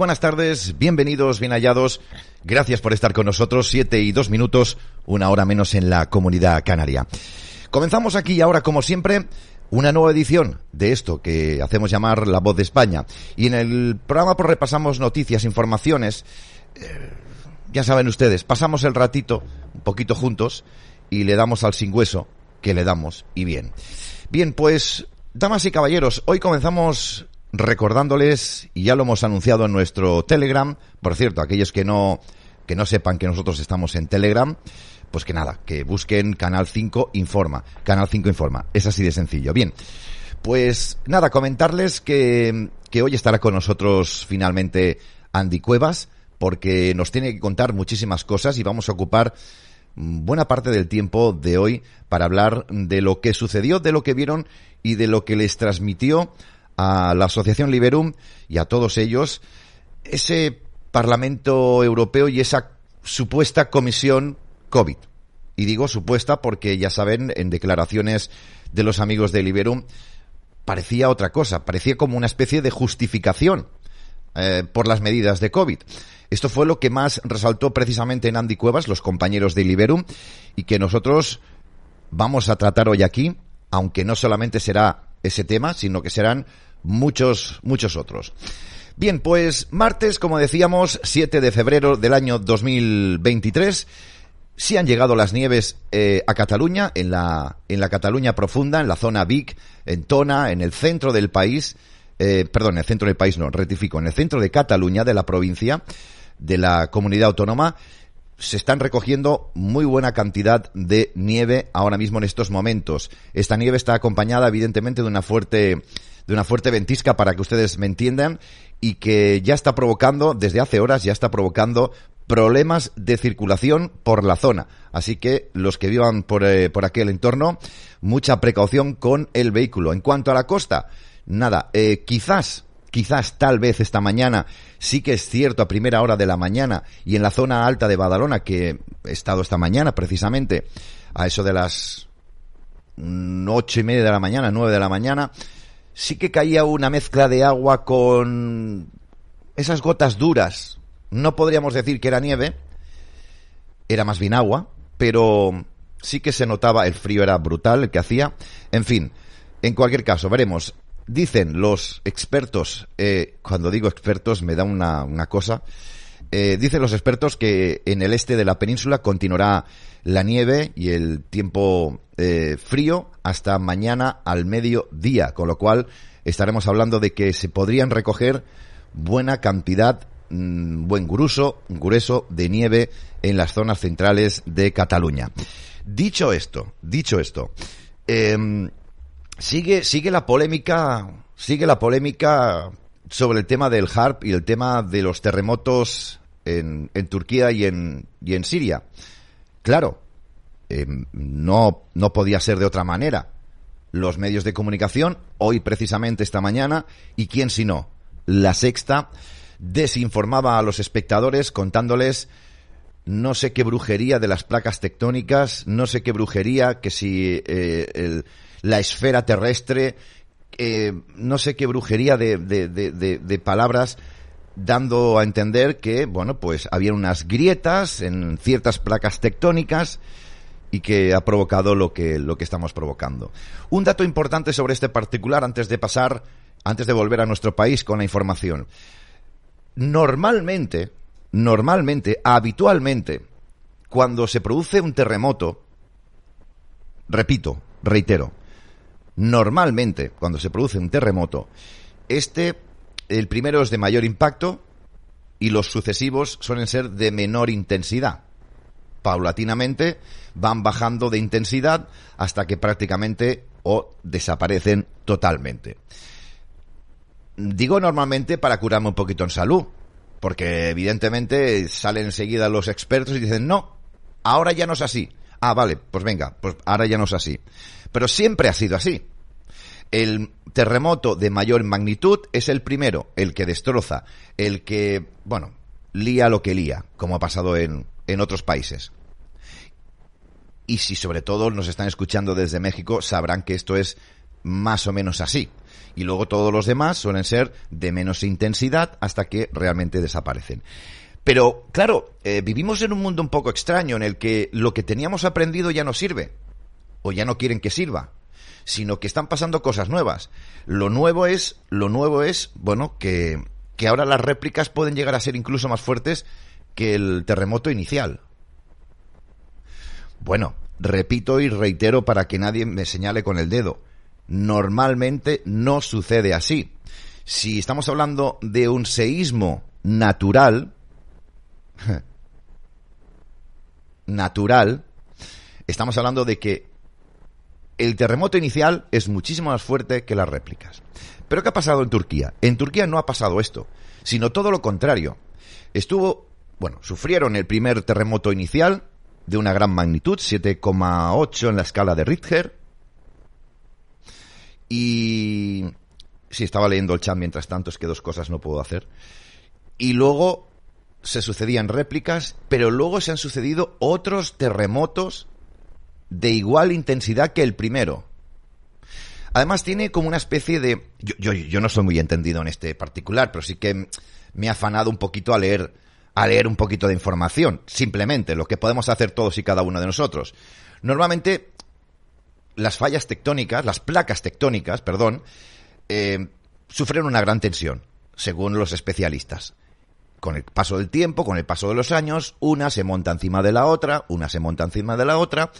Buenas tardes, bienvenidos, bien hallados. Gracias por estar con nosotros. Siete y dos minutos, una hora menos en la comunidad canaria. Comenzamos aquí ahora, como siempre, una nueva edición de esto que hacemos llamar La Voz de España. Y en el programa pues repasamos noticias, informaciones. Eh, ya saben ustedes, pasamos el ratito un poquito juntos y le damos al sin hueso que le damos y bien. Bien, pues, damas y caballeros, hoy comenzamos recordándoles, y ya lo hemos anunciado en nuestro Telegram, por cierto, aquellos que no, que no sepan que nosotros estamos en Telegram, pues que nada, que busquen Canal 5 Informa. Canal 5 Informa. Es así de sencillo. Bien. Pues nada, comentarles que, que hoy estará con nosotros finalmente Andy Cuevas, porque nos tiene que contar muchísimas cosas y vamos a ocupar buena parte del tiempo de hoy para hablar de lo que sucedió, de lo que vieron y de lo que les transmitió a la Asociación Liberum y a todos ellos ese Parlamento Europeo y esa supuesta comisión COVID. Y digo supuesta porque ya saben, en declaraciones de los amigos de Liberum, parecía otra cosa, parecía como una especie de justificación eh, por las medidas de COVID. Esto fue lo que más resaltó precisamente en Andy Cuevas, los compañeros de Liberum, y que nosotros vamos a tratar hoy aquí, aunque no solamente será ese tema, sino que serán muchos, muchos otros. Bien, pues martes, como decíamos, 7 de febrero del año 2023, sí han llegado las nieves eh, a Cataluña, en la, en la Cataluña profunda, en la zona Vic, en Tona, en el centro del país, eh, perdón, en el centro del país no, rectifico, en el centro de Cataluña, de la provincia, de la comunidad autónoma, se están recogiendo muy buena cantidad de nieve ahora mismo en estos momentos. Esta nieve está acompañada evidentemente de una fuerte de una fuerte ventisca para que ustedes me entiendan y que ya está provocando, desde hace horas, ya está provocando problemas de circulación por la zona. Así que los que vivan por, eh, por aquel entorno, mucha precaución con el vehículo. En cuanto a la costa, nada, eh, quizás, quizás tal vez esta mañana sí que es cierto a primera hora de la mañana y en la zona alta de Badalona, que he estado esta mañana precisamente a eso de las ocho y media de la mañana, nueve de la mañana, sí que caía una mezcla de agua con esas gotas duras. No podríamos decir que era nieve, era más bien agua, pero sí que se notaba, el frío era brutal el que hacía. En fin, en cualquier caso, veremos. Dicen los expertos, eh, cuando digo expertos me da una, una cosa, eh, dicen los expertos que en el este de la península continuará la nieve y el tiempo eh, frío hasta mañana al mediodía, con lo cual estaremos hablando de que se podrían recoger buena cantidad, mm, buen grueso, grueso de nieve en las zonas centrales de Cataluña. Dicho esto, dicho esto, em, sigue, sigue la polémica, sigue la polémica sobre el tema del HARP y el tema de los terremotos en, en Turquía y en, y en Siria. Claro, eh, no, no podía ser de otra manera. Los medios de comunicación, hoy precisamente esta mañana, y quién si no, la sexta, desinformaba a los espectadores contándoles no sé qué brujería de las placas tectónicas, no sé qué brujería, que si eh, la esfera terrestre, eh, no sé qué brujería de, de, de palabras dando a entender que, bueno, pues había unas grietas en ciertas placas tectónicas y que ha provocado lo que, lo que estamos provocando. Un dato importante sobre este particular antes de pasar, antes de volver a nuestro país con la información. Normalmente, normalmente, habitualmente, cuando se produce un terremoto, repito, reitero, normalmente, cuando se produce un terremoto, este el primero es de mayor impacto y los sucesivos suelen ser de menor intensidad. Paulatinamente van bajando de intensidad hasta que prácticamente o desaparecen totalmente. Digo normalmente para curarme un poquito en salud, porque evidentemente salen enseguida los expertos y dicen, no, ahora ya no es así. Ah, vale, pues venga, pues ahora ya no es así. Pero siempre ha sido así. El terremoto de mayor magnitud es el primero, el que destroza, el que, bueno, lía lo que lía, como ha pasado en, en otros países. Y si sobre todo nos están escuchando desde México, sabrán que esto es más o menos así. Y luego todos los demás suelen ser de menos intensidad hasta que realmente desaparecen. Pero, claro, eh, vivimos en un mundo un poco extraño en el que lo que teníamos aprendido ya no sirve. O ya no quieren que sirva. Sino que están pasando cosas nuevas. Lo nuevo es, lo nuevo es, bueno, que, que ahora las réplicas pueden llegar a ser incluso más fuertes que el terremoto inicial. Bueno, repito y reitero para que nadie me señale con el dedo. Normalmente no sucede así. Si estamos hablando de un seísmo natural, natural, estamos hablando de que el terremoto inicial es muchísimo más fuerte que las réplicas. Pero ¿qué ha pasado en Turquía? En Turquía no ha pasado esto, sino todo lo contrario. Estuvo, bueno, sufrieron el primer terremoto inicial de una gran magnitud, 7,8 en la escala de Richter. Y si estaba leyendo el chat mientras tanto, es que dos cosas no puedo hacer. Y luego se sucedían réplicas, pero luego se han sucedido otros terremotos de igual intensidad que el primero. Además tiene como una especie de... Yo, yo, yo no soy muy entendido en este particular, pero sí que me ha afanado un poquito a leer, a leer un poquito de información. Simplemente lo que podemos hacer todos y cada uno de nosotros. Normalmente las fallas tectónicas, las placas tectónicas, perdón, eh, sufren una gran tensión, según los especialistas con el paso del tiempo, con el paso de los años, una se monta encima de la otra, una se monta encima de la otra,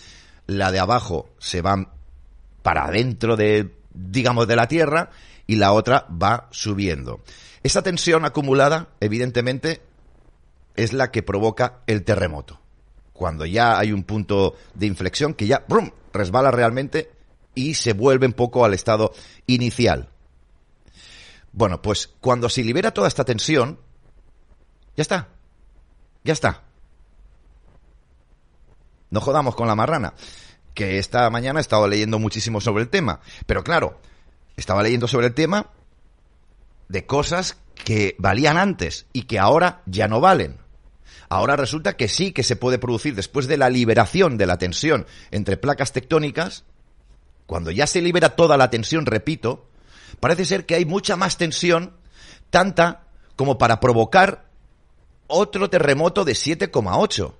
la de abajo se va para adentro de, digamos, de la Tierra y la otra va subiendo. Esa tensión acumulada, evidentemente, es la que provoca el terremoto. Cuando ya hay un punto de inflexión que ya ¡brum! resbala realmente y se vuelve un poco al estado inicial. Bueno, pues cuando se libera toda esta tensión, ya está. Ya está. No jodamos con la marrana. Que esta mañana he estado leyendo muchísimo sobre el tema. Pero claro, estaba leyendo sobre el tema de cosas que valían antes y que ahora ya no valen. Ahora resulta que sí que se puede producir después de la liberación de la tensión entre placas tectónicas, cuando ya se libera toda la tensión, repito, parece ser que hay mucha más tensión, tanta como para provocar otro terremoto de 7,8.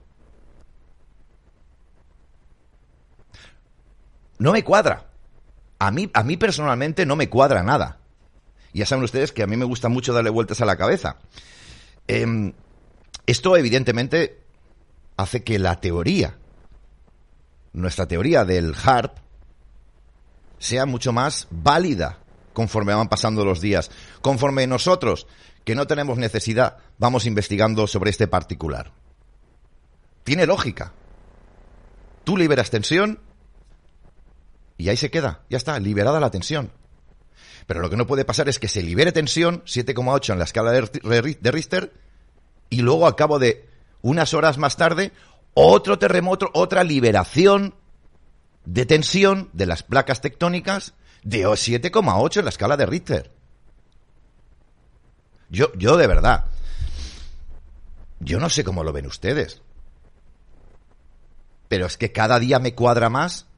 No me cuadra. A mí, a mí personalmente no me cuadra nada. Ya saben ustedes que a mí me gusta mucho darle vueltas a la cabeza. Em, esto evidentemente hace que la teoría, nuestra teoría del HARP, sea mucho más válida conforme van pasando los días. Conforme nosotros que no tenemos necesidad, vamos investigando sobre este particular. Tiene lógica. Tú liberas tensión y ahí se queda, ya está, liberada la tensión. Pero lo que no puede pasar es que se libere tensión, 7,8 en la escala de Richter, y luego a cabo de unas horas más tarde, otro terremoto, otra liberación de tensión de las placas tectónicas de 7,8 en la escala de Richter. Yo, yo de verdad, yo no sé cómo lo ven ustedes. Pero es que cada día me cuadra más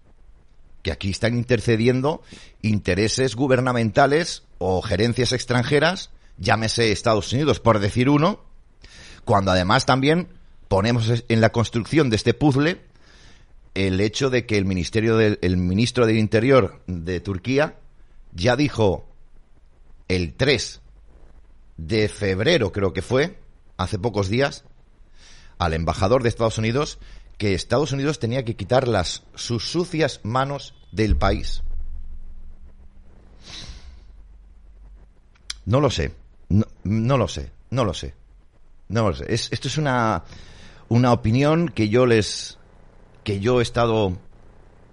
que aquí están intercediendo intereses gubernamentales o gerencias extranjeras, llámese Estados Unidos por decir uno, cuando además también ponemos en la construcción de este puzzle el hecho de que el ministerio del el ministro del Interior de Turquía ya dijo el 3 de febrero, creo que fue, hace pocos días, al embajador de Estados Unidos que Estados Unidos tenía que quitar las sus sucias manos del país. No lo sé, no, lo sé, no lo sé, no lo sé. esto es una una opinión que yo les que yo he estado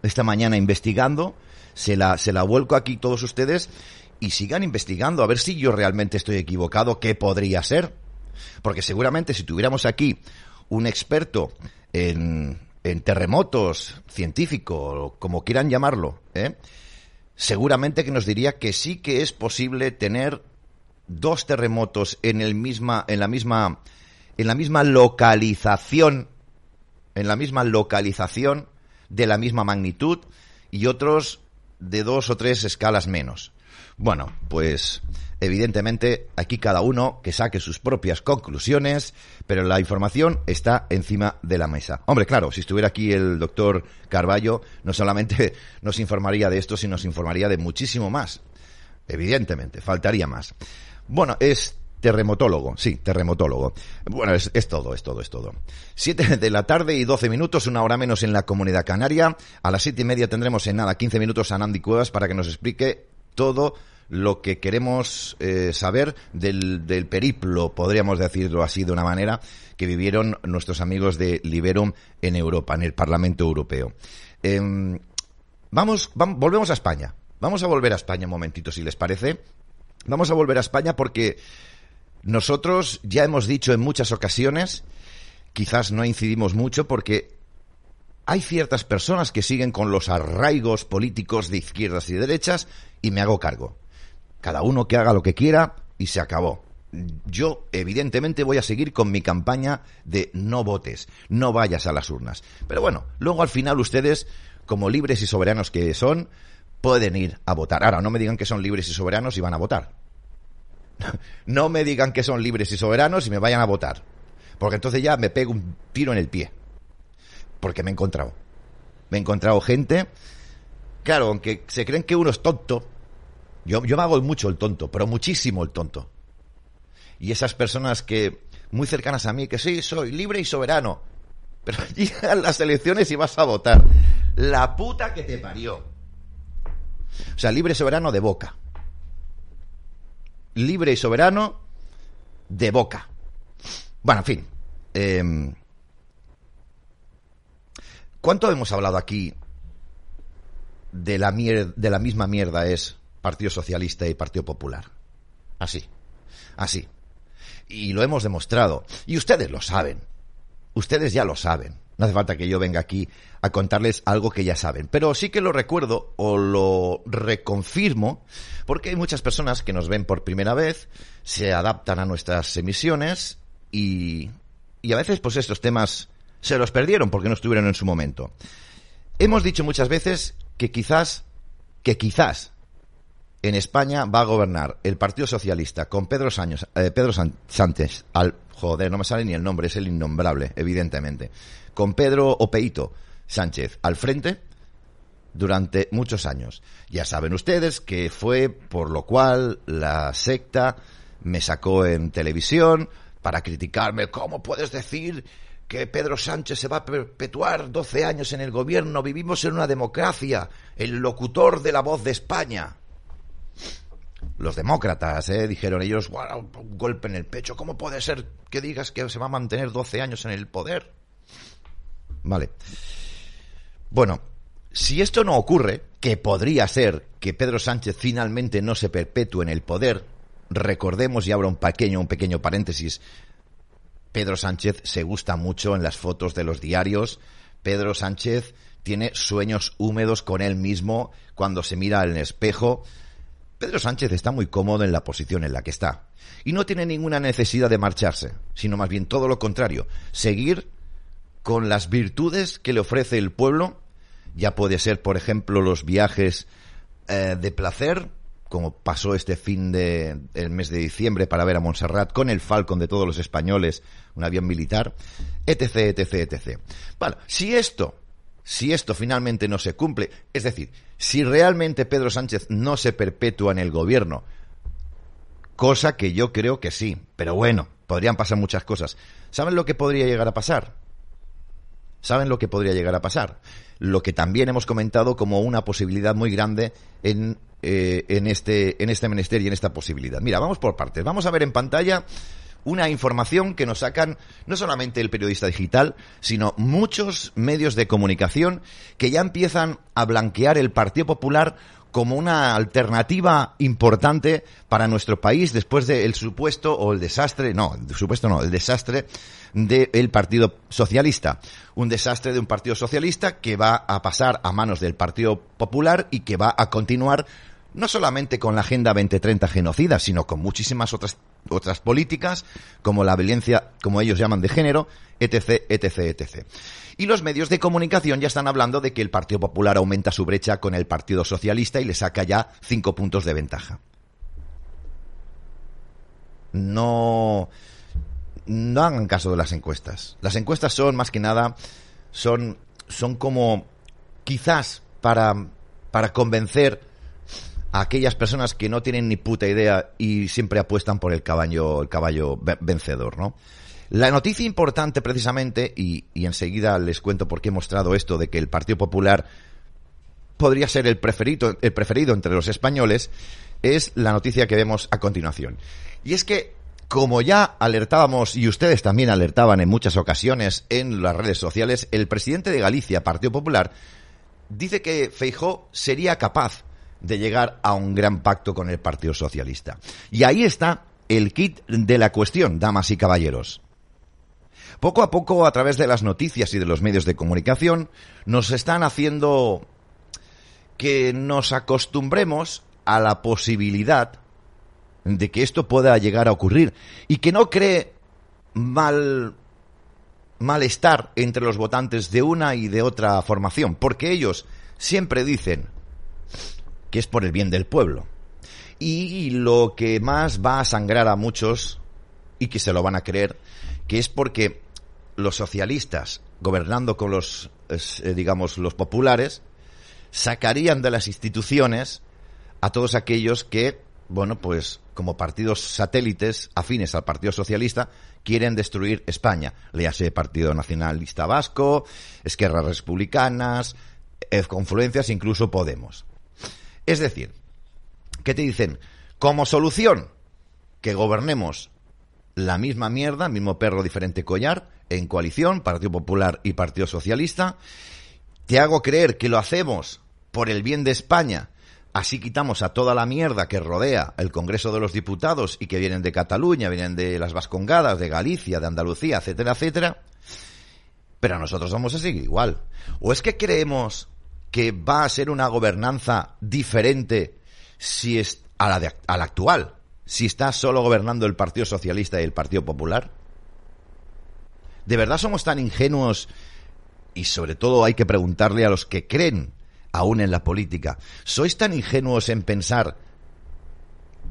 esta mañana investigando, se la se la vuelco aquí todos ustedes y sigan investigando a ver si yo realmente estoy equivocado, qué podría ser. Porque seguramente si tuviéramos aquí un experto en, terremotos, científico, como quieran llamarlo, ¿eh? seguramente que nos diría que sí que es posible tener dos terremotos en el misma, en la misma, en la misma localización, en la misma localización de la misma magnitud y otros de dos o tres escalas menos. Bueno, pues evidentemente aquí cada uno que saque sus propias conclusiones, pero la información está encima de la mesa. Hombre, claro, si estuviera aquí el doctor Carballo, no solamente nos informaría de esto, sino nos informaría de muchísimo más. Evidentemente, faltaría más. Bueno, es terremotólogo, sí, terremotólogo. Bueno, es, es, todo, es todo, es todo. Siete de la tarde y doce minutos, una hora menos en la comunidad canaria. A las siete y media tendremos en nada quince minutos a Nandi Cuevas para que nos explique todo lo que queremos eh, saber del, periplo, podríamos decirlo así de una manera, que vivieron nuestros amigos de Liberum en Europa, en el Parlamento Europeo. Eh, vamos, vamos, volvemos a España. Vamos a volver a España un momentito, si les parece. Vamos a volver a España porque nosotros ya hemos dicho en muchas ocasiones, quizás no incidimos mucho porque hay ciertas personas que siguen con los arraigos políticos de izquierdas y derechas y me hago cargo. Cada uno que haga lo que quiera y se acabó. Yo, evidentemente, voy a seguir con mi campaña de no votes, no vayas a las urnas. Pero bueno, luego al final ustedes, como libres y soberanos que son, pueden ir a votar. Ahora, no me digan que son libres y soberanos y van a votar. No me digan que son libres y soberanos y me vayan a votar. Porque entonces ya me pego un tiro en el pie. Porque me he encontrado. Me he encontrado gente. Claro, aunque se creen que uno es tonto. Yo, yo me hago mucho el tonto, pero muchísimo el tonto. Y esas personas que, muy cercanas a mí, que sí, soy libre y soberano. Pero llegan las elecciones y vas a votar. La puta que te parió. O sea, libre y soberano de boca libre y soberano de boca. Bueno, en fin. Eh, ¿Cuánto hemos hablado aquí de la, de la misma mierda es Partido Socialista y Partido Popular? Así. Así. Y lo hemos demostrado. Y ustedes lo saben. Ustedes ya lo saben. No hace falta que yo venga aquí a contarles algo que ya saben. Pero sí que lo recuerdo o lo reconfirmo porque hay muchas personas que nos ven por primera vez, se adaptan a nuestras emisiones y, y a veces pues estos temas se los perdieron porque no estuvieron en su momento. Hemos dicho muchas veces que quizás, que quizás en España va a gobernar el Partido Socialista con Pedro, Sánchez, eh, Pedro Sánchez al joder, no me sale ni el nombre, es el innombrable, evidentemente con Pedro Opeito Sánchez al frente durante muchos años. Ya saben ustedes que fue por lo cual la secta me sacó en televisión para criticarme. ¿Cómo puedes decir que Pedro Sánchez se va a perpetuar 12 años en el gobierno? Vivimos en una democracia. El locutor de la voz de España. Los demócratas, ¿eh? dijeron ellos, un golpe en el pecho. ¿Cómo puede ser que digas que se va a mantener 12 años en el poder? Vale. Bueno, si esto no ocurre, que podría ser que Pedro Sánchez finalmente no se perpetúe en el poder, recordemos y abro un pequeño, un pequeño paréntesis. Pedro Sánchez se gusta mucho en las fotos de los diarios. Pedro Sánchez tiene sueños húmedos con él mismo cuando se mira al espejo. Pedro Sánchez está muy cómodo en la posición en la que está y no tiene ninguna necesidad de marcharse, sino más bien todo lo contrario, seguir con las virtudes que le ofrece el pueblo. Ya puede ser, por ejemplo, los viajes eh, de placer, como pasó este fin de el mes de diciembre para ver a Montserrat con el Falcon de todos los españoles, un avión militar, etc, etc, etc. Bueno, si esto, si esto finalmente no se cumple, es decir, si realmente Pedro Sánchez no se perpetúa en el gobierno, cosa que yo creo que sí, pero bueno, podrían pasar muchas cosas. ¿Saben lo que podría llegar a pasar? saben lo que podría llegar a pasar. Lo que también hemos comentado como una posibilidad muy grande en, eh, en, este, en este menester y en esta posibilidad. Mira, vamos por partes. Vamos a ver en pantalla una información que nos sacan no solamente el periodista digital, sino muchos medios de comunicación que ya empiezan a blanquear el Partido Popular como una alternativa importante para nuestro país después del supuesto o el desastre, no, el supuesto no, el desastre del Partido Socialista. Un desastre de un Partido Socialista que va a pasar a manos del Partido Popular y que va a continuar no solamente con la Agenda 2030 genocida, sino con muchísimas otras, otras políticas, como la violencia, como ellos llaman, de género, etc., etc., etc. Y los medios de comunicación ya están hablando de que el Partido Popular aumenta su brecha con el Partido Socialista y le saca ya cinco puntos de ventaja. No, no hagan caso de las encuestas. Las encuestas son más que nada, son, son como quizás para, para convencer a aquellas personas que no tienen ni puta idea y siempre apuestan por el caballo, el caballo vencedor, ¿no? La noticia importante precisamente, y, y enseguida les cuento por qué he mostrado esto de que el Partido Popular podría ser el preferido, el preferido entre los españoles, es la noticia que vemos a continuación. Y es que, como ya alertábamos y ustedes también alertaban en muchas ocasiones en las redes sociales, el presidente de Galicia, Partido Popular, dice que Feijó sería capaz de llegar a un gran pacto con el Partido Socialista. Y ahí está el kit de la cuestión, damas y caballeros. Poco a poco, a través de las noticias y de los medios de comunicación, nos están haciendo que nos acostumbremos a la posibilidad de que esto pueda llegar a ocurrir y que no cree mal malestar entre los votantes de una y de otra formación, porque ellos siempre dicen que es por el bien del pueblo. Y lo que más va a sangrar a muchos, y que se lo van a creer, que es porque los socialistas, gobernando con los, eh, digamos, los populares, sacarían de las instituciones a todos aquellos que, bueno, pues como partidos satélites afines al Partido Socialista, quieren destruir España. Léase Partido Nacionalista Vasco, Esquerras Republicanas, Confluencias, incluso Podemos. Es decir, ¿qué te dicen? Como solución, que gobernemos la misma mierda, mismo perro, diferente collar, en coalición, Partido Popular y Partido Socialista. Te hago creer que lo hacemos por el bien de España, así quitamos a toda la mierda que rodea el Congreso de los Diputados y que vienen de Cataluña, vienen de las Vascongadas, de Galicia, de Andalucía, etcétera, etcétera. Pero nosotros vamos a seguir igual. ¿O es que creemos que va a ser una gobernanza diferente si es a la, de, a la actual, si está solo gobernando el Partido Socialista y el Partido Popular? ¿De verdad somos tan ingenuos? Y sobre todo hay que preguntarle a los que creen aún en la política. ¿Sois tan ingenuos en pensar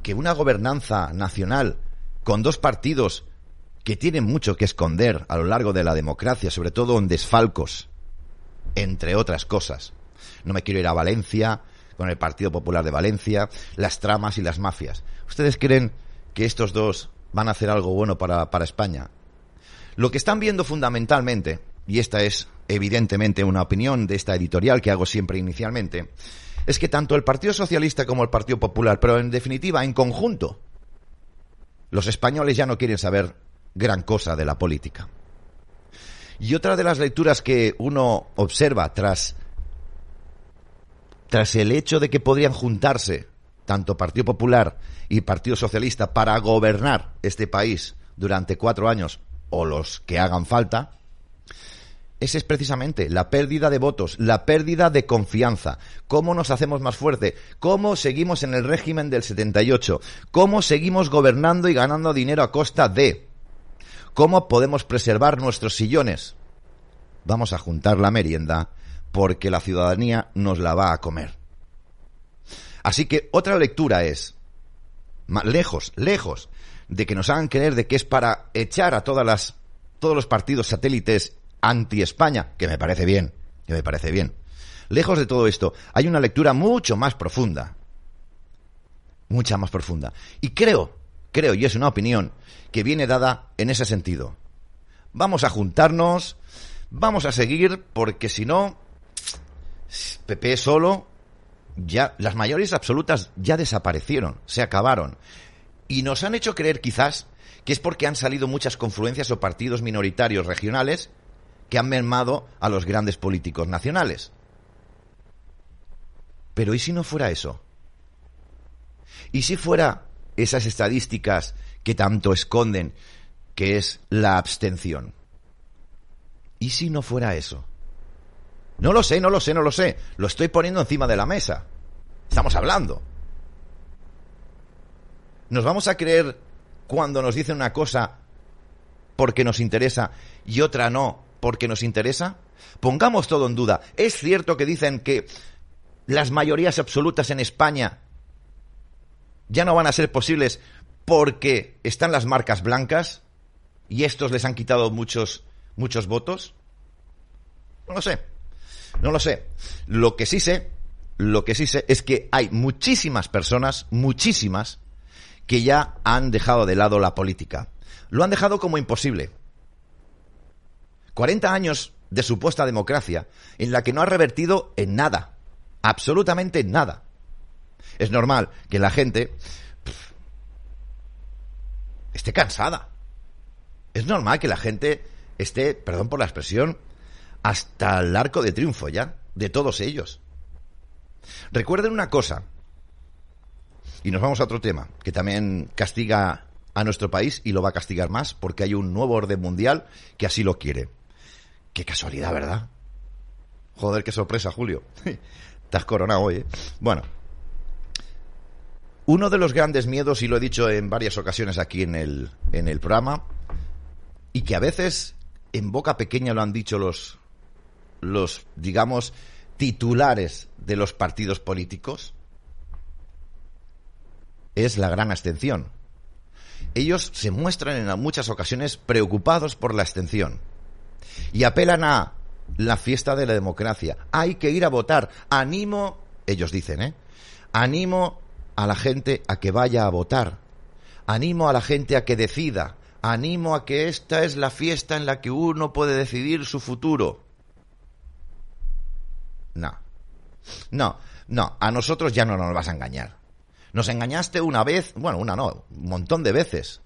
que una gobernanza nacional con dos partidos que tienen mucho que esconder a lo largo de la democracia, sobre todo en desfalcos, entre otras cosas, no me quiero ir a Valencia, con el Partido Popular de Valencia, las tramas y las mafias. ¿Ustedes creen que estos dos van a hacer algo bueno para, para España? Lo que están viendo fundamentalmente, y esta es evidentemente una opinión de esta editorial que hago siempre inicialmente, es que tanto el Partido Socialista como el Partido Popular, pero en definitiva en conjunto, los españoles ya no quieren saber gran cosa de la política. Y otra de las lecturas que uno observa tras tras el hecho de que podrían juntarse tanto Partido Popular y Partido Socialista para gobernar este país durante cuatro años o los que hagan falta, ese es precisamente la pérdida de votos, la pérdida de confianza. ¿Cómo nos hacemos más fuerte? ¿Cómo seguimos en el régimen del 78? ¿Cómo seguimos gobernando y ganando dinero a costa de? ¿Cómo podemos preservar nuestros sillones? Vamos a juntar la merienda porque la ciudadanía nos la va a comer. Así que otra lectura es, lejos, lejos de que nos hagan creer de que es para echar a todas las, todos los partidos satélites anti-España, que me parece bien, que me parece bien. Lejos de todo esto, hay una lectura mucho más profunda. Mucha más profunda. Y creo, creo, y es una opinión, que viene dada en ese sentido. Vamos a juntarnos, vamos a seguir, porque si no, PP solo, ya, las mayorías absolutas ya desaparecieron, se acabaron. Y nos han hecho creer quizás que es porque han salido muchas confluencias o partidos minoritarios regionales que han mermado a los grandes políticos nacionales. Pero ¿y si no fuera eso? ¿Y si fuera esas estadísticas que tanto esconden, que es la abstención? ¿Y si no fuera eso? No lo sé, no lo sé, no lo sé. Lo estoy poniendo encima de la mesa. Estamos hablando. ¿Nos vamos a creer cuando nos dicen una cosa porque nos interesa y otra no porque nos interesa? Pongamos todo en duda. ¿Es cierto que dicen que las mayorías absolutas en España ya no van a ser posibles porque están las marcas blancas y estos les han quitado muchos muchos votos? No lo sé. No lo sé. Lo que sí sé, lo que sí sé es que hay muchísimas personas, muchísimas, que ya han dejado de lado la política. Lo han dejado como imposible. 40 años de supuesta democracia en la que no ha revertido en nada, absolutamente en nada. Es normal que la gente esté cansada. Es normal que la gente esté, perdón por la expresión, hasta el arco de triunfo ya, de todos ellos. Recuerden una cosa, y nos vamos a otro tema, que también castiga a nuestro país y lo va a castigar más porque hay un nuevo orden mundial que así lo quiere. Qué casualidad, ¿verdad? Joder, qué sorpresa, Julio. Te has coronado hoy, ¿eh? Bueno. Uno de los grandes miedos, y lo he dicho en varias ocasiones aquí en el, en el programa, y que a veces en boca pequeña lo han dicho los, los, digamos, titulares de los partidos políticos, es la gran abstención. Ellos se muestran en muchas ocasiones preocupados por la abstención y apelan a la fiesta de la democracia. Hay que ir a votar. Animo, ellos dicen, ¿eh? Animo a la gente a que vaya a votar. Animo a la gente a que decida. Animo a que esta es la fiesta en la que uno puede decidir su futuro. No. No, no, a nosotros ya no nos vas a engañar. Nos engañaste una vez, bueno, una no, un montón de veces.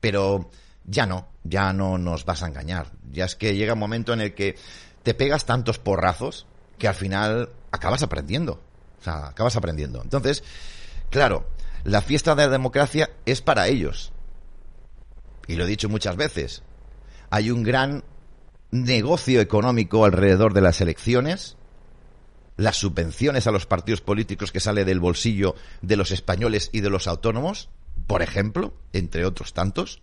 Pero ya no, ya no nos vas a engañar. Ya es que llega un momento en el que te pegas tantos porrazos que al final acabas aprendiendo. O sea, acabas aprendiendo. Entonces, claro, la fiesta de la democracia es para ellos. Y lo he dicho muchas veces. Hay un gran negocio económico alrededor de las elecciones las subvenciones a los partidos políticos que sale del bolsillo de los españoles y de los autónomos, por ejemplo, entre otros tantos.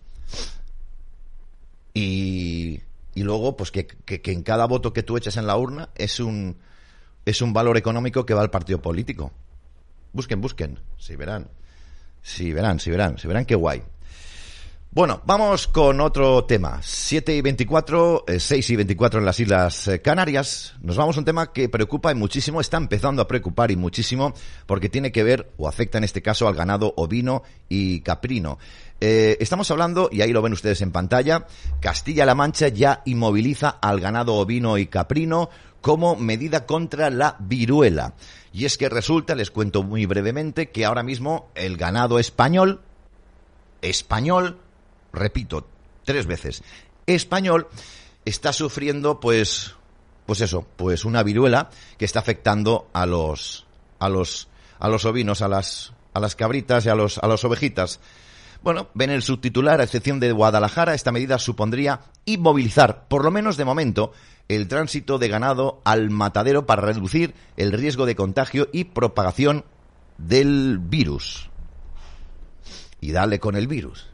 Y, y luego, pues que, que, que, en cada voto que tú eches en la urna es un, es un valor económico que va al partido político. Busquen, busquen, si verán. Sí, verán, sí verán, si verán qué guay. Bueno, vamos con otro tema. 7 y 24, 6 eh, y 24 en las Islas eh, Canarias. Nos vamos a un tema que preocupa y muchísimo, está empezando a preocupar y muchísimo, porque tiene que ver, o afecta en este caso, al ganado ovino y caprino. Eh, estamos hablando, y ahí lo ven ustedes en pantalla, Castilla-La Mancha ya inmoviliza al ganado ovino y caprino como medida contra la viruela. Y es que resulta, les cuento muy brevemente, que ahora mismo el ganado español, español, repito, tres veces, español, está sufriendo, pues, pues eso, pues una viruela que está afectando a los, a los, a los ovinos, a las, a las cabritas y a los, a las ovejitas. Bueno, ven el subtitular, a excepción de Guadalajara, esta medida supondría inmovilizar, por lo menos de momento, el tránsito de ganado al matadero para reducir el riesgo de contagio y propagación del virus. Y dale con el virus.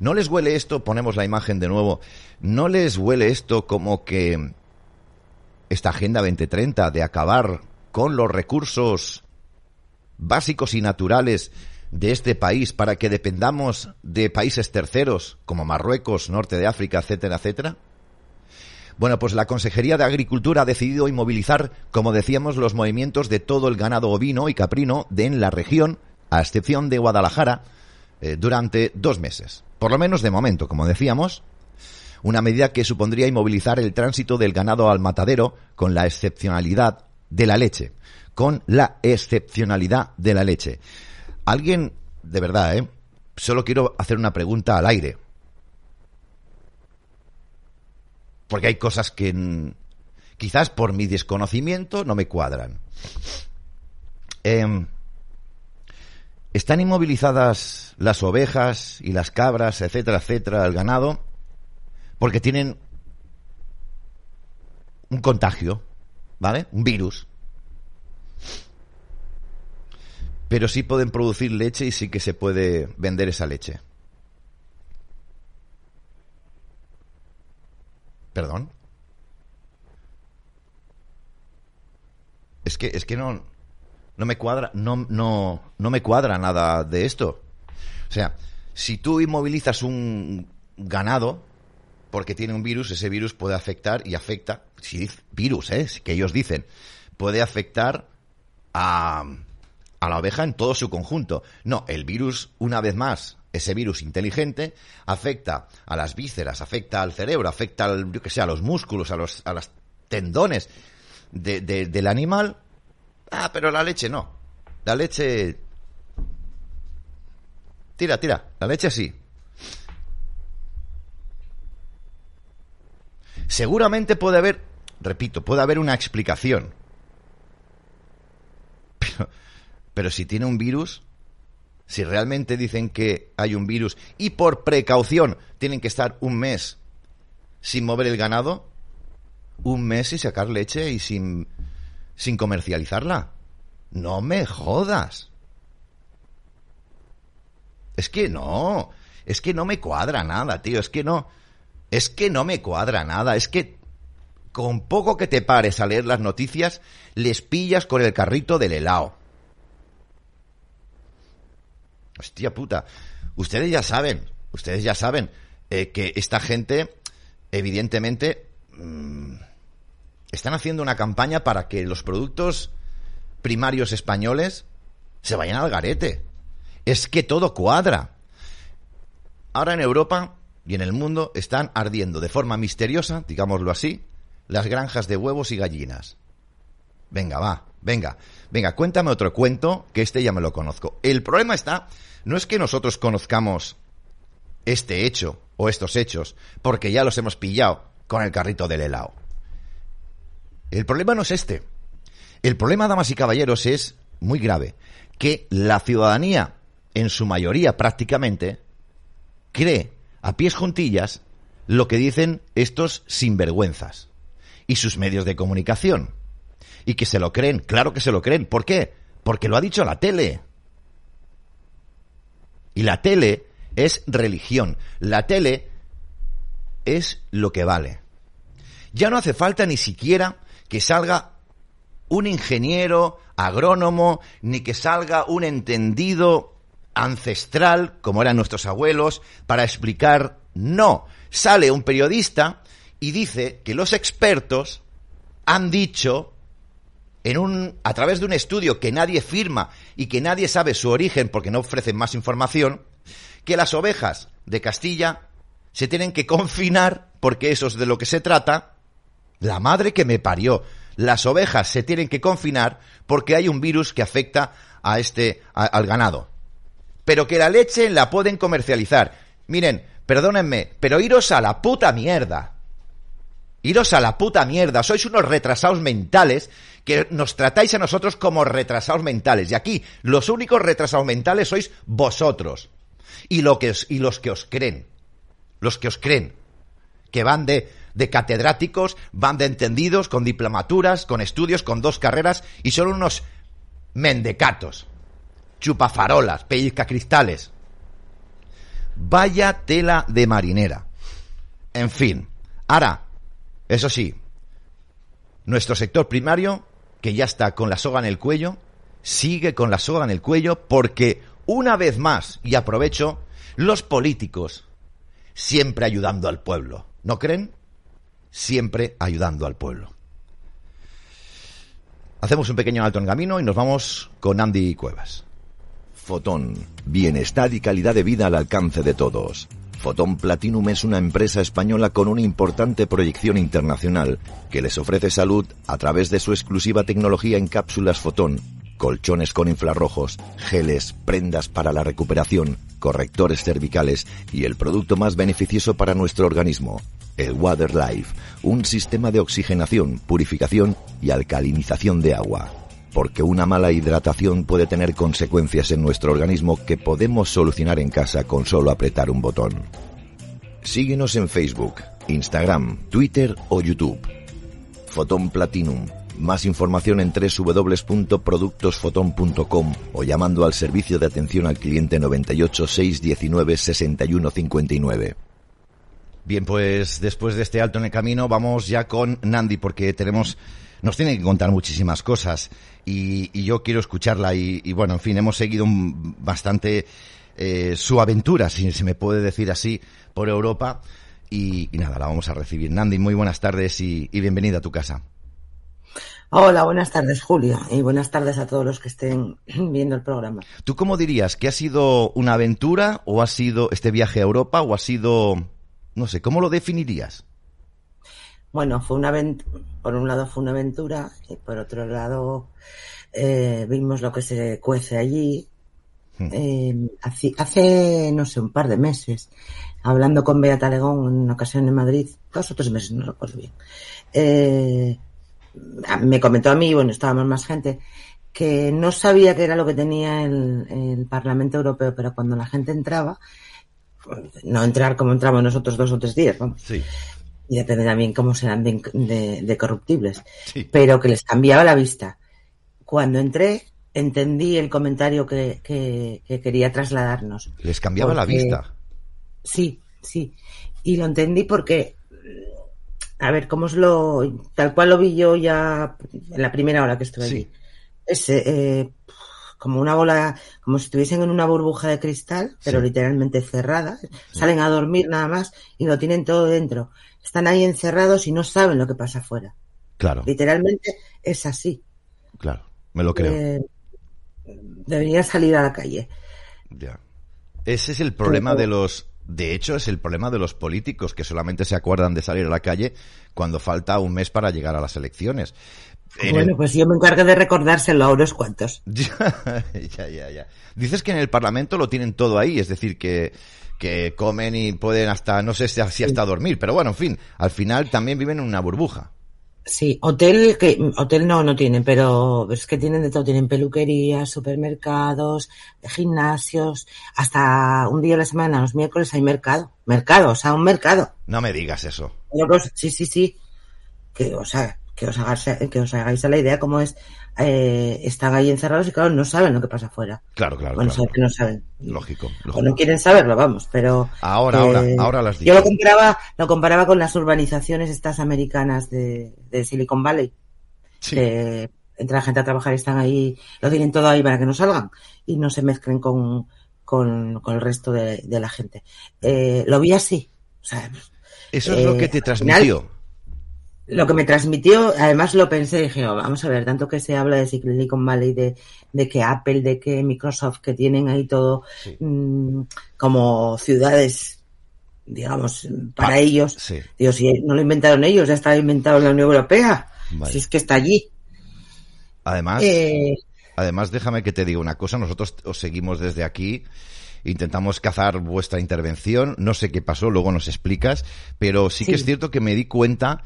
¿No les huele esto? Ponemos la imagen de nuevo. ¿No les huele esto como que esta Agenda 2030 de acabar con los recursos básicos y naturales de este país para que dependamos de países terceros como Marruecos, Norte de África, etcétera, etcétera? Bueno, pues la Consejería de Agricultura ha decidido inmovilizar, como decíamos, los movimientos de todo el ganado ovino y caprino de en la región, a excepción de Guadalajara, eh, durante dos meses. Por lo menos de momento, como decíamos, una medida que supondría inmovilizar el tránsito del ganado al matadero con la excepcionalidad de la leche. Con la excepcionalidad de la leche. Alguien, de verdad, ¿eh? Solo quiero hacer una pregunta al aire. Porque hay cosas que quizás por mi desconocimiento no me cuadran. Eh, ¿Están inmovilizadas las ovejas y las cabras, etcétera, etcétera, el ganado? Porque tienen un contagio, ¿vale? Un virus. pero sí pueden producir leche y sí que se puede vender esa leche. ¿Perdón? Es que, es que no, no me cuadra, no, no, no me cuadra nada de esto. O sea, si tú inmovilizas un ganado porque tiene un virus, ese virus puede afectar y afecta, si virus, ¿eh? que ellos dicen, puede afectar a, a la oveja en todo su conjunto. No, el virus, una vez más, ese virus inteligente, afecta a las vísceras, afecta al cerebro, afecta al, yo que sé, a los músculos, a los, a los tendones de, del animal. Ah, pero la leche no. La leche... Tira, tira. La leche sí. Seguramente puede haber, repito, puede haber una explicación. Pero, pero si tiene un virus, si realmente dicen que hay un virus y por precaución tienen que estar un mes sin mover el ganado, un mes sin sacar leche y sin, sin comercializarla. No me jodas. Es que no, es que no me cuadra nada, tío, es que no, es que no me cuadra nada, es que con poco que te pares a leer las noticias, les pillas con el carrito del helado. Hostia puta. Ustedes ya saben, ustedes ya saben eh, que esta gente, evidentemente, mm, están haciendo una campaña para que los productos primarios españoles se vayan al garete. Es que todo cuadra. Ahora en Europa y en el mundo están ardiendo de forma misteriosa, digámoslo así, las granjas de huevos y gallinas. Venga, va, venga, venga, cuéntame otro cuento que este ya me lo conozco. El problema está no es que nosotros conozcamos este hecho o estos hechos, porque ya los hemos pillado con el carrito del helado. El problema no es este. El problema, damas y caballeros, es muy grave. Que la ciudadanía, en su mayoría prácticamente, cree a pies juntillas lo que dicen estos sinvergüenzas y sus medios de comunicación. Y que se lo creen, claro que se lo creen. ¿Por qué? Porque lo ha dicho la tele. Y la tele es religión. La tele es lo que vale. Ya no hace falta ni siquiera que salga un ingeniero, agrónomo, ni que salga un entendido ancestral, como eran nuestros abuelos, para explicar. No, sale un periodista y dice que los expertos han dicho en un, a través de un estudio que nadie firma y que nadie sabe su origen porque no ofrecen más información, que las ovejas de Castilla se tienen que confinar, porque eso es de lo que se trata, la madre que me parió. Las ovejas se tienen que confinar porque hay un virus que afecta a este, al ganado. Pero que la leche la pueden comercializar. Miren, perdónenme, pero iros a la puta mierda. Iros a la puta mierda. Sois unos retrasados mentales que nos tratáis a nosotros como retrasados mentales. Y aquí los únicos retrasados mentales sois vosotros. Y, lo que y los que os creen. Los que os creen. Que van de, de catedráticos, van de entendidos, con diplomaturas, con estudios, con dos carreras, y son unos mendecatos. Chupafarolas, cristales. Vaya tela de marinera. En fin. Ahora, eso sí, nuestro sector primario que ya está con la soga en el cuello, sigue con la soga en el cuello porque, una vez más, y aprovecho, los políticos siempre ayudando al pueblo. ¿No creen? Siempre ayudando al pueblo. Hacemos un pequeño alto en camino y nos vamos con Andy Cuevas. Fotón. Bienestar y calidad de vida al alcance de todos. Photon Platinum es una empresa española con una importante proyección internacional que les ofrece salud a través de su exclusiva tecnología en cápsulas Fotón, colchones con infrarrojos, geles, prendas para la recuperación, correctores cervicales y el producto más beneficioso para nuestro organismo, el Water Life, un sistema de oxigenación, purificación y alcalinización de agua porque una mala hidratación puede tener consecuencias en nuestro organismo que podemos solucionar en casa con solo apretar un botón. Síguenos en Facebook, Instagram, Twitter o YouTube. Fotón Platinum, Más información en www.productosfoton.com o llamando al servicio de atención al cliente 98 619 61 59. Bien, pues después de este alto en el camino vamos ya con Nandi porque tenemos nos tiene que contar muchísimas cosas y, yo quiero escucharla y, bueno, en fin, hemos seguido bastante eh, su aventura, si se me puede decir así, por Europa y, nada, la vamos a recibir. Nandi, muy buenas tardes y, bienvenida a tu casa. Hola, buenas tardes, Julio, y buenas tardes a todos los que estén viendo el programa. ¿Tú cómo dirías que ha sido una aventura o ha sido este viaje a Europa o ha sido, no sé, ¿cómo lo definirías? Bueno, fue una por un lado fue una aventura y por otro lado eh, vimos lo que se cuece allí. Hmm. Eh, hace, no sé, un par de meses, hablando con Beata Legón en una ocasión en Madrid, dos o tres meses, no recuerdo bien, eh, me comentó a mí, bueno, estábamos más gente, que no sabía qué era lo que tenía el, el Parlamento Europeo, pero cuando la gente entraba, no entrar como entramos nosotros dos o tres días, vamos. Sí y depende también cómo serán de, corruptibles, pero que les cambiaba la vista. Cuando entré, entendí el comentario que, quería trasladarnos. ¿Les cambiaba la vista? Sí, sí. Y lo entendí porque, a ver, cómo es lo, tal cual lo vi yo ya en la primera hora que estuve allí. Es eh, como una bola, como si estuviesen en una burbuja de cristal, pero literalmente cerrada. Salen a dormir nada más y lo tienen todo dentro están ahí encerrados y no saben lo que pasa afuera. Claro. Literalmente es así. Claro, me lo creo. Eh, debería salir a la calle. Ya. Ese es el problema de los de hecho, es el problema de los políticos que solamente se acuerdan de salir a la calle cuando falta un mes para llegar a las elecciones. Bueno, pues yo me encargo de recordárselo a unos cuantos. ya, ya, ya. Dices que en el Parlamento lo tienen todo ahí, es decir, que que comen y pueden hasta, no sé si hasta dormir, pero bueno, en fin, al final también viven en una burbuja. Sí, hotel que hotel no no tienen, pero es que tienen de todo, tienen peluquerías, supermercados, gimnasios, hasta un día a la semana, los miércoles hay mercado, mercado, o sea, un mercado. No me digas eso. Pues, sí, sí, sí. Que o sea, que os hagáis, que os hagáis a la idea cómo es eh, están ahí encerrados y claro, no saben lo que pasa afuera. Claro, claro. Bueno, claro, que no saben. Lógico, O no quieren saberlo, vamos, pero... Ahora, ahora, eh, ahora las digo. Yo lo comparaba, lo comparaba con las urbanizaciones estas americanas de, de Silicon Valley. Sí. entra la gente a trabajar y están ahí, lo tienen todo ahí para que no salgan y no se mezclen con, con, con el resto de, de la gente. Eh, lo vi así. O sea, Eso es lo que te transmitió lo que me transmitió, además lo pensé, dije, oh, vamos a ver, tanto que se habla de Silicon Valley, de, de que Apple, de que Microsoft, que tienen ahí todo mm, como ciudades, digamos, para ellos. Sí. Digo, si no lo inventaron ellos, ya está inventado en la Unión Europea. Si es que está allí. Además, eh, además, déjame que te diga una cosa, nosotros os seguimos desde aquí intentamos cazar vuestra intervención. No sé qué pasó, luego nos explicas, pero sí, que es cierto que me di cuenta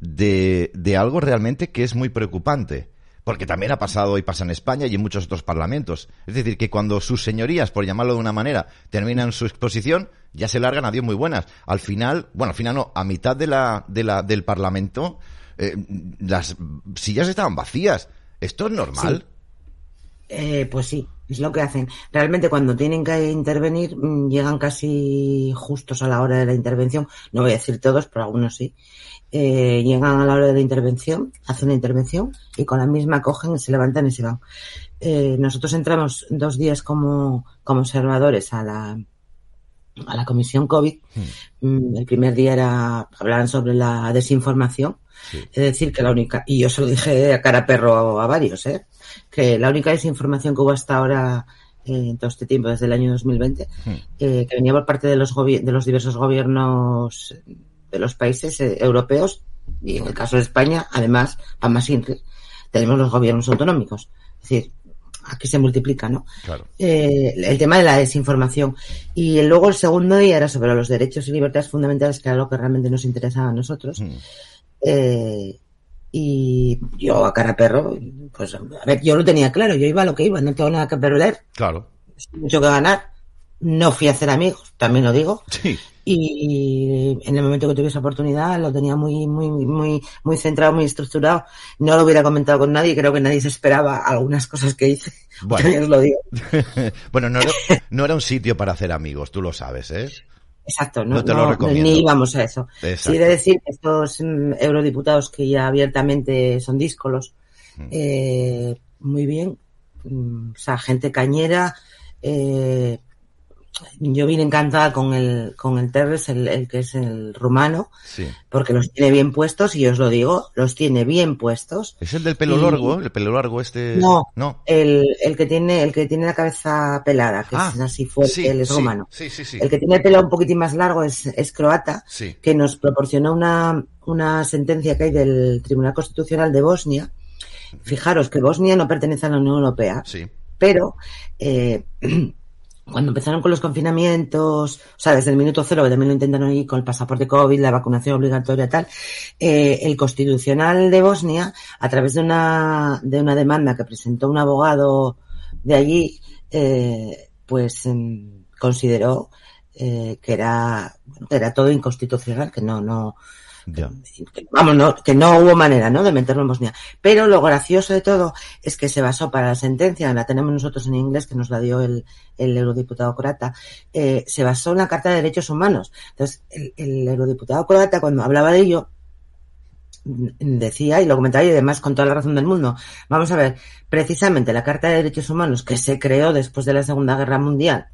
de, de algo realmente que es muy preocupante. Porque también ha pasado y pasa en España y en muchos otros parlamentos. Es decir, que cuando sus señorías, por llamarlo de una manera, terminan su exposición, ya se largan a Dios muy buenas. Al final, bueno, al final no, a mitad de la, de la, del parlamento, eh, las sillas estaban vacías. ¿Esto es normal? Eh, pues sí, es lo que hacen. Realmente cuando tienen que intervenir mm, llegan casi justos a la hora de la intervención. No voy a decir todos, pero algunos sí eh, llegan a la hora de la intervención, hacen la intervención y con la misma cogen, se levantan y se van. Eh, nosotros entramos dos días como, como observadores a la, a la comisión COVID. Hmm. Mm, el primer día era, hablaban sobre la desinformación. Es decir, que la única, y yo se lo dije a cara perro a, varios, ¿eh? que la única desinformación que hubo hasta ahora eh, en todo este tiempo, desde el año 2020, hmm. eh, que venía por parte de los, de los diversos gobiernos de los países eh, europeos y en el caso de España, además, a más tenemos los gobiernos autonómicos. Es decir, aquí se multiplica, ¿no? Eh, el tema de la desinformación. Y luego el segundo día era sobre los derechos y libertades fundamentales, que era lo que realmente nos interesaba a nosotros. Hmm. Eh, y yo a cara perro, pues a ver, yo lo tenía claro, yo iba a lo que iba, no tengo nada que perder. Claro. Mucho que ganar. No fui a hacer amigos, también lo digo. Sí. Y en el momento que tuve esa oportunidad lo tenía muy, muy, muy, muy centrado, muy estructurado. No lo hubiera comentado con nadie, creo que nadie se esperaba algunas cosas que hice. Bueno. Os lo digo. bueno, no era, no era un sitio para hacer amigos, tú lo sabes, ¿eh? Exacto, no, No te lo no, recomiendo. ni íbamos a eso. Exacto. Sí de decir que estos mm, eurodiputados que ya abiertamente son díscolos, Mm. eh, muy bien, mm, o sea, gente cañera, eh, yo vine encantada con el, con el Terres, el, el que es el rumano, Sí. porque los tiene bien puestos, y os lo digo, los tiene bien puestos. ¿Es el del pelo Y- largo? ¿El pelo largo este? No. No. El, el que tiene, el que tiene la cabeza pelada, que Ah, es así fuerte, sí, él es sí, rumano. Sí, sí, sí. El que tiene el pelo un poquitín más largo es, es croata, Sí. que nos proporcionó una, una sentencia que hay del Tribunal Constitucional de Bosnia. Fijaros que Bosnia no pertenece a la Unión Europea, Sí. pero eh, cuando empezaron con los confinamientos, o sea, desde el minuto cero, que también lo intentaron ahí con el pasaporte COVID, la vacunación obligatoria tal, eh, el Constitucional de Bosnia, a través de una, de una demanda que presentó un abogado de allí, eh, pues em, consideró eh, que era, bueno, que era todo inconstitucional, que no, no, Ya. vamos, no, que no hubo manera, ¿no? De meterlo en Bosnia. Pero lo gracioso de todo es que se basó para la sentencia, la tenemos nosotros en inglés, que nos la dio el, el eurodiputado croata, eh, se basó en la Carta de Derechos Humanos. Entonces, el, el eurodiputado croata, cuando hablaba de ello, decía, y lo comentaba y además con toda la razón del mundo, vamos a ver, precisamente la Carta de Derechos Humanos que se creó después de la Segunda Guerra Mundial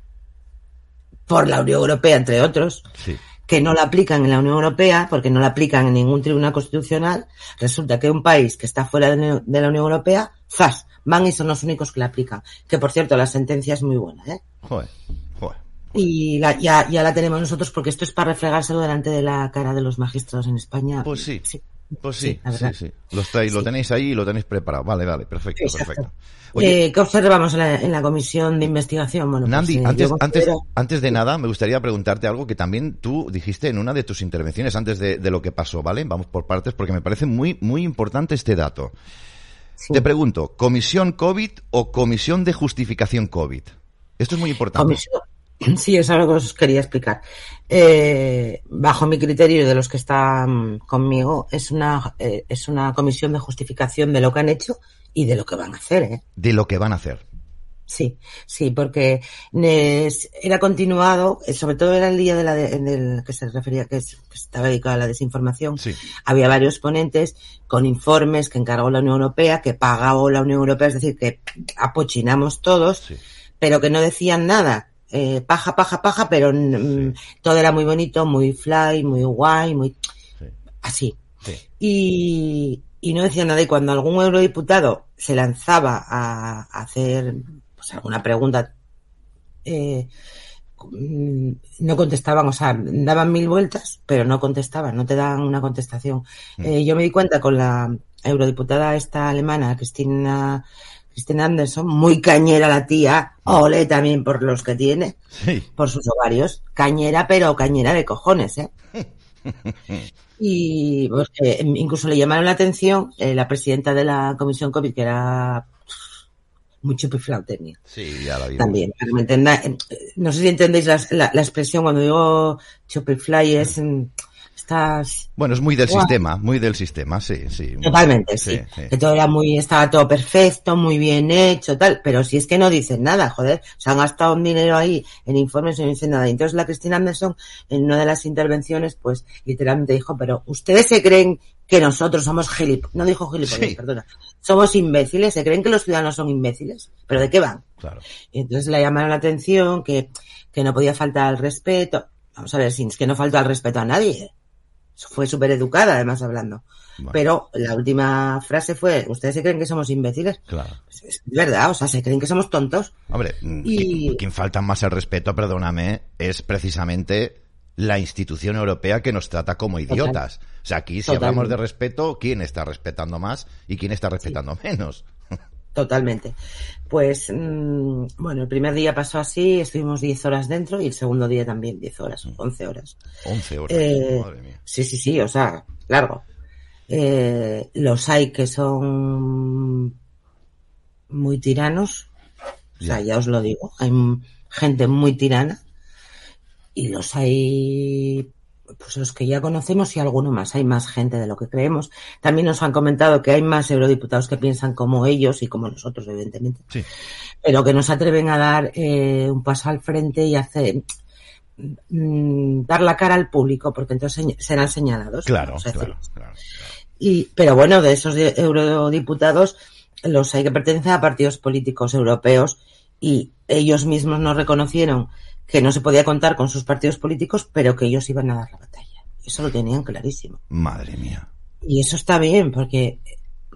por la Unión Europea, entre otros, Sí. Que no la aplican en la Unión Europea, porque no la aplican en ningún tribunal constitucional, resulta que un país que está fuera de la Unión- de la Unión Europea, ¡zas! van y son los únicos que la aplican. Que por cierto, la sentencia es muy buena, ¿eh? Joder. Joder. Y la, ya, ya la tenemos nosotros porque esto es para refregárselo delante de la cara de los magistrados en España. Pues sí. Sí. Pues sí, Sí, sí, sí. Lo, tenéis ahí y lo tenéis preparado. Vale, vale, perfecto, Exacto. perfecto. Oye, Eh, ¿Qué observamos en la, en la comisión de investigación? Bueno, pues, Nandi, eh, antes, antes, antes de nada, me gustaría preguntarte algo que también tú dijiste en una de tus intervenciones antes de, de lo que pasó, ¿vale? Vamos por partes porque me parece muy, muy importante este dato. sí. Te pregunto, ¿comisión COVID o comisión de justificación COVID? Esto es muy importante. Comisión- Sí, es algo que os quería explicar. Eh, bajo mi criterio y de los que están conmigo, es una, eh, es una comisión de justificación de lo que han hecho y de lo que van a hacer, ¿eh? De lo que van a hacer. Sí, sí, porque era continuado, eh, sobre todo era el día de la de- del que se refería, que, es- que estaba dedicado a la desinformación. Sí. Había varios ponentes con informes que encargó la Unión Europea, que pagó la Unión Europea, es decir, que apochinamos todos, Sí. pero que no decían nada. Eh, paja, paja, paja, pero mm, todo era muy bonito, muy fly, muy guay, muy Sí. así. Sí. Y, y no decían nada. Y cuando algún eurodiputado se lanzaba a, a hacer pues, alguna pregunta, eh, mm, no contestaban, o sea, daban mil vueltas, pero no contestaban, no te dan una contestación. Mm. Eh, yo me di cuenta con la eurodiputada esta alemana, Cristina, Cristina Anderson, muy cañera la tía, ole también por los que tiene, Sí. por sus ovarios, cañera, pero cañera de cojones, ¿eh? Y pues, incluso le llamaron la atención eh, la presidenta de la comisión COVID, que era muy chupiflau tenía. Sí, ya la vi. También, para que me entenda- eh, no sé si entendéis la, la- la expresión cuando digo chupifly es mm, estás Bueno, es muy del sistema, muy del sistema, sí, sí. totalmente, sí, Sí, sí. que todo era muy, estaba todo perfecto, muy bien hecho, tal, pero si es que no dicen nada, joder, se han gastado un dinero ahí en informes y no dicen nada. Y entonces la Cristina Anderson, en una de las intervenciones, pues literalmente dijo, pero ustedes se creen que nosotros somos gilipollas, no dijo gilipollas, Sí. perdona, somos imbéciles, se creen que los ciudadanos son imbéciles, pero ¿de qué van? Claro. Y entonces le llamaron la atención que, que no podía faltar al respeto. Vamos a ver, si es que no faltó al respeto a nadie. Fue súper educada, además, hablando. Bueno, Pero la última frase fue, ¿ustedes se creen que somos imbéciles? Claro. Pues es verdad, o sea, se creen que somos tontos. Hombre, Y- quien, falta más el respeto, perdóname, es precisamente la institución europea que nos trata como idiotas. O sea, aquí si hablamos de respeto, ¿quién está respetando más y quién está respetando menos? Totalmente. Pues, mm, bueno, el primer día pasó así, estuvimos 10 horas dentro y el segundo día también 10 horas, 11 horas. 11 horas. Eh, Madre mía. Sí, sí, sí, o sea, largo. Eh, los hay que son muy tiranos, o sea, Ya. os lo digo. Hay gente muy tirana y los hay pues los que ya conocemos y alguno más. Hay más gente de lo que creemos. También nos han comentado que hay más eurodiputados que piensan como ellos y como nosotros, evidentemente. Sí. Pero que nos atreven a dar eh, un paso al frente y hacer mm, dar la cara al público, porque entonces serán señalados. Claro, claro, claro, claro, Y, pero bueno, de esos eurodiputados, los hay que pertenecen a partidos políticos europeos y ellos mismos nos reconocieron que no se podía contar con sus partidos políticos, pero que ellos iban a dar la batalla. Eso lo tenían clarísimo. Madre mía. Y eso está bien, porque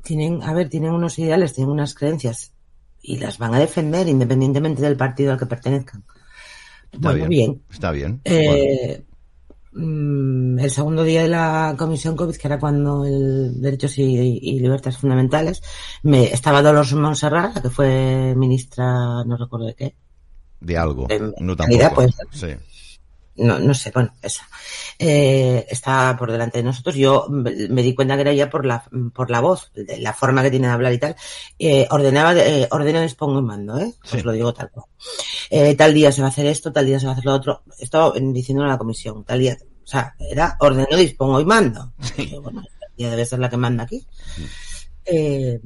tienen, a ver, tienen unos ideales, tienen unas creencias y las van a defender independientemente del partido al que pertenezcan. Está bueno, bien, Está bien. Eh, mm, El segundo día de la Comisión COVID, que era cuando el Derechos y, y Libertades Fundamentales, me, estaba Dolores Montserrat, la que fue ministra, no recuerdo de qué, de algo. De no tampoco. Pues, sí. No, no sé, bueno, esa. Eh, está por delante de nosotros. Yo me di cuenta que era ya por la, por la voz, de la forma que tiene de hablar y tal. Eh, ordenaba, eh, ordeno, dispongo y mando, ¿eh? Sí. Os lo digo tal cual. Eh, tal día se va a hacer esto, tal día se va a hacer lo otro. Esto diciendo a la comisión, tal día, o sea, era ordeno, dispongo y mando. Sí. Bueno, ya debe ser la que manda aquí. Eh,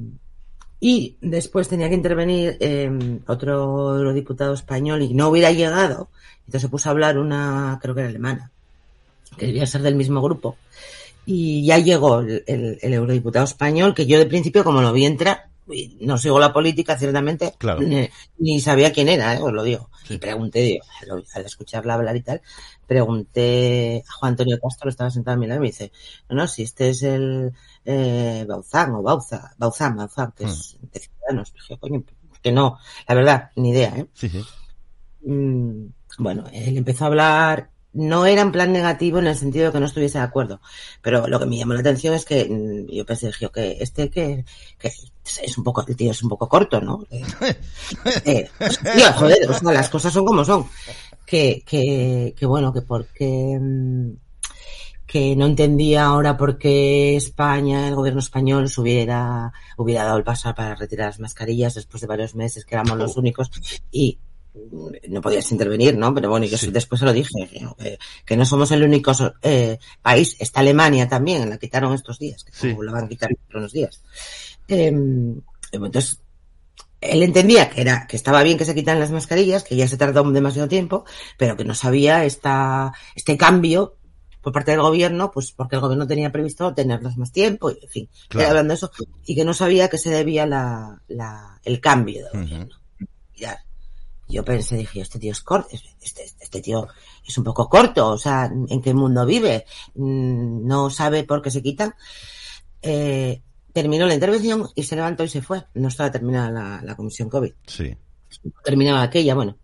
y después tenía que intervenir eh, otro eurodiputado español y no hubiera llegado. Entonces se puso a hablar una, creo que era alemana, que debía ser del mismo grupo. Y ya llegó el, el, el eurodiputado español, que yo de principio, como lo vi entrar, no sigo la política, ciertamente, Claro. ni, ni sabía quién era, ¿eh? os lo digo. Sí. Y pregunté, digo, al, al escucharla hablar y tal, pregunté a Juan Antonio Castro, estaba sentado a mi lado, y me dice, no, no, si este es el eh, Bauzán o Bauza, Bauzán, Bauzán, que es de Ciudadanos. Dije, coño, que no, la verdad, ni idea, ¿eh? Sí, sí. Mm, bueno, él empezó a hablar, no era en plan negativo en el sentido de que no estuviese de acuerdo, pero lo que me llamó la atención es que mm, yo pensé, dije, que este que, que es un poco, el tío es un poco corto, ¿no? Eh, eh, tío, joder, o sea, las cosas son como son. Que, que, que bueno, que porque mm, que no entendía ahora por qué España, el gobierno español, hubiera, hubiera dado el paso para retirar las mascarillas después de varios meses que éramos los únicos y no podías intervenir, ¿no? Pero bueno, y Sí. después se lo dije, que, que no somos el único eh, país, está Alemania también, la quitaron estos días, que Sí. la van a quitar unos días. Eh, entonces, él entendía que era, que estaba bien que se quitaran las mascarillas, que ya se tardó demasiado tiempo, pero que no sabía esta, este cambio por parte del gobierno, pues porque el gobierno tenía previsto tenerlas más tiempo, y, en fin, Claro. hablando de eso, y que no sabía que se debía la, la, el cambio de Ujú. gobierno. Mirad, yo pensé, dije, este tío es corto, este, este tío es un poco corto, o sea, ¿en qué mundo vive? Mm, No sabe por qué se quitan. Eh, terminó la intervención y se levantó y se fue. No estaba terminada la, la comisión COVID. Sí. Terminaba aquella, bueno.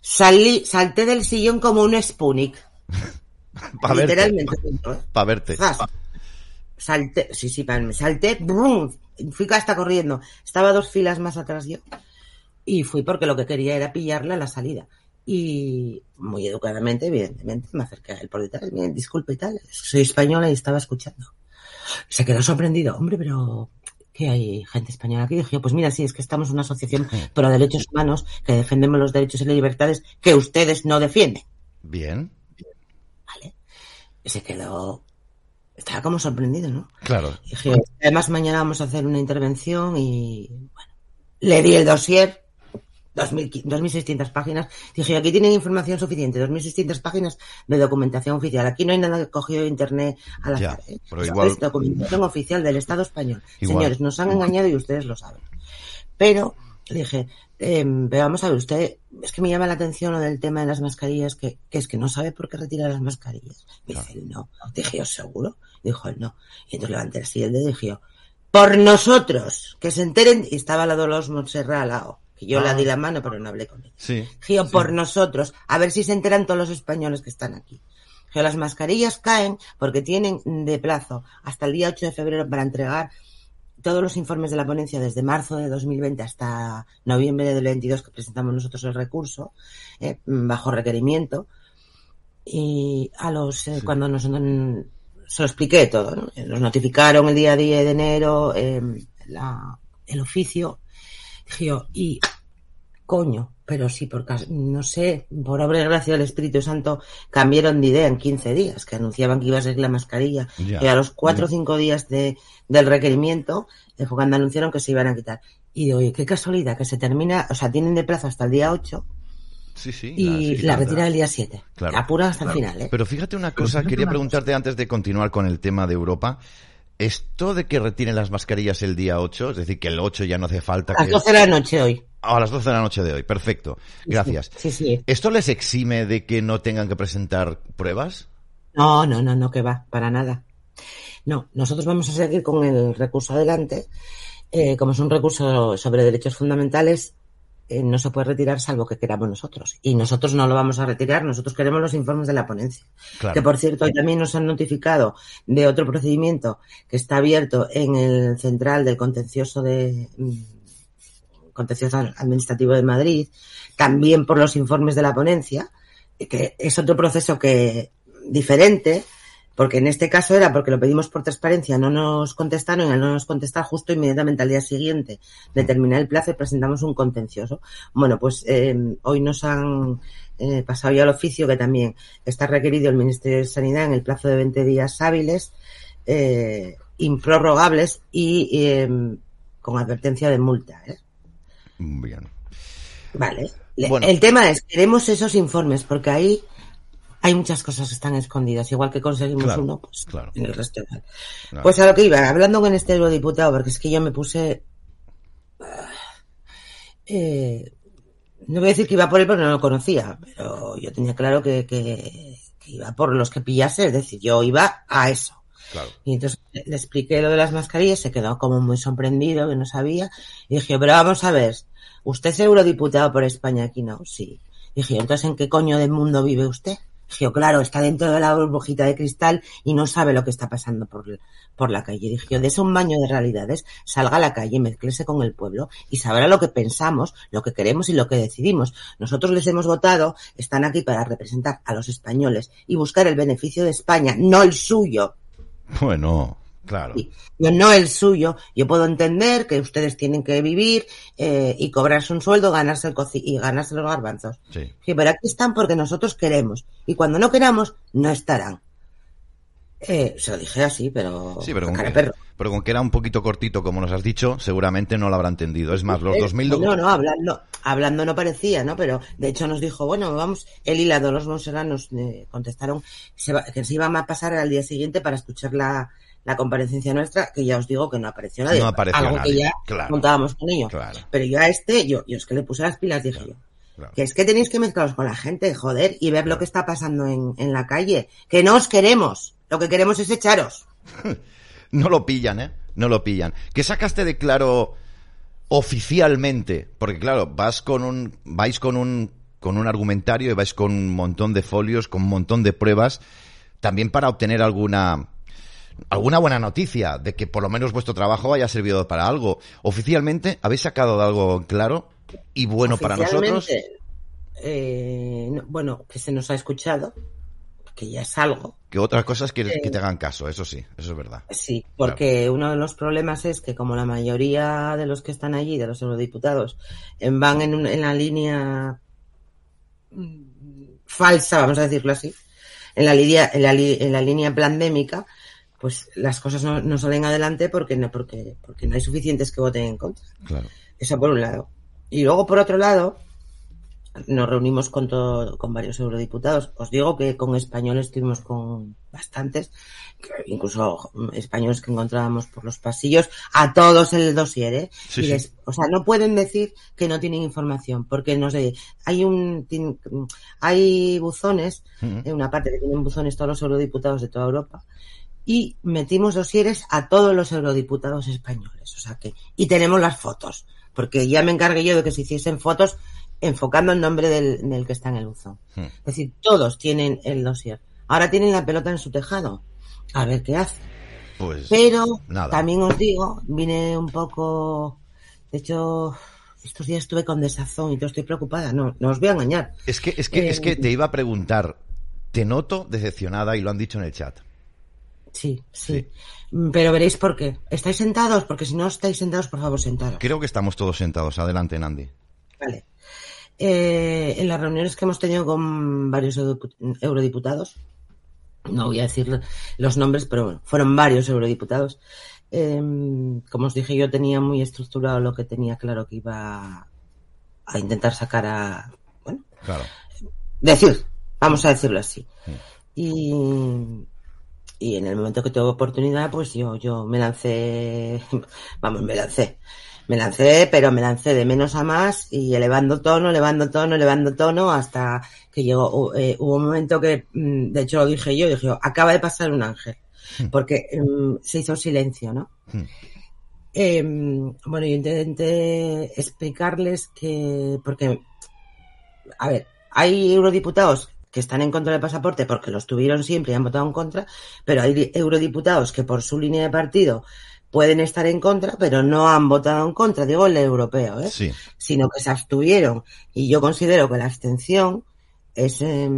Salí, salté del sillón como un. Para verte. literalmente. Para verte. Zas. Salté, sí, sí, pa- me salté, brum, fui hasta corriendo. Estaba dos filas más atrás yo. Y fui porque lo que quería era pillarle a la salida. Y muy educadamente, evidentemente, me acerqué a él por detrás. Disculpe y tal. Soy española y estaba escuchando. Se quedó sorprendido. Hombre, pero ¿qué hay gente española aquí? Dije, yo, pues mira, sí, es que estamos en una asociación pro derechos humanos que defendemos los derechos y las libertades que ustedes no defienden. Bien. ¿Vale? Se quedó... Estaba como sorprendido, ¿no? Claro. Dije, además mañana vamos a hacer una intervención y bueno, le di el dossier, 2000 2.600 páginas. Dije, aquí tienen información suficiente, 2.600 páginas de documentación oficial. Aquí no hay nada cogido de internet a la Ya, tarde. ¿eh? igual- es documentación oficial del Estado español. Igual. Señores, nos han engañado y ustedes lo saben. Pero dije, eh, pero vamos a ver, usted, es que me llama la atención lo del tema de las mascarillas, que, que es que no sabe por qué retira las mascarillas. Me dice, no. Dije ¿seguro? Dijo él, no. Y entonces levanté así el dedo y dije por nosotros, que se enteren, y estaba la Dolores Montserrat al lado, que yo Ah. la di la mano, pero no hablé con ella. Sí. Dije yo, por nosotros, a ver si se enteran todos los españoles que están aquí. Yo, las mascarillas caen porque tienen de plazo hasta el día 8 de febrero para entregar todos los informes de la ponencia desde marzo de 2020 hasta noviembre del 22 que presentamos nosotros el recurso, eh, bajo requerimiento. Y a los, eh, cuando nos, mm, se lo expliqué todo, ¿no? Eh, Nos notificaron el día 10 de enero eh, la, el oficio. Yo, y coño, pero sí, por no sé, por obra y gracia del Espíritu Santo, cambiaron de idea en 15 días, que anunciaban que iba a ser la mascarilla, y a los 4 o 5 días de, del requerimiento, fue cuando anunciaron que se iban a quitar. Y oye, qué casualidad, que se termina, o sea, tienen de plazo hasta el día 8, Sí, sí. Y la, retira el día 7. Claro, Apura hasta el final. ¿eh? Pero fíjate una cosa, quería preguntarte antes de continuar con el tema de Europa. Esto de que retiren las mascarillas el día 8, es decir, que el 8 ya no hace falta. A las 12 de la noche hoy. a las 12 de la noche de hoy, perfecto. Gracias. Sí, sí. ¿Esto les exime de que no tengan que presentar pruebas? No, no, no, no, que va, para nada. No, nosotros vamos a seguir con el recurso adelante. Eh, como es un recurso sobre derechos fundamentales, eh, no se puede retirar salvo que queramos nosotros. Y nosotros no lo vamos a retirar, nosotros queremos los informes de la ponencia. Que por cierto, hoy también nos han notificado de otro procedimiento que está abierto en el central del contencioso de mm, contencioso administrativo de Madrid, también por los informes de la ponencia, que es otro proceso que diferente, porque en este caso era porque lo pedimos por transparencia, no nos contestaron y al no nos contestar justo inmediatamente al día siguiente de terminar el plazo y presentamos un contencioso. Bueno, pues eh, hoy nos han eh, pasado ya al oficio que también está requerido el Ministerio de Sanidad en el plazo de 20 días hábiles, eh, improrrogables y em, con advertencia de multa. Bien. Vale. El tema es, queremos esos informes porque ahí hay muchas cosas que están escondidas. Igual que conseguimos uno, pues en el resto Pues a lo que iba, hablando con este eurodiputado, porque es que yo me puse... Eh, no voy a decir que iba por él porque no lo conocía, pero yo tenía claro que, que, iba por los que pillase, es decir, yo iba a eso. Y entonces le expliqué lo de las mascarillas, se quedó como muy sorprendido, que no sabía, y dije, pero vamos a ver, ¿usted es eurodiputado por España aquí? No, sí. dije, entonces, ¿en qué coño del mundo vive usted? Dije, claro, está dentro de la burbujita de cristal y no sabe lo que está pasando por, por la calle. Dije, yo, dése un baño de realidades, salga a la calle, mezclese con el pueblo y sabrá lo que pensamos, lo que queremos y lo que decidimos. Nosotros les hemos votado, están aquí para representar a los españoles y buscar el beneficio de España, no el suyo. Bueno, Claro. Yo no el suyo. Yo puedo entender que ustedes tienen que vivir eh, y cobrarse un sueldo, ganarse el y ganarse los garbanzos. Sí. Pero aquí están porque nosotros queremos. Y cuando no queramos, no estarán. Eh, se lo dije así, pero. Sí, pero con, que, pero con que era un poquito cortito, como nos has dicho, seguramente no lo habrá entendido. Es más, los 2000. Eh, no, no, hablando, hablando no parecía, ¿no? Pero de hecho nos dijo, bueno, vamos, él y la los Monserrat eh, contestaron que se iban a pasar al día siguiente para escuchar la, la comparecencia nuestra, que ya os digo que no apareció nadie. No apareció algo que ya contábamos con ello. Pero yo a este, yo, yo es que le puse las pilas, dije yo. Que es que tenéis que mezclaros con la gente, joder, y ver lo que está pasando en, en la calle. Que no os queremos. Lo que queremos es echaros. no lo pillan, ¿eh? No lo pillan. ¿Qué sacaste de claro oficialmente? Porque claro, vas con un, vais con un, con un argumentario y vais con un montón de folios, con un montón de pruebas, también para obtener alguna, alguna buena noticia de que por lo menos vuestro trabajo haya servido para algo. Oficialmente, ¿habéis sacado algo claro y bueno para nosotros? Eh, bueno, que se nos ha escuchado, que ya es algo. Que otras cosas que, que te hagan caso, eso sí, eso es verdad. Sí, porque uno de los problemas es que como la mayoría de los que están allí, de los eurodiputados, van en, en la línea falsa, vamos a decirlo así, en la línea, en la, en la línea pandémica, pues las cosas no, salen adelante porque no, porque, porque no hay suficientes que voten en contra. Claro. Eso por un lado. Y luego, por otro lado, nos reunimos con, todo, con varios eurodiputados. Os digo que con españoles estuvimos con bastantes, incluso españoles que encontrábamos por los pasillos, a todos el dossier, ¿eh? O sea, no pueden decir que no tienen información, porque no sé, hay un, hay buzones, en una parte que tienen buzones todos los eurodiputados de toda Europa, y metimos dosieres a todos los eurodiputados españoles. O sea que, y tenemos las fotos, porque ya me encargué yo de que se hiciesen fotos enfocando el nombre del, que está en el buzón. Hmm. Es decir, todos tienen el dossier. Ahora tienen la pelota en su tejado. A ver qué hace. Pues, Pero también os digo, vine un poco, de hecho, estos días estuve con desazón y yo estoy preocupada. No, no os voy a engañar. Es que, es que, es que eh, te iba a preguntar. Te noto decepcionada y lo han dicho en el chat. Sí, sí, Pero veréis por qué. ¿Estáis sentados? Porque si no estáis sentados, por favor, sentados. Creo que estamos todos sentados. Adelante, Nandi. Vale. eh, en las reuniones que hemos tenido con varios eurodiputados, no voy a decir los nombres, pero bueno, fueron varios eurodiputados. Em, como os dije, yo tenía muy estructurado lo que tenía claro que iba a intentar sacar a, bueno, claro. decir, vamos a decirlo así. Y, y en el momento que tuve oportunidad, pues yo, yo me lancé, vamos, me lancé. Me lancé, pero me lancé de menos a más y elevando tono, elevando tono, elevando tono hasta que llegó, eh, hubo un momento que, mm, de hecho lo dije yo, dije, acaba de pasar un ángel, hmm. porque em, se hizo silencio, ¿no? Hmm. Em, bueno, yo intenté explicarles que, porque, a ver, hay eurodiputados que están en contra del pasaporte porque los tuvieron siempre y han votado en contra, pero hay eurodiputados que por su línea de partido pueden estar en contra, pero no han votado en contra, digo el europeo, ¿eh? Sí. sino que se abstuvieron. Y yo considero que la abstención es eh,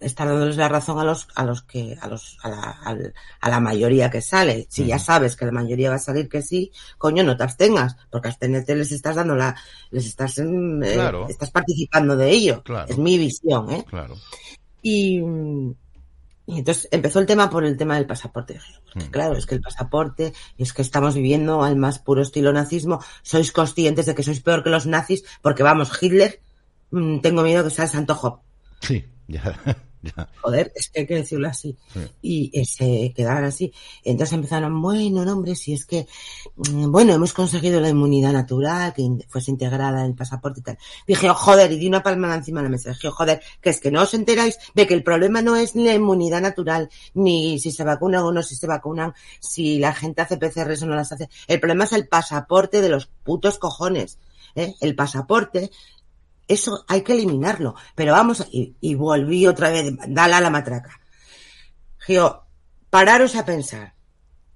estar dándoles la razón a los a los que a los a la, a la mayoría que sale. Si ya sabes que la mayoría va a salir que sí, coño, no te abstengas, porque abstenerte les estás dando la les estás mm, eh, estás participando de ello. Es mi visión, ¿eh? Claro. Y y entonces empezó el tema por el tema del pasaporte. Porque. Claro, es que el pasaporte, es que estamos viviendo al más puro estilo nazismo. Sois conscientes de que sois peor que los nazis, porque vamos, Hitler, mm, tengo miedo que sea el Santo Job. Sí, ya. Joder, es que hay que decirlo así. Y eh, se quedaron así. Entonces empezaron, bueno, no, hombre, si es que, mm, bueno, hemos conseguido la inmunidad natural, que fuese integrada en el pasaporte y tal. Dije, oh, joder, y di una palma encima de la mesa. Dije, oh, joder, que es que no os enteráis de que el problema no es ni la inmunidad natural, ni si se vacunan o no si se vacunan, si la gente hace PCRs o no las hace. El problema es el pasaporte de los putos cojones. ¿eh? El pasaporte eso hay que eliminarlo. Pero vamos, y, volví otra vez, dale a la matraca. Gio, pararos a pensar,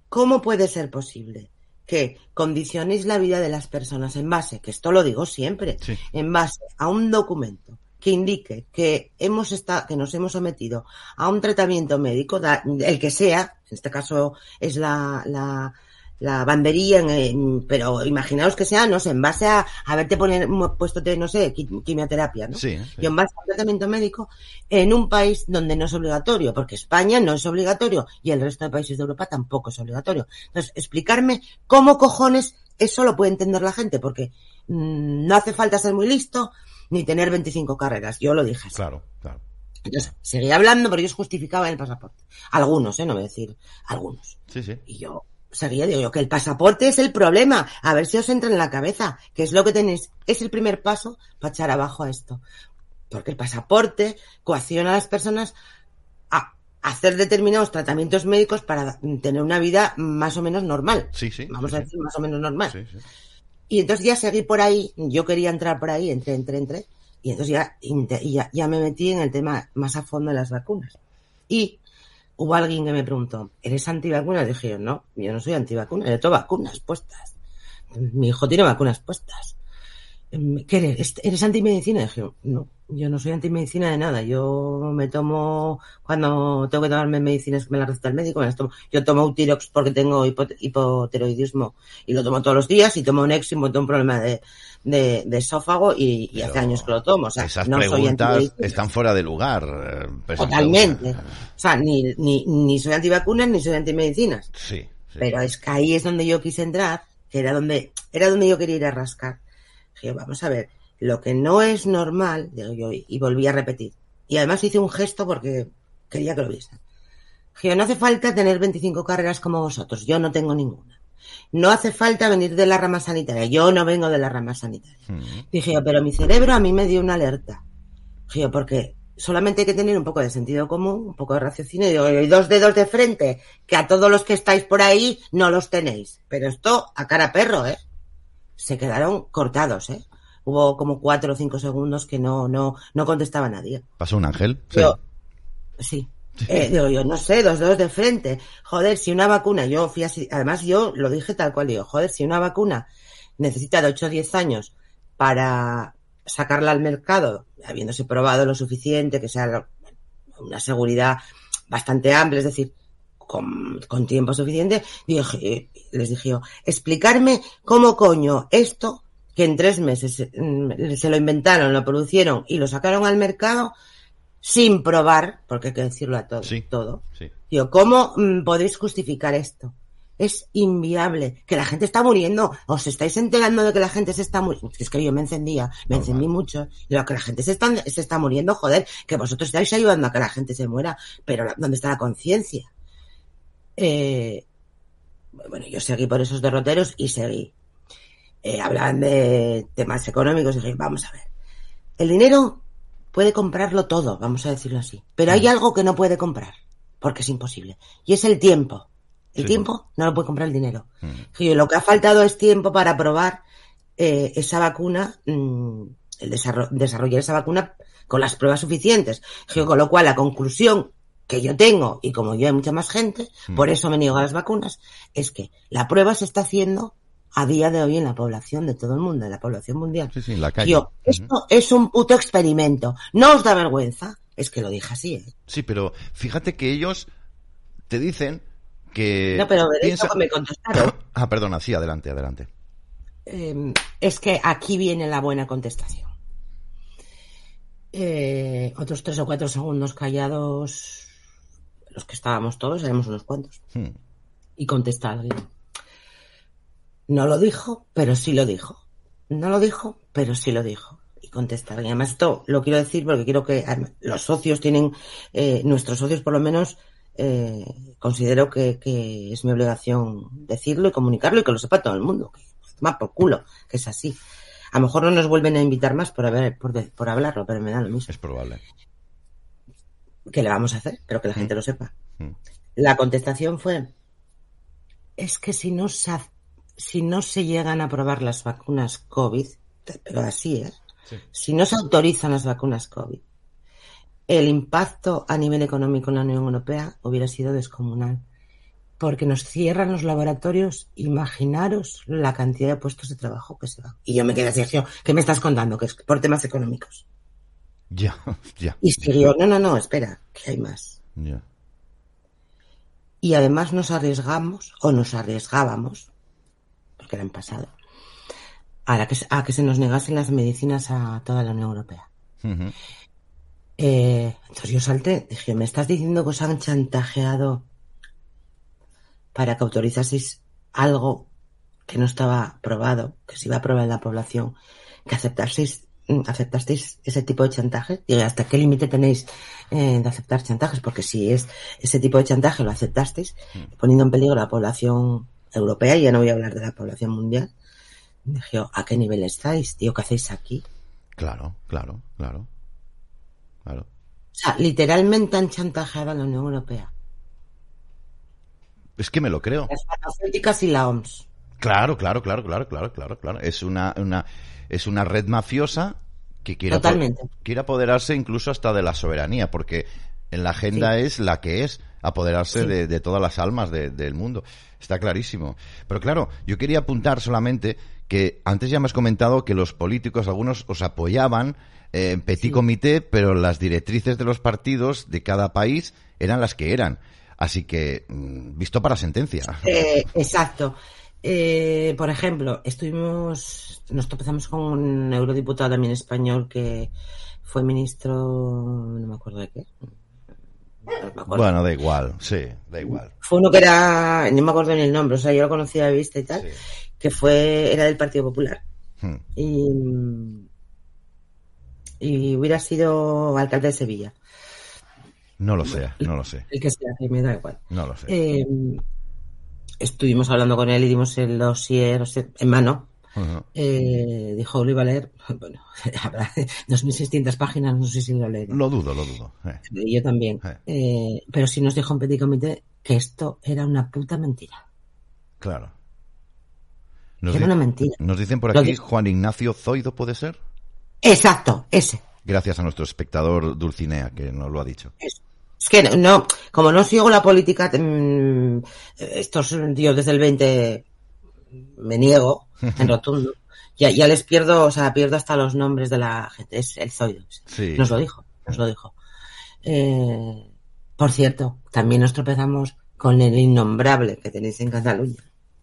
¿cómo puede ser posible que condicionéis la vida de las personas en base, que esto lo digo siempre, en base a un documento que indique que hemos estado, que nos hemos sometido a un tratamiento médico, el que sea, en este caso es la, la la bandería, en, pero imaginaos que sea, no sé, en base a haberte poner, puesto, no sé, quimioterapia, ¿no? Sí, Y en base a un tratamiento médico en un país donde no es obligatorio, porque España no es obligatorio y el resto de países de Europa tampoco es obligatorio. Entonces, explicarme cómo cojones eso lo puede entender la gente, porque mm, no hace falta ser muy listo ni tener 25 carreras. Yo lo dije así. Claro, claro. Entonces, seguía hablando, pero ellos justificaban el pasaporte. Algunos, ¿eh? No voy a decir algunos. Sí, sí. Y yo, Sabía, digo yo, que el pasaporte es el problema. A ver si os entra en la cabeza, que es lo que tenéis. Es el primer paso para echar abajo a esto. Porque el pasaporte coacciona a las personas a hacer determinados tratamientos médicos para tener una vida más o menos normal. Sí, sí. Vamos a decir más o menos normal. Y entonces ya seguí por ahí, yo quería entrar por ahí, entré, entré, entré. Y entonces ya, ya, ya me metí en el tema más a fondo de las vacunas. Y hubo alguien que me preguntó, ¿eres antivacuna? Dije yo, no, yo no soy antivacuna, yo tengo vacunas puestas. Mi hijo tiene vacunas puestas. ¿Qué eres? ¿Eres antimedicina? Dije, no, yo no soy antimedicina de nada. Yo me tomo, cuando tengo que tomarme medicinas que me las receta el médico, me las tomo. Yo tomo Utirox porque tengo hipotiroidismo y lo tomo todos los días y tomo Nexim porque tengo un problema de, de, esófago y, hace años que lo tomo. O sea, esas no preguntas están fuera de lugar. Eh, Totalmente. O sea, ni, ni, ni soy antivacunas ni soy antimedicinas. Sí, Pero es que ahí es donde yo quise entrar, que era donde, era donde yo quería ir a rascar. Dije, vamos a ver, lo que no es normal, digo yo, y volví a repetir. Y además hice un gesto porque quería que lo viesen. Dije, no hace falta tener 25 carreras como vosotros, yo no tengo ninguna. No hace falta venir de la rama sanitaria. Yo no vengo de la rama sanitaria. Dije yo, pero mi cerebro a mí me dio una alerta. Dije yo, porque solamente hay que tener un poco de sentido común, un poco de raciocinio y dos dedos de frente, que a todos los que estáis por ahí no los tenéis. Pero esto a cara perro, ¿eh? Se quedaron cortados, ¿eh? Hubo como cuatro o cinco segundos que no, no, no contestaba nadie. ¿Pasó un ángel? Sí. sí. Eh, digo yo, no sé, dos dedos de frente. Joder, si una vacuna, yo fui así, además yo lo dije tal cual, digo, joder, si una vacuna necesita de 8 o 10 años para sacarla al mercado, habiéndose probado lo suficiente, que sea una seguridad bastante amplia, es decir, con, con tiempo suficiente, dije, les dije yo, explicarme cómo coño esto que en tres meses mm, se lo inventaron, lo producieron y lo sacaron al mercado sin probar, porque hay que decirlo a todo. Sí, todo. sí. ¿cómo mm, podéis justificar esto? Es inviable. Que la gente está muriendo. ¿Os estáis enterando de que la gente se está muriendo? Es que yo me encendía, me encendí mucho. Digo, que la gente se está, se está muriendo, joder, que vosotros estáis ayudando a que la gente se muera. Pero ¿dónde está la conciencia? Eh, bueno, yo seguí por esos derroteros y seguí. Eh, hablaban de temas económicos y dije, vamos a ver. El dinero puede comprarlo todo, vamos a decirlo así. Pero hay algo que no puede comprar, porque es imposible. Y es el tiempo. El Sí, tiempo no lo puede comprar el dinero. Mm. Y lo que ha faltado es tiempo para probar eh, esa vacuna, mm, el desarro- desarrollar esa vacuna con las pruebas suficientes. Con lo cual, la conclusión que yo tengo, y como yo hay mucha más gente, Mm. por eso me niego a las vacunas, es que la prueba se está haciendo a día de hoy en la población de todo el mundo, en la población mundial. Sí, sí, en la calle. Yo, esto es un puto experimento. ¿No os da vergüenza? Es que lo dije así, ¿eh? Sí, pero fíjate que ellos te dicen que... No, pero piensa- que me contestaron. Ah, perdona, sí, adelante, adelante. Eh, es que aquí viene la buena contestación. Eh, otros tres o cuatro segundos callados, los que estábamos todos, éramos unos cuantos. Hmm. Y contesta alguien. No lo dijo, pero sí lo dijo. No lo dijo, pero sí lo dijo. Y contesta alguien. Además, esto lo quiero decir porque quiero que los socios tienen, eh, nuestros socios por lo menos, eh, considero que, que es mi obligación decirlo y comunicarlo y que lo sepa todo el mundo. Que toma por culo, que es así. A lo mejor no nos vuelven a invitar más por, haber, por, de- por hablarlo, pero me da lo mismo. Es probable. ¿Qué le vamos a hacer? Pero que la gente lo sepa. Mm. La contestación fue, es que si no, si no se llegan a probar las vacunas COVID, pero así es, Sí. si no se autorizan las vacunas COVID, el impacto a nivel económico en la Unión Europea hubiera sido descomunal. Porque nos cierran los laboratorios, imaginaros la cantidad de puestos de trabajo que se van. Y yo me quedé así, "Sergio, ¿qué me estás contando? Que es por temas económicos. Ya, ya. Y siguió, no, no, no, espera, que hay más. ya. Y además nos arriesgamos, o nos arriesgábamos, porque era en pasado, a, la que, se- a que se nos negasen las medicinas a toda la Unión Europea. Eh, entonces yo salté, dije, ¿me estás diciendo que os han chantajeado para que autorizaseis algo que no estaba probado, que se iba a probar en la población, que aceptaseis, aceptasteis ese tipo de chantajes? Digo, ¿hasta qué límite tenéis eh, de aceptar chantajes? Porque si es ese tipo de chantaje lo aceptasteis, poniendo en peligro a la población europea, y ya no voy a hablar de la población mundial, dije, yo, ¿a qué nivel estáis? Tío, ¿qué hacéis aquí? Claro, claro, claro. Claro. O sea, literalmente han chantajeado a la Unión Europea. Es que me lo creo. Las farmacéuticas y la OMS. Claro, claro, claro, claro, claro, claro, claro. Es una, una, es una red mafiosa que quiere, quiere apoderarse incluso hasta de la soberanía, porque en la agenda es la que es, apoderarse Sí. de, de todas las almas de- del mundo. Está clarísimo. Pero claro, yo quería apuntar solamente que antes ya me has comentado que los políticos, algunos os apoyaban eh, en petit Sí. comité, pero las directrices de los partidos de cada país eran las que eran. Así que, mm, visto para sentencia. Eh, exacto. Eh, por ejemplo, estuvimos, nos tropezamos con un eurodiputado también español que fue ministro, no me acuerdo de qué. No me acuerdo. Bueno, da igual, sí, da igual. Fue uno que era, no me acuerdo ni el nombre, o sea, yo lo conocía de vista y tal, Sí. que fue, era del Partido Popular. Hmm. Y, y hubiera sido alcalde de Sevilla. No lo sé, no lo sé, El que sea, que me da igual. no lo sé. Eh, estuvimos hablando con él y dimos el dossier en mano. Eh, dijo, lo iba a leer. Bueno, habrá 2.600 páginas, no sé si lo leeré. Lo dudo, lo dudo. eh. Yo también. Eh. Pero sí nos dijo en Petit Comité que esto era una puta mentira. Claro. Nos, era una mentira. nos dicen por aquí. Juan Ignacio Zoido, ¿puede ser? Exacto, ese. Gracias a nuestro espectador Dulcinea, que nos lo ha dicho. Es que no, no, como no sigo la política, mm, estos tíos desde el 20 me niego en rotundo. Ya, ya les pierdo, o sea, pierdo hasta los nombres de la gente. Es el Zoido. Sí. Nos lo dijo, nos lo dijo. Eh, por cierto, también nos tropezamos con el innombrable que tenéis en Cataluña.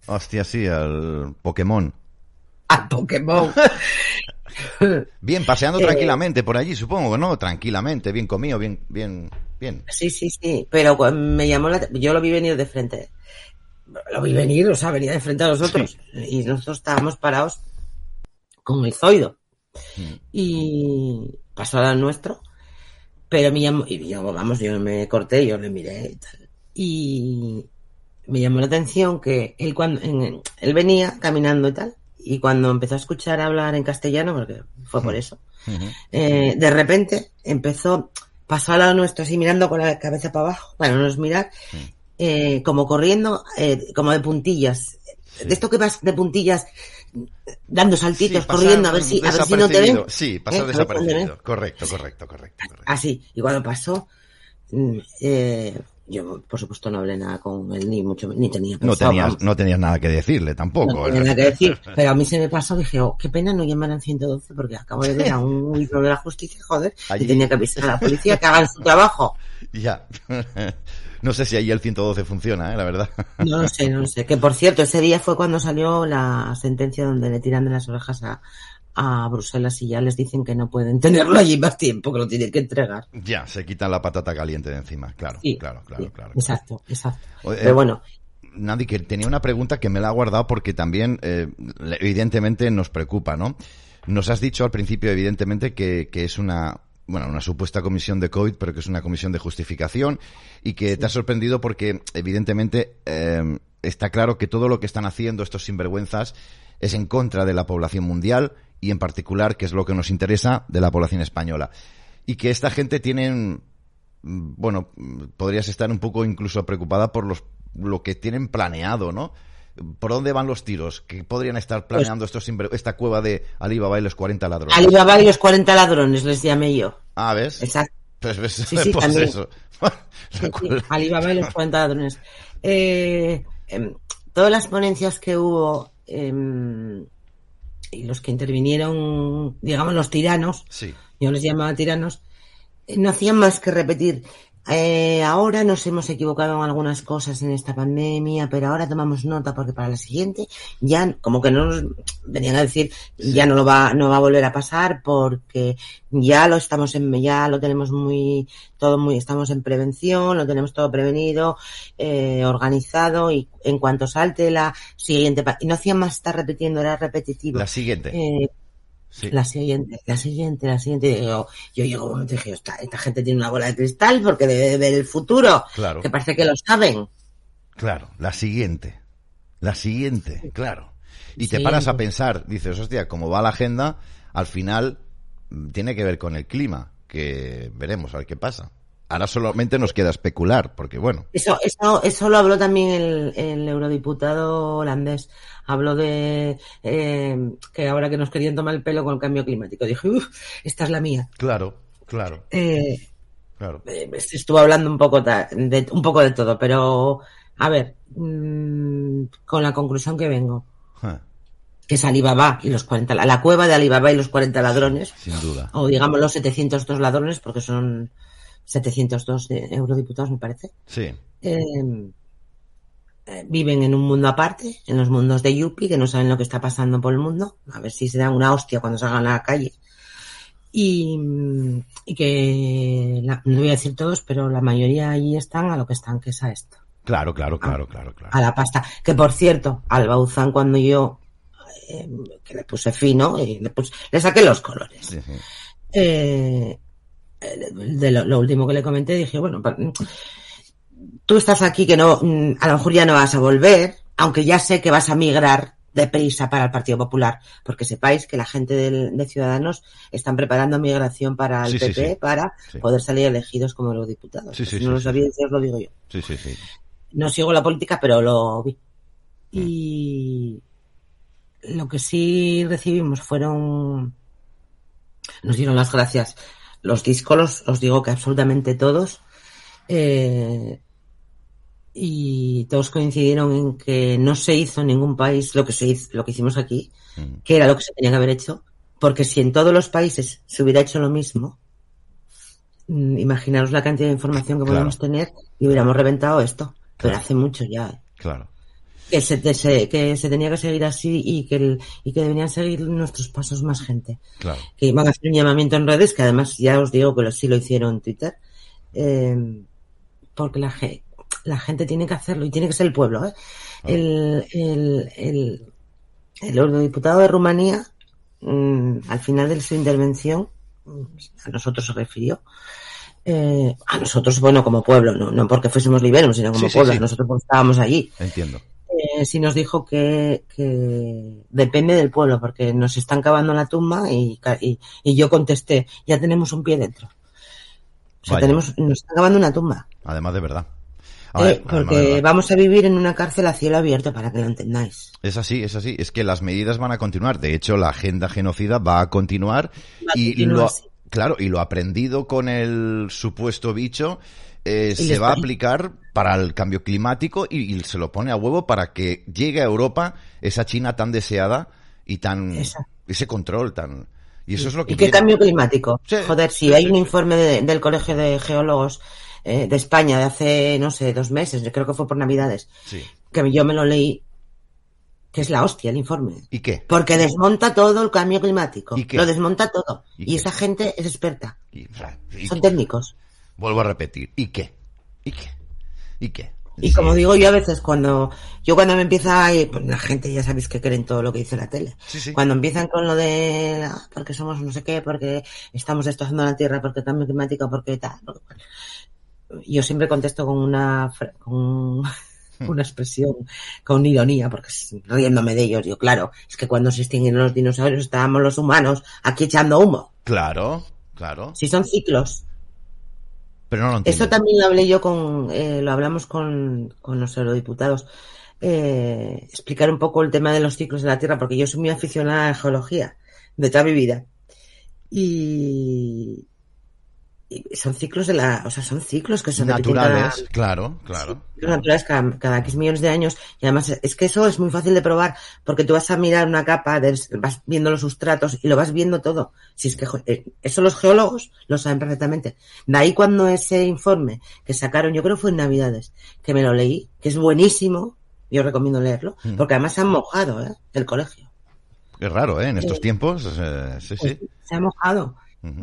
Hostia, sí, al Pokémon. al Pokémon. bien, paseando Eh, tranquilamente por allí, supongo, ¿no? Tranquilamente, bien comido, bien, bien, bien. Sí, sí, sí, pero me llamó la... Yo lo vi venir de frente. Lo vi venir, o sea, venía de frente a nosotros. Y nosotros estábamos parados con el zoido. Mm. Y pasó al nuestro. Pero me llamó... Y yo, vamos, yo me corté, yo le miré y tal. Y me llamó la atención que él cuando... en- él venía caminando y tal. Y cuando empezó a escuchar hablar en castellano, porque fue por eso, Ujú. eh, de repente empezó, pasó al lado nuestro así mirando con la cabeza para abajo, bueno, no es mirar, eh, como corriendo, eh, como de puntillas. De esto que vas de puntillas dando saltitos, Sí, pasar corriendo a ver si, a ver si no te ven. Sí, pasar ¿Eh? A ven. Correcto, correcto, correcto, correcto. Así, y cuando pasó, mm, eh, yo por supuesto no hablé nada con él, ni mucho, ni tenía No pensado, tenías, vamos. no tenías nada que decirle No tampoco. tenía nada que decir, pero a mí se me pasó, dije, oh, qué pena no llamar al 112 porque acabo de ver a un libro de la justicia, joder, Allí. y tenía que avisar a la policía que hagan su trabajo. Ya. No sé si ahí el 112 funciona, ¿eh? la verdad. No lo sé, no lo sé. Que por cierto, ese día fue cuando salió la sentencia donde le tiran de las orejas a, a Bruselas y ya les dicen que no pueden tenerlo allí más tiempo, que lo tienen que entregar. Ya, se quitan la patata caliente de encima. Claro, Sí, claro, claro, sí, claro. Exacto, exacto. Oye, Pero bueno, Nadi, que tenía una pregunta que me la ha guardado porque también, eh, evidentemente, nos preocupa, ¿no? Nos has dicho al principio, evidentemente, que, que es una, bueno, una supuesta comisión de COVID, pero que es una comisión de justificación y que te ha sorprendido porque, evidentemente, eh, está claro que todo lo que están haciendo estos sinvergüenzas es en contra de la población mundial y, en particular, que es lo que nos interesa, de la población española. Y que esta gente tienen, mm, bueno, mm, podrías estar un poco incluso preocupada por los lo que tienen planeado, ¿no? ¿Por dónde van los tiros? ¿Qué podrían estar planeando estos sinver- esta cueva de Alibaba y los 40 ladrones? Alibaba y los 40 ladrones les llamé yo. ah, ¿ves? Exacto. Pues, ves, Sí, sí, pues también. eso. Sí, sí, Alibaba y los 40 ladrones. Eh, em, todas las ponencias que hubo em, y los que intervinieron, digamos, los tiranos, Sí, yo les llamaba tiranos, eh, no hacían más que repetir. Eh, ahora nos hemos equivocado en algunas cosas en esta pandemia, pero ahora tomamos nota porque para la siguiente ya, como que no nos venían a decir, ya no lo va, no va a volver a pasar porque ya lo estamos en, ya lo tenemos muy, todo muy, estamos en prevención, lo tenemos todo prevenido, eh, organizado y en cuanto salte la siguiente, y no hacían más estar repitiendo, era repetitivo. la siguiente. Eh, Sí. la siguiente, la siguiente, la siguiente. Yo, yo llego un momento y dije, esta, esta gente tiene una bola de cristal porque debe de ver el futuro. Claro. Que parece que lo saben. Claro, la siguiente. La siguiente, claro. Y te paras a pensar, dices, hostia, como va la agenda, al final mm, tiene que ver con el clima, que veremos a ver qué pasa. Ahora solamente nos queda especular, porque bueno, Eso, eso, eso lo habló también el, el eurodiputado holandés. Habló de eh, que ahora que nos querían tomar el pelo con el cambio climático. Dije, uff, esta es la mía. claro, claro, Eh, claro. eh, estuvo hablando un poco de, un poco de todo, pero a ver, mm, con la conclusión que vengo. Que es Alibaba y los 40, la, la cueva de Alibaba y los 40 ladrones, sin duda. o digamos los 702 ladrones, porque son 702 de eurodiputados, me parece, Sí, eh, eh, viven en un mundo aparte, en los mundos de Yuppie, que no saben lo que está pasando por el mundo, a ver si se dan una hostia cuando salgan a la calle. Y, y que, la- no voy a decir todos, pero la mayoría allí están a lo que están, que es a esto claro, claro, claro, claro, claro. a la pasta. Que por cierto, al Bauzán cuando yo eh, que le puse fino y le, puse, le saqué los colores. Sí, sí. Eh, de lo, lo último que le comenté dije, bueno, tú estás aquí que no, mm, a lo mejor ya no vas a volver, aunque ya sé que vas a migrar deprisa para el Partido Popular, porque sepáis que la gente de Ciudadanos están preparando migración para el Sí, PP sí. para poder salir elegidos como sí, si sí, no lo ya os lo digo yo Sí, sí, sí. no sigo la política, pero lo vi. Mm. Y lo que sí recibimos fueron, nos dieron las gracias los díscolos, os digo que absolutamente todos, eh, y todos coincidieron en que no se hizo en ningún país lo que se hizo, lo que hicimos aquí, Mm. que era lo que se tenía que haber hecho, porque si en todos los países se hubiera hecho lo mismo, mm, imaginaros la cantidad de información que Claro. podemos tener y hubiéramos reventado esto. Pero Claro. hace mucho ya. ¿eh? Claro. Que se, se, que se tenía que seguir así y que, el, y que deberían seguir nuestros pasos más gente. Claro. Que iban a hacer un llamamiento en redes, que además ya os digo que lo, sí lo hicieron en Twitter, eh, porque la, la gente tiene que hacerlo y tiene que ser el pueblo. ¿eh? El, el, el, el eurodiputado de Rumanía, mmm, al final de su intervención, a nosotros se refirió, eh, a nosotros, bueno, como pueblo, no, no porque fuésemos liberos, sino como Sí, sí, pueblo, sí. nosotros porque estábamos allí. Entiendo. Eh, sí nos dijo que, que depende del pueblo, porque nos están cavando la tumba y, y, y yo contesté, ya tenemos un pie dentro. O sea, Vaya. tenemos, nos están cavando una tumba. Además de verdad. Ver, Eh, porque vamos a vivir en una cárcel a cielo abierto, para que lo entendáis. Es así, es así. Es que las medidas van a continuar. De hecho, la agenda genocida va a continuar. Va y continuar, lo, sí. claro, y lo aprendido con el supuesto bicho eh, se va a aplicar para el cambio climático y, y se lo pone a huevo para que llegue a Europa esa China tan deseada y tan Esa. ese control tan y eso es lo que ¿Y qué cambio climático? Sí, Joder, si sí, hay sí. un informe de- del Colegio de Geólogos eh, de España de hace, no sé, dos meses, yo creo que fue por Navidades, que yo me lo leí, que es la hostia el informe. ¿Y qué? Porque desmonta todo el cambio climático. ¿Y qué? Lo desmonta todo. ¿Y esa gente es experta. Y- Son técnicos. vuelvo a repetir. ¿Y qué? ¿Y qué? ¿Y qué? Y Sí. como digo yo a veces cuando, yo cuando me empieza, y, pues la gente ya sabéis que creen todo lo que dice la tele. Sí, sí. Cuando empiezan con lo de, ah, porque somos no sé qué, porque estamos destrozando la tierra, porque cambio climático, porque tal. Yo siempre contesto con una, con una expresión, con ironía, porque riéndome de ellos. Yo, claro, es que cuando se extinguen los dinosaurios estábamos los humanos aquí echando humo. Claro, claro. Si son ciclos. Pero no lo entiendo. Esto también lo hablé yo con, eh, lo hablamos con, con los eurodiputados. Eh, explicar un poco el tema de los ciclos de la Tierra, porque yo soy muy aficionada a la geología de toda mi vida. Y son ciclos de la, o sea, son ciclos que se repiten cada- naturales, claro, claro. ciclos naturales cada, cada X millones de años y además es que eso es muy fácil de probar porque tú vas a mirar una capa, de- vas viendo los sustratos y lo vas viendo todo. Si es que eh, eso los geólogos lo saben perfectamente. De ahí cuando ese informe que sacaron, yo creo que fue en Navidades, que me lo leí, que es buenísimo, yo recomiendo leerlo, Mm. porque además se han mojado, ¿eh? El colegio. Es raro, ¿eh? En estos tiempos, eh, sí, sí. Se ha mojado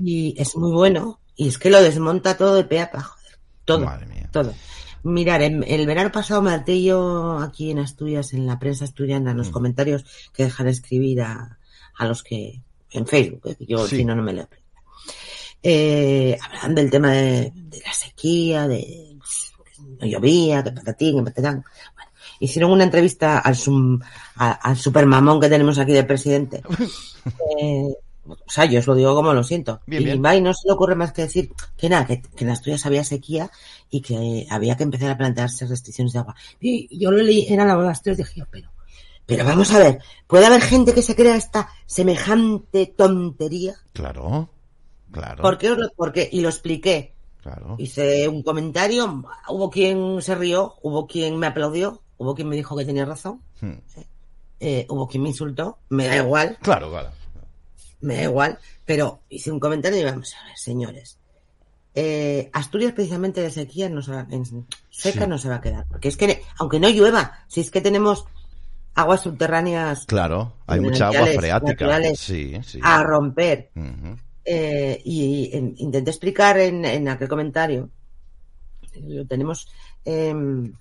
y es muy bueno y es que lo desmonta todo de pe a pa, joder. Todo. Madre mía. Todo. Mirar, el verano pasado yo aquí en Asturias, en la prensa asturiana, en los Mm. comentarios que dejan escribir a, a los que, en Facebook, que yo Sí. si no, no me leo. Eh, hablan del tema de, de la sequía, de que no llovía, que patatín, que patatán. Bueno, hicieron una entrevista al, sum- a- al supermamón que tenemos aquí de presidente. Eh, o sea, yo os lo digo como lo siento. Bien, y bien. no se le ocurre más que decir que nada, que, que en Asturias había sequía y que había que empezar a plantearse restricciones de agua. Y yo lo leí, era la de Asturias, dije yo, pero, pero vamos a ver, ¿puede haber gente que se crea esta semejante tontería? Claro, claro. ¿Por qué os lo, por qué? Y lo expliqué. Claro. Hice un comentario, hubo quien se rió, hubo quien me aplaudió, hubo quien me dijo que tenía razón, Hmm. eh, hubo quien me insultó, me da igual, Claro, claro. Me da igual, pero hice un comentario y vamos a ver, señores. Eh, Asturias precisamente de sequía no se va, en seca Sí. no se va a quedar, porque es que aunque no llueva, si es que tenemos aguas subterráneas Claro, hay mucha agua freática. Sí, sí. a romper, eh, y en- intenté explicar en, en aquel comentario, tenemos em,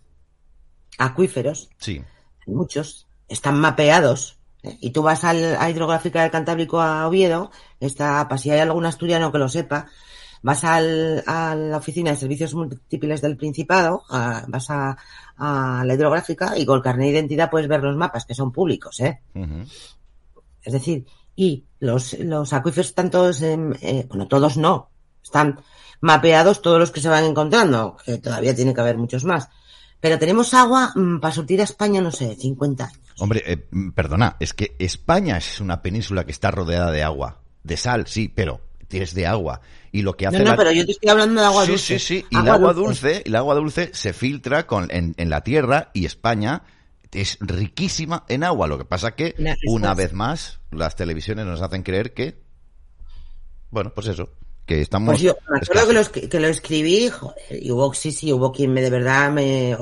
acuíferos, Sí, muchos, están mapeados. Y tú vas al, a Hidrográfica del Cantábrico a Oviedo, está, para si hay algún asturiano que lo sepa, vas al, a la oficina de servicios múltiples del Principado, a- vas a, a la hidrográfica y con el carnet de identidad puedes ver los mapas, que son públicos, ¿eh? Es decir, y los, los acuíferos están todos, en, eh, bueno, todos no, están mapeados todos los que se van encontrando, que todavía tiene que haber muchos más. Pero tenemos agua mm, para surtir a España, no sé, 50 años. Hombre, eh, mm, perdona, es que España es una península que está rodeada de agua. De sal, sí, pero es de agua. Y lo que hace No, no, la- pero yo te estoy hablando de agua sí, dulce. Sí, sí, y el agua dulce, y el agua dulce se filtra con, en, en la tierra y España es riquísima en agua. Lo que pasa que, una vez más, las televisiones nos hacen creer que, bueno, pues eso, que estamos... Pues yo me acuerdo que lo, que lo escribí, joder, y hubo, sí, sí, hubo quien me de verdad me,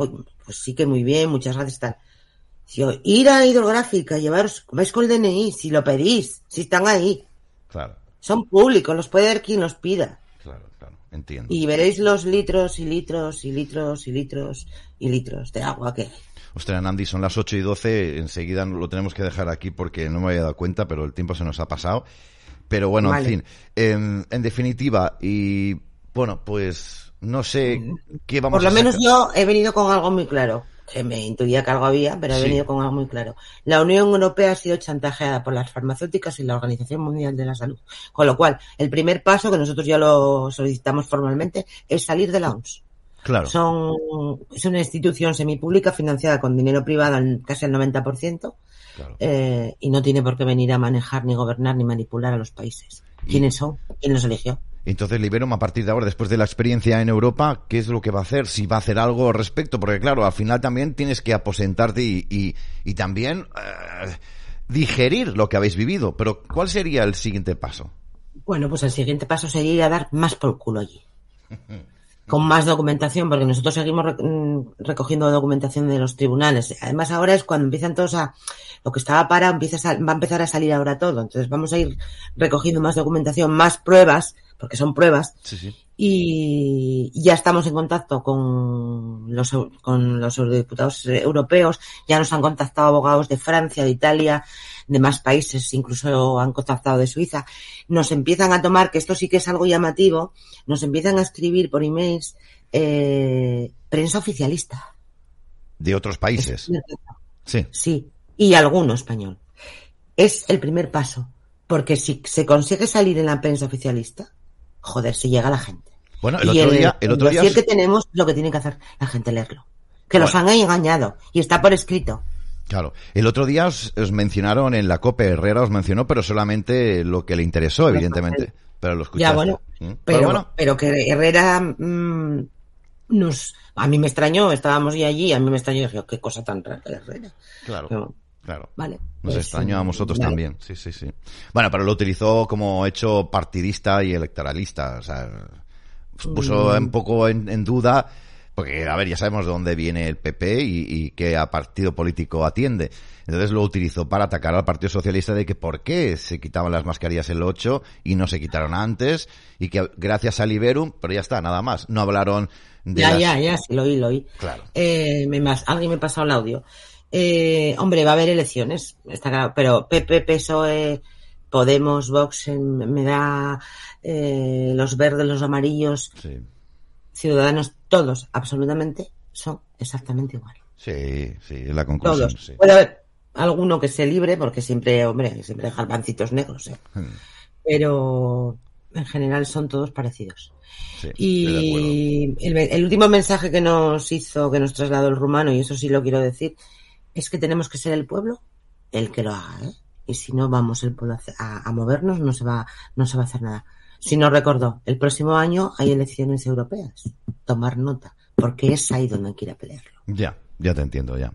pues sí que muy bien, muchas gracias, tal. Si ir a hidrográfica, llevaros, vais con el DNI, si lo pedís, si están ahí. Claro. Son públicos, los puede ver quien los pida. Claro, claro, entiendo. Y veréis los litros y litros y litros y litros y litros de agua que hay. Ostras, Nandi, son las 8 y 12, enseguida lo tenemos que dejar aquí porque no me había dado cuenta, pero el tiempo se nos ha pasado. Pero bueno, Vale. en fin, en, en definitiva, y bueno, pues no sé qué vamos Por lo a menos yo he venido con algo muy claro. Que me intuía que algo había, pero he Sí. venido con algo muy claro. La Unión Europea ha sido chantajeada por las farmacéuticas y la Organización Mundial de la Salud. Con lo cual, el primer paso, que nosotros ya lo solicitamos formalmente, es salir de la OMS. Claro, Son, es una institución semipública financiada con dinero privado en casi el 90%, claro. eh, y no tiene por qué venir a manejar, ni gobernar, ni manipular a los países. ¿Quiénes son? ¿Quién los eligió? Entonces, Liberum, a partir de ahora, después de la experiencia en Europa, ¿qué es lo que va a hacer? Si va a hacer algo al respecto, porque claro, al final también tienes que aposentarte y, y, y también eh, digerir lo que habéis vivido. Pero, ¿cuál sería el siguiente paso? Bueno, pues el siguiente paso sería ir a dar más por culo allí. Con más documentación, porque nosotros seguimos mm, recogiendo documentación de los tribunales. Además, ahora es cuando empiezan todos a. Lo que estaba parado empieza a va a empezar a salir ahora todo. Entonces, vamos a ir recogiendo más documentación, más pruebas, porque son pruebas, Sí, sí. y ya estamos en contacto con los, con los eurodiputados europeos, ya nos han contactado abogados de Francia, de Italia, de más países, incluso han contactado de Suiza, nos empiezan a tomar, que esto sí que es algo llamativo, nos empiezan a escribir por emails eh, prensa oficialista. De otros países. Sí. Sí, y alguno español. Es el primer paso, porque si se consigue salir en la prensa oficialista, joder, si llega la gente. Bueno, el y otro día, el otro día, que tenemos lo que tiene que hacer la gente leerlo. Que los Bueno. han engañado y está por escrito. Claro, el otro día os, os mencionaron en la COPE, Herrera os mencionó, pero solamente lo que le interesó, evidentemente. Pero lo escuchaste. Ya, bueno, ¿Mm? pero, bueno, pero que Herrera mm, nos... A mí me extrañó, estábamos ya allí, a mí me extrañó, dije, "Oh, qué cosa tan rara Herrera. claro, Pero, claro. vale. Nos pues, extrañó a vosotros vale. también, sí, sí, sí. Bueno, pero lo utilizó como hecho partidista y electoralista, o sea, puso Mm. un poco en, en duda, porque, a ver, ya sabemos de dónde viene el PP y, y qué a partido político atiende. Entonces lo utilizó para atacar al Partido Socialista de que por qué se quitaban las mascarillas el 8 y no se quitaron antes, y que gracias a Liberum, pero ya está, nada más. No hablaron de Ya, las- ya, ya, sí, lo oí, lo oí. Claro. Eh, me alguien me ha pasado el audio. Eh, hombre, va a haber elecciones, está claro, pero PP, PSOE, Podemos, Vox, me da eh, los verdes, los amarillos, Sí, Ciudadanos, todos, absolutamente, son exactamente igual. sí, sí, es la conclusión. Todos. sí. Puede haber alguno que se libre, porque siempre, hombre, siempre dejan pancitos negros, ¿eh? Hmm, pero en general son todos parecidos. sí. Y el, el último mensaje que nos hizo, que nos trasladó el rumano, y eso sí lo quiero decir, es que tenemos que ser el pueblo el que lo haga, ¿eh? Y si no vamos el pueblo a- a movernos, no se va, no se va a hacer nada. Si no recordó, el próximo año hay elecciones europeas. Tomar nota, porque es ahí donde quiere pelearlo. Ya, ya te entiendo, ya.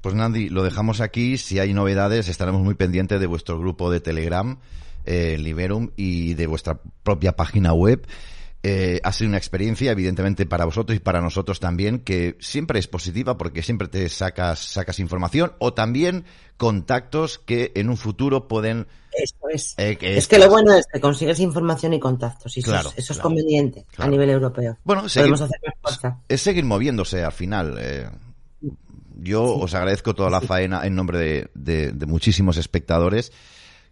Pues Nandi, lo dejamos aquí. Si hay novedades, estaremos muy pendientes de vuestro grupo de Telegram, eh, Liberum, y de vuestra propia página web. Eh, ha sido una experiencia, evidentemente, para vosotros y para nosotros también, que siempre es positiva porque siempre te sacas, sacas información o también contactos que en un futuro pueden... Eso es. eh, que es esto que lo bueno es que consigues información y contactos, y eso, Claro, es, eso es conveniente claro. a nivel europeo. Bueno, seguir- Podemos hacer es seguir moviéndose al final. eh. yo os agradezco toda la faena en nombre de, de- de muchísimos espectadores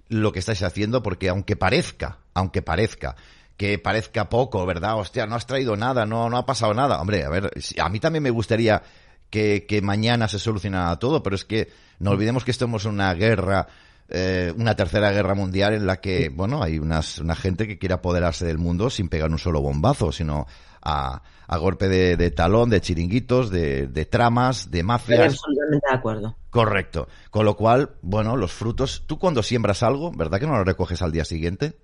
lo que estáis haciendo porque aunque parezca, aunque parezca que parezca poco, ¿verdad? Hostia, no has traído nada, no, no ha pasado nada. Hombre, a ver, a mí también me gustaría que, que mañana se solucionara todo, pero es que no olvidemos que estamos en una guerra, eh, una tercera guerra mundial en la que, bueno, hay unas, una gente que quiere apoderarse del mundo sin pegar un solo bombazo, sino a, a golpe de, de talón, de chiringuitos, de, de tramas, de Estoy mafias. absolutamente de acuerdo. Correcto. Con lo cual, bueno, los frutos, tú cuando siembras algo, ¿verdad que no lo recoges al día siguiente?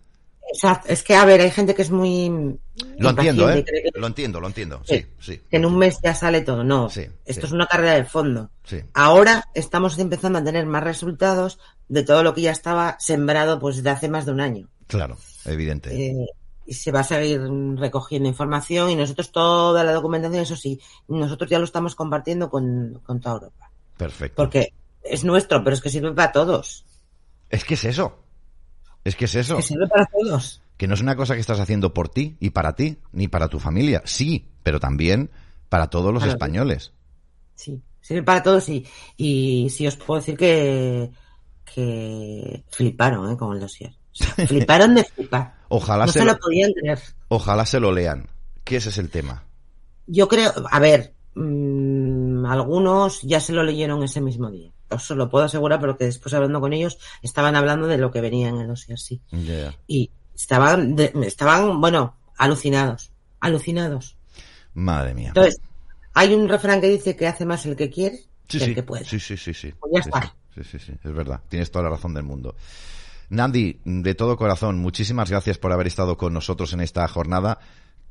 Exacto. Es que, a ver, hay gente que es muy. Lo entiendo, ¿eh? que, Lo entiendo, lo entiendo. Sí, sí. que en un mes ya sale todo. No. Sí, Esto sí. es una carrera de fondo. Ahora estamos empezando a tener más resultados de todo lo que ya estaba sembrado pues de hace más de un año. Claro, evidente. Eh, y se va a seguir recogiendo información y nosotros toda la documentación, eso sí, nosotros ya lo estamos compartiendo con, con toda Europa. Perfecto. Porque es nuestro, pero es que sirve para todos. Es que es eso. Es que es eso. Es que sirve para todos. Que no es una cosa que estás haciendo por ti y para ti, ni para tu familia. Sí, pero también para todos los Claro. españoles. Sí, sirve para todos y, y sí os puedo decir que, que fliparon ¿eh? con el dossier. Fliparon de flipar. Ojalá No se lo podían creer. ojalá se lo lean. Que ese es el tema. Yo creo, a ver, mm, algunos ya se lo leyeron ese mismo día. Os lo puedo asegurar porque después hablando con ellos estaban hablando de lo que venía en el dossier, sí. Y estaban, de- estaban, bueno, alucinados, alucinados. Madre mía. Entonces, hay un refrán que dice que hace más el que quiere Sí, que sí, el que puede. sí, sí, sí, sí. Pues ya Sí, está. Sí, sí, sí, es verdad. Tienes toda la razón del mundo. Nandi, de todo corazón, muchísimas gracias por haber estado con nosotros en esta jornada.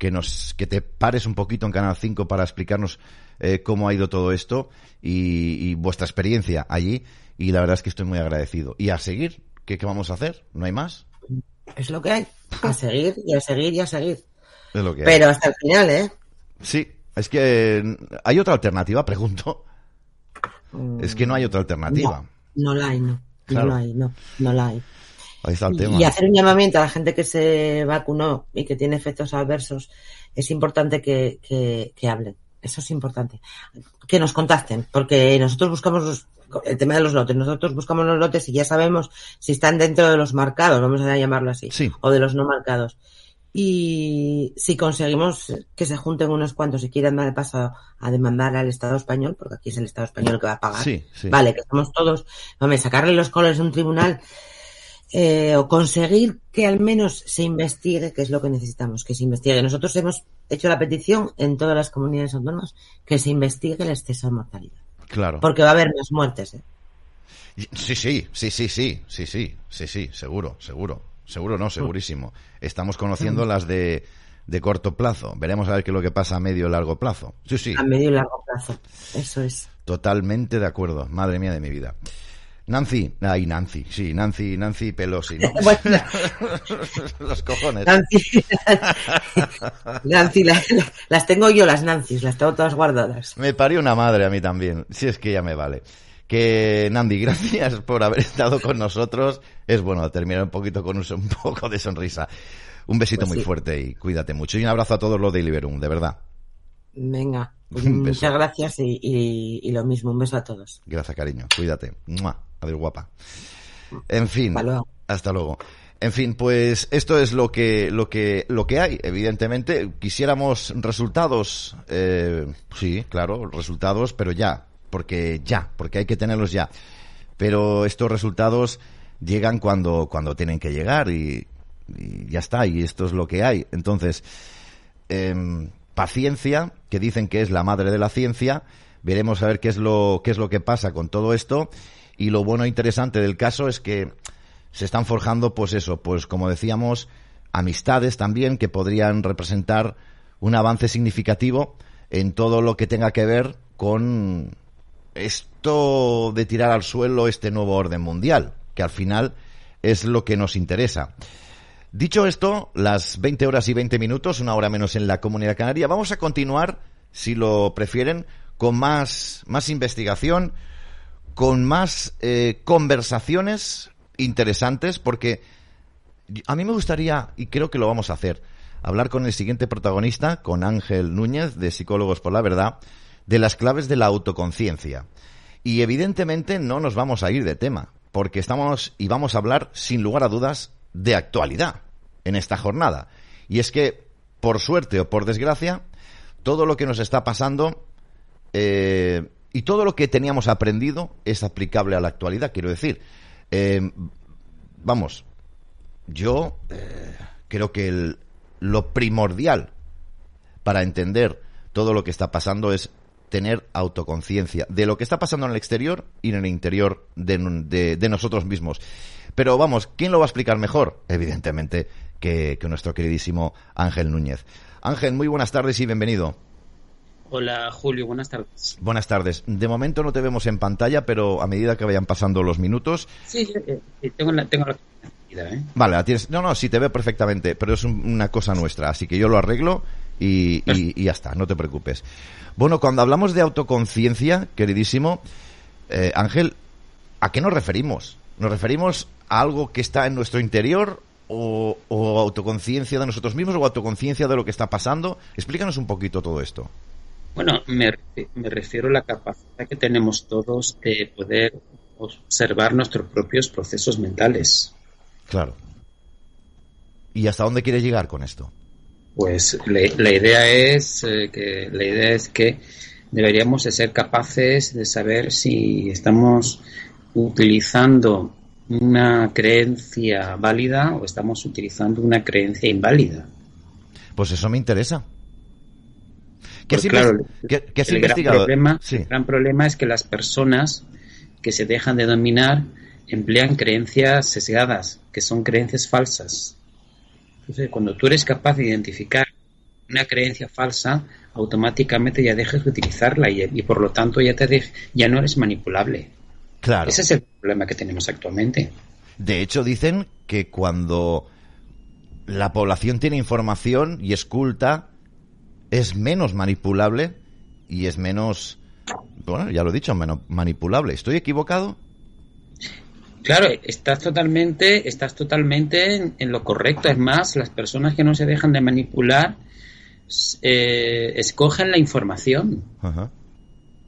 Que nos, que te pares un poquito en Canal 5 para explicarnos eh, cómo ha ido todo esto y, y vuestra experiencia allí. Y la verdad es que estoy muy agradecido. Y a seguir, ¿qué, qué vamos a hacer? ¿No hay más? Es lo que hay. A seguir y a seguir y a seguir. Es lo que hay. Pero hasta el final, ¿eh? Sí, es que hay otra alternativa, pregunto. Mm, Es que no hay otra alternativa. No la hay, no. Claro. No la hay, no. No la hay. Ahí está el tema. Y hacer un llamamiento a la gente que se vacunó y que tiene efectos adversos, es importante que, que, que hablen. Eso es importante. Que nos contacten, porque nosotros buscamos los- el tema de los lotes. Nosotros buscamos los lotes y ya sabemos si están dentro de los marcados, vamos a llamarlo así, Sí. o de los no marcados. Y si conseguimos que se junten unos cuantos y quieran dar el paso a demandar al Estado español, porque aquí es el Estado español que va a pagar. Sí, sí. Vale, que somos todos, hombre, sacarle los colores a un tribunal eh, o conseguir que al menos se investigue, que es lo que necesitamos, que se investigue. Nosotros hemos hecho la petición en todas las comunidades autónomas que se investigue el exceso de mortalidad, Claro. porque va a haber más muertes. ¿eh? Sí, sí, sí, sí, sí, sí, sí, sí, sí, seguro, seguro, seguro no, segurísimo. Estamos conociendo las de, de corto plazo. Veremos a ver qué es lo que pasa a medio y largo plazo. Sí, sí, A medio y largo plazo. Eso es. totalmente de acuerdo. Madre mía de mi vida. Nancy, ay, Nancy, sí, Nancy, Nancy Pelosi, ¿no? Bueno, Los cojones. Nancy, Nancy, la- la- las tengo yo, las Nancy's, las tengo todas guardadas. Me parió una madre a mí también, si es que ya me vale. Que Nandi, gracias por haber estado con nosotros. Es bueno terminar un poquito con un, un poco de sonrisa. Un besito Pues muy sí. fuerte y cuídate mucho. Y un abrazo a todos los de Liberum, de verdad. Venga, muchas gracias y, y- y lo mismo, un beso a todos. Gracias, cariño. Cuídate. ¡Mua! Adiós, guapa. En fin. Hasta luego. Hasta luego. En fin, pues esto es lo que, lo que, lo que hay. Evidentemente, quisiéramos resultados, eh, sí, claro, resultados, pero ya, porque ya, porque hay que tenerlos ya. Pero estos resultados llegan cuando, cuando tienen que llegar y, y ya está, y esto es lo que hay. Entonces, em, paciencia, que dicen que es la madre de la ciencia. Veremos a ver qué es lo qué es lo que pasa con todo esto. Y lo bueno e interesante del caso es que se están forjando, pues eso, pues como decíamos, amistades también que podrían representar un avance significativo en todo lo que tenga que ver con esto de tirar al suelo este nuevo orden mundial, que al final es lo que nos interesa. Dicho esto, las 20 horas y 20 minutos, una hora menos en la Comunidad Canaria, vamos a continuar, si lo prefieren, con más, más investigación, con más eh, conversaciones interesantes, porque a mí me gustaría, y creo que lo vamos a hacer, hablar con el siguiente protagonista, con Ángel Núñez, de Psicólogos por la Verdad, de las claves de la autoconciencia. Y evidentemente no nos vamos a ir de tema, porque estamos y vamos a hablar, sin lugar a dudas, de actualidad en esta jornada. Y es que, por suerte o por desgracia, todo lo que nos está pasando eh, y todo lo que teníamos aprendido es aplicable a la actualidad, quiero decir. Eh, vamos, yo eh, creo que lo primordial para entender todo lo que está pasando es tener autoconciencia de lo que está pasando en el exterior y en el interior de- de nosotros mismos. Pero vamos, ¿quién lo va a explicar mejor? Evidentemente que, que nuestro queridísimo Ángel Núñez. Ángel, muy buenas tardes y bienvenido. Hola Julio, buenas tardes. Buenas tardes. De momento no te vemos en pantalla, pero a medida que vayan pasando los minutos, Sí, sí, tengo la, tengo la ¿eh? Vale, la tienes. No, no, sí te veo perfectamente, pero es un- una cosa nuestra, así que yo lo arreglo y, y- y ya está, no te preocupes. Bueno, cuando hablamos de autoconciencia, queridísimo, eh, Ángel, ¿A qué nos referimos? ¿Nos referimos a algo que está en nuestro interior o, o autoconciencia de nosotros mismos o autoconciencia de lo que está pasando? Explícanos un poquito todo esto. Bueno, me, me refiero a la capacidad que tenemos todos de poder observar nuestros propios procesos mentales. Claro. ¿Y hasta dónde quieres llegar con esto? Pues la, la idea es eh, que la idea es que deberíamos de ser capaces de saber si estamos utilizando una creencia válida o estamos utilizando una creencia inválida. Pues eso me interesa. ¿Qué pues claro, ¿qué, qué el, gran problema, sí. el gran problema es que las personas que se dejan de dominar emplean creencias sesgadas, que son creencias falsas. Entonces, cuando tú eres capaz de identificar una creencia falsa, automáticamente ya dejas de utilizarla y, y por lo tanto ya, te de, ya no eres manipulable. Claro. Ese es el problema que tenemos actualmente. De hecho, dicen que cuando la población tiene información y es culta, es menos manipulable y es menos, bueno, ya lo he dicho, menos manipulable. ¿Estoy equivocado? Claro, estás totalmente, estás totalmente en, en, lo correcto. Es más, las personas que no se dejan de manipular eh, escogen la información. Ajá.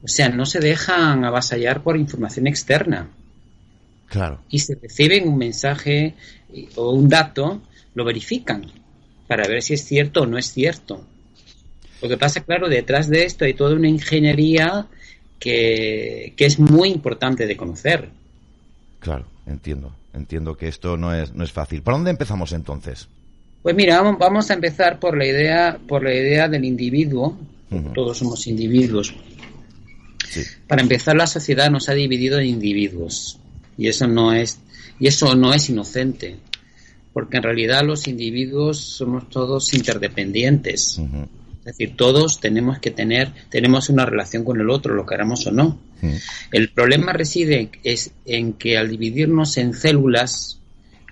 O sea, no se dejan avasallar por información externa. Claro. Y si reciben un mensaje o un dato, lo verifican para ver si es cierto o no es cierto. Lo que pasa, claro, detrás de esto hay toda una ingeniería que, que es muy importante de conocer. Claro, entiendo. Entiendo que esto no es, no es fácil. ¿Por dónde empezamos entonces? Pues mira, vamos a empezar por la idea, por la idea del individuo. Uh -huh. Todos somos individuos. Sí. Para empezar, la sociedad nos ha dividido en individuos y eso no es y eso no es inocente, porque en realidad los individuos somos todos interdependientes. Uh -huh. Es decir, todos tenemos que tener, tenemos una relación con el otro, lo queramos o no. El problema reside es en que al dividirnos en células,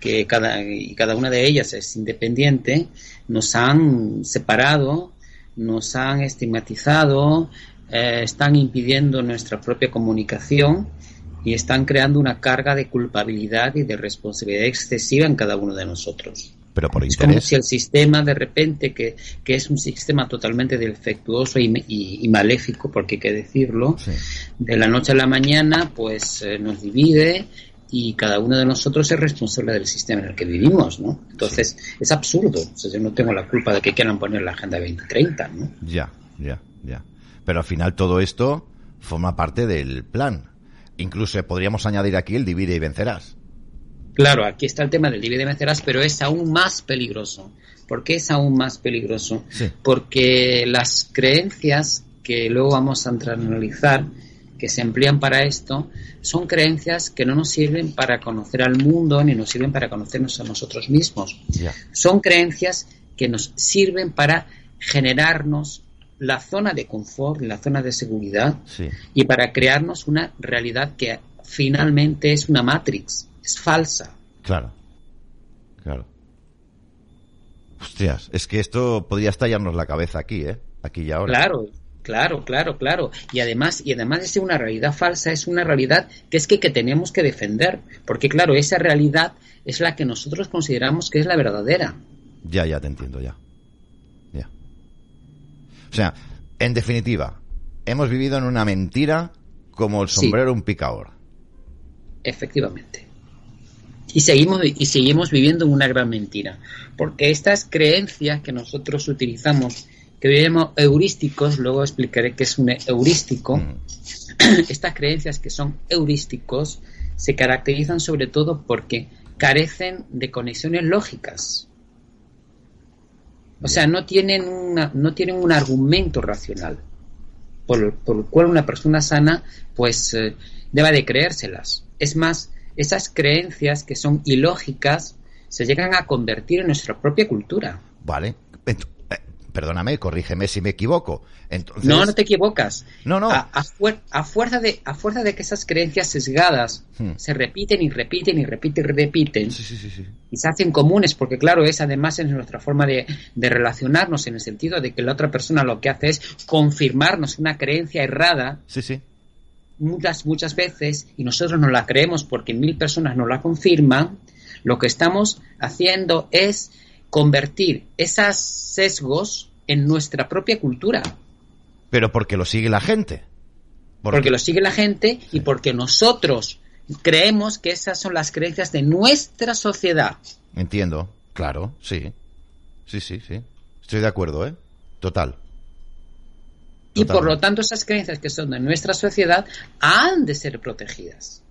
que cada, y cada una de ellas es independiente, nos han separado, nos han estigmatizado, eh, están impidiendo nuestra propia comunicación y están creando una carga de culpabilidad y de responsabilidad excesiva en cada uno de nosotros. Pero por es como si el sistema de repente, que, que es un sistema totalmente defectuoso y, y, y, maléfico, porque hay que decirlo, Sí. de la noche a la mañana, pues eh, nos divide y cada uno de nosotros es responsable del sistema en el que vivimos, ¿no? Entonces, es absurdo. O sea, yo no tengo la culpa de que quieran poner la Agenda 2030, ¿no? Ya, ya, ya. Pero al final todo esto forma parte del plan. Incluso podríamos añadir aquí el divide y vencerás. Claro, aquí está el tema del divide y vencerás, pero es aún más peligroso. ¿Por qué es aún más peligroso? Sí. Porque las creencias que luego vamos a analizar, que se emplean para esto, son creencias que no nos sirven para conocer al mundo ni nos sirven para conocernos a nosotros mismos. Son creencias que nos sirven para generarnos la zona de confort, la zona de seguridad Sí. y para crearnos una realidad que finalmente es una matrix, es falsa. Claro. Claro. Hostias, es que esto podría estallarnos la cabeza aquí, ¿eh? Aquí y ahora. Claro, claro, claro, claro. Y además, y además de ser una realidad falsa, es una realidad que es que, que tenemos que defender. Porque claro, esa realidad es la que nosotros consideramos que es la verdadera. Ya, ya te entiendo, ya. Ya. O sea, en definitiva, hemos vivido en una mentira como el Sí. sombrero un picador. Efectivamente. Y seguimos, y seguimos viviendo en una gran mentira. Porque estas creencias que nosotros utilizamos, que vivimos heurísticos, luego explicaré qué es un heurístico, Mm. estas creencias que son heurísticos se caracterizan sobre todo porque carecen de conexiones lógicas. O sea, no tienen, una, no tienen un argumento racional por, por el cual una persona sana pues eh, deba de creérselas. Es más, esas creencias que son ilógicas se llegan a convertir en nuestra propia cultura. Vale. Perdóname, corrígeme si me equivoco. Entonces, No, no te equivocas. No, no. A, a fuer- a fuerza de, a fuerza de que esas creencias sesgadas Hmm. se repiten y repiten y repiten y repiten Sí, sí, sí, sí. y se hacen comunes, porque claro, es además es nuestra forma de, de relacionarnos en el sentido de que la otra persona lo que hace es confirmarnos una creencia errada, Sí, sí. muchas, muchas veces, y nosotros no la creemos porque mil personas nos la confirman, lo que estamos haciendo es convertir esos sesgos en nuestra propia cultura. Pero porque lo sigue la gente. Porque, lo sigue la gente y porque nosotros creemos que esas son las creencias de nuestra sociedad. Entiendo, claro, sí. Sí, sí, sí. Estoy de acuerdo, ¿eh? Total. Y por lo tanto esas creencias que son de nuestra sociedad han de ser protegidas.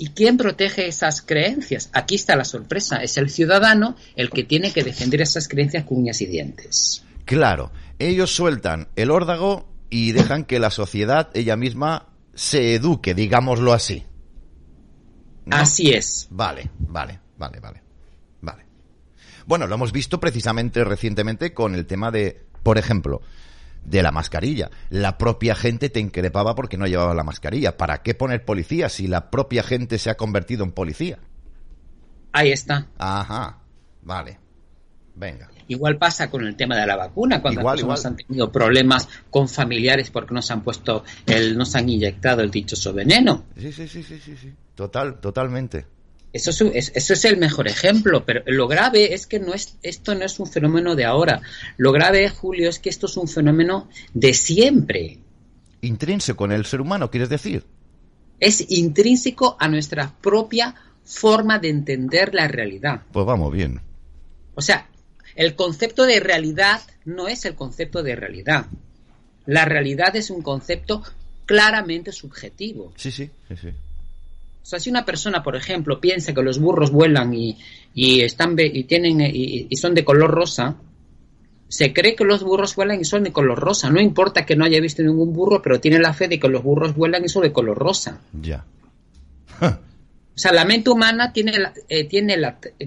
¿Y quién protege esas creencias? Aquí está la sorpresa. Es el ciudadano el que tiene que defender esas creencias con uñas y dientes. Claro, ellos sueltan el órdago y dejan que la sociedad ella misma se eduque, digámoslo así. Así es. Vale, vale, vale, vale. Vale. Bueno, lo hemos visto precisamente recientemente con el tema de, por ejemplo, de la mascarilla. La propia gente te increpaba porque no llevaba la mascarilla. ¿Para qué poner policía si la propia gente se ha convertido en policía? Ahí está. Ajá. Vale. Venga. Igual pasa con el tema de la vacuna, cuando igual, personas han tenido problemas con familiares porque no se han puesto el, no se han inyectado el dichoso veneno. Sí, sí, sí, sí, sí, sí. Total, totalmente. Eso es, eso es el mejor ejemplo, pero lo grave es que no es, esto no es un fenómeno de ahora. Lo grave, Julio, es que esto es un fenómeno de siempre. Intrínseco en el ser humano, ¿quieres decir? Es intrínseco a nuestra propia forma de entender la realidad. Pues vamos bien. O sea, el concepto de realidad no es el concepto de realidad. La realidad es un concepto claramente subjetivo. Sí, sí, sí, sí. O sea, si una persona, por ejemplo, piensa que los burros vuelan y, están y tienen y, son de color rosa, se cree que los burros vuelan y son de color rosa. No importa que no haya visto ningún burro, pero tiene la fe de que los burros vuelan y son de color rosa. Ya. o sea, la mente humana tiene, eh, tiene,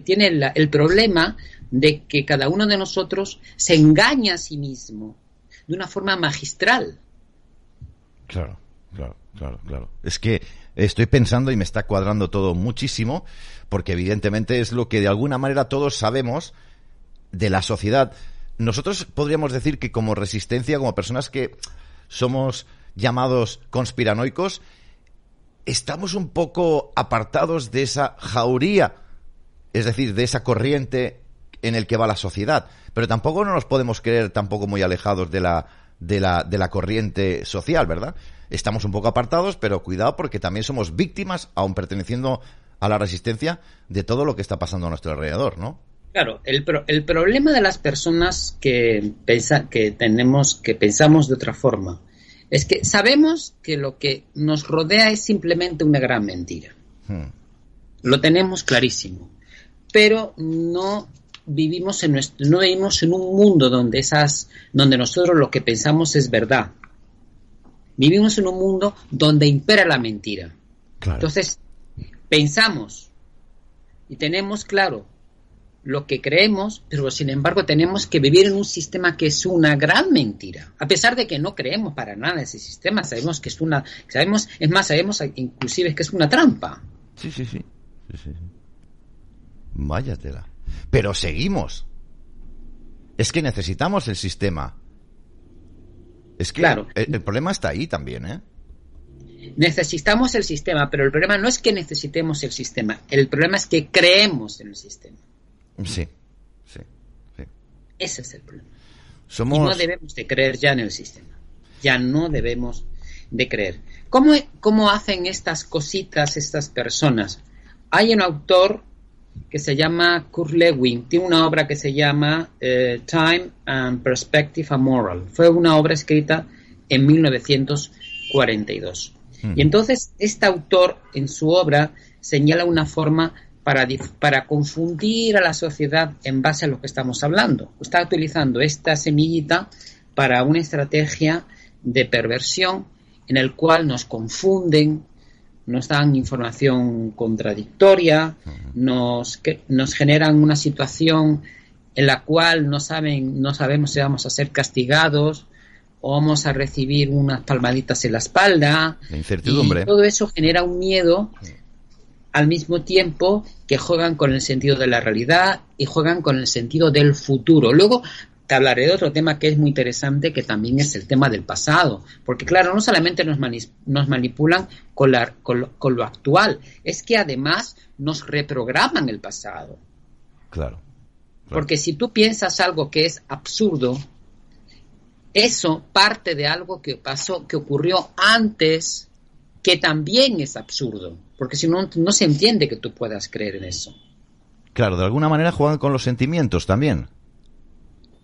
tiene el problema de que cada uno de nosotros se engaña a sí mismo de una forma magistral. Claro, claro, claro, claro. Es que estoy pensando y me está cuadrando todo muchísimo, porque evidentemente es lo que de alguna manera todos sabemos de la sociedad. Nosotros podríamos decir que como resistencia, como personas que somos llamados conspiranoicos, estamos un poco apartados de esa jauría, es decir, de esa corriente en el que va la sociedad. Pero tampoco no nos podemos creer tampoco muy alejados de la, de la, de la corriente social, ¿verdad? Estamos un poco apartados, pero cuidado porque también somos víctimas, aun perteneciendo a la resistencia, de todo lo que está pasando a nuestro alrededor, ¿no? Claro, el, el problema de las personas que, pensa, que tenemos, que pensamos de otra forma, es que sabemos que lo que nos rodea es simplemente una gran mentira. Hmm. Lo tenemos clarísimo. Pero no vivimos en nuestro, no vivimos en un mundo donde esas, donde nosotros lo que pensamos es verdad. Vivimos en un mundo donde impera la mentira. Entonces, pensamos y tenemos claro lo que creemos, pero sin embargo tenemos que vivir en un sistema que es una gran mentira. A pesar de que no creemos para nada ese sistema, sabemos que es una, sabemos, es más, sabemos inclusive que es una trampa. Sí, sí, sí. sí, sí. Váyatela. Pero seguimos. Es que necesitamos el sistema. Es que claro. el, problema está ahí también, ¿eh? Necesitamos el sistema, pero el problema no es que necesitemos el sistema, el problema es que creemos en el sistema. Sí, sí, Ese es el problema. Y no debemos de creer ya en el sistema. Ya no debemos de creer. ¿Cómo, ¿Cómo hacen estas cositas estas personas? Hay un autor que se llama Kurt Lewin, tiene una obra que se llama eh, Time and Perspective and Moral. Fue una obra escrita en 1942. Y entonces este autor en su obra señala una forma para, para confundir a la sociedad en base a lo que estamos hablando. Está utilizando esta semillita para una estrategia de perversión en el cual nos confunden, nos dan información contradictoria, nos, nos generan una situación en la cual no saben, no sabemos si vamos a ser castigados o vamos a recibir unas palmaditas en la espalda. incertidumbre. Y todo eso genera un miedo al mismo tiempo que juegan con el sentido de la realidad y juegan con el sentido del futuro. Luego, te hablaré de otro tema que es muy interesante, que también es el tema del pasado. Porque claro, no solamente nos, nos manipulan con, la, con, lo, actual, es que además nos reprograman el pasado. Claro, Porque si tú piensas algo que es absurdo, eso parte de algo que pasó, que ocurrió antes, que también es absurdo. Porque si no, no se entiende que tú puedas creer en eso. Claro, de alguna manera juegan con los sentimientos también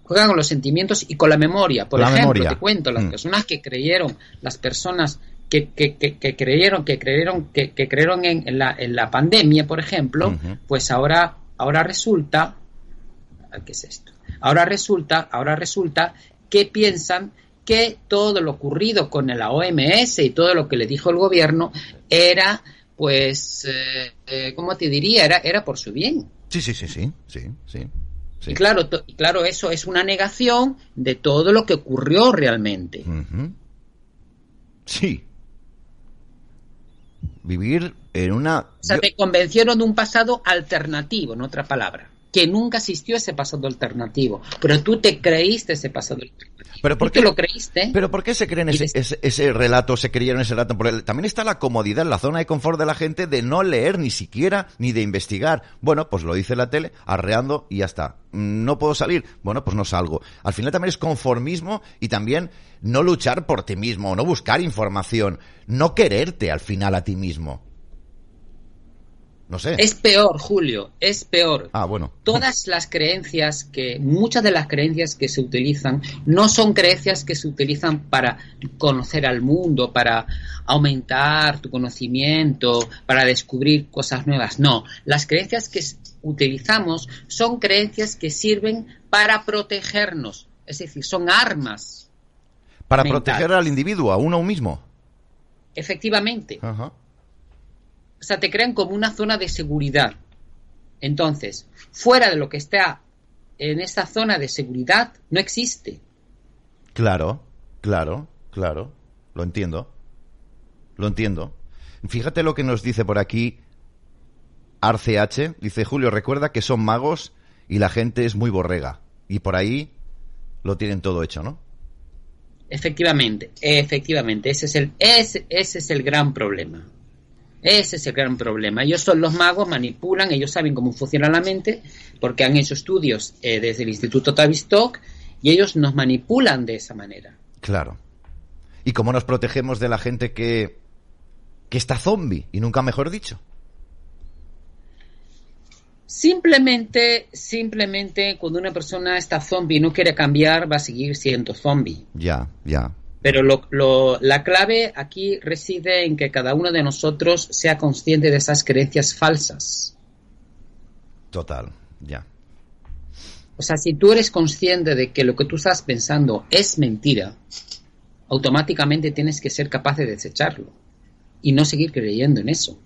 juegan con los sentimientos y con la memoria. Por ejemplo, te cuento, las mm. personas que creyeron, las personas que, que, que, creyeron, que creyeron, que, creyeron en, la, en la pandemia, por ejemplo, pues ahora, ahora resulta, ¿qué es esto? Ahora resulta, ahora resulta que piensan que todo lo ocurrido con la OMS y todo lo que le dijo el gobierno era, pues, eh, eh, ¿cómo te diría? Era, era por su bien. Sí, sí, sí, sí, sí, sí. Y claro, claro, eso es una negación de todo lo que ocurrió realmente. Sí. Vivir en una... O sea, te convencieron de un pasado alternativo, en otra palabra que nunca existió ese pasado alternativo, pero tú te creíste ese pasado alternativo. ¿Pero por qué lo creíste? ¿Pero por qué se creen ese, ese, relato, se creyeron ese relato? Porque también está la comodidad, la zona de confort de la gente de no leer ni siquiera ni de investigar. Bueno, pues lo dice la tele, arreando y ya está. No puedo salir, bueno, pues no salgo. Al final también es conformismo y también no luchar por ti mismo, no buscar información, no quererte al final a ti mismo. No sé. Es peor, Julio, es peor. Ah, bueno. Todas las creencias que, muchas de las creencias que se utilizan, no son creencias que se utilizan para conocer al mundo, para aumentar tu conocimiento, para descubrir cosas nuevas. No, las creencias que utilizamos son creencias que sirven para protegernos, es decir, son armas. Para proteger al individuo, a uno mismo. Efectivamente. Ajá o sea, te crean como una zona de seguridad. Entonces, fuera de lo que está en esa zona de seguridad, no existe. Claro, claro, claro. Lo entiendo. Lo entiendo. Fíjate lo que nos dice por aquí ArCH. Dice, Julio, recuerda que son magos y la gente es muy borrega. Y por ahí lo tienen todo hecho, ¿no? Efectivamente, efectivamente. Ese es el, ese, ese es el gran problema. Ese es el gran problema. Ellos son los magos, manipulan, ellos saben cómo funciona la mente, porque han hecho estudios eh, desde el Instituto Tavistock y ellos nos manipulan de esa manera. Claro. ¿Y cómo nos protegemos de la gente que, que está zombie? Y nunca mejor dicho. Simplemente, simplemente cuando una persona está zombie y no quiere cambiar, va a seguir siendo zombie. Ya, ya. Pero lo, la clave aquí reside en que cada uno de nosotros sea consciente de esas creencias falsas. Total, ya. O sea, si tú eres consciente de que lo que tú estás pensando es mentira, automáticamente tienes que ser capaz de desecharlo y no seguir creyendo en eso.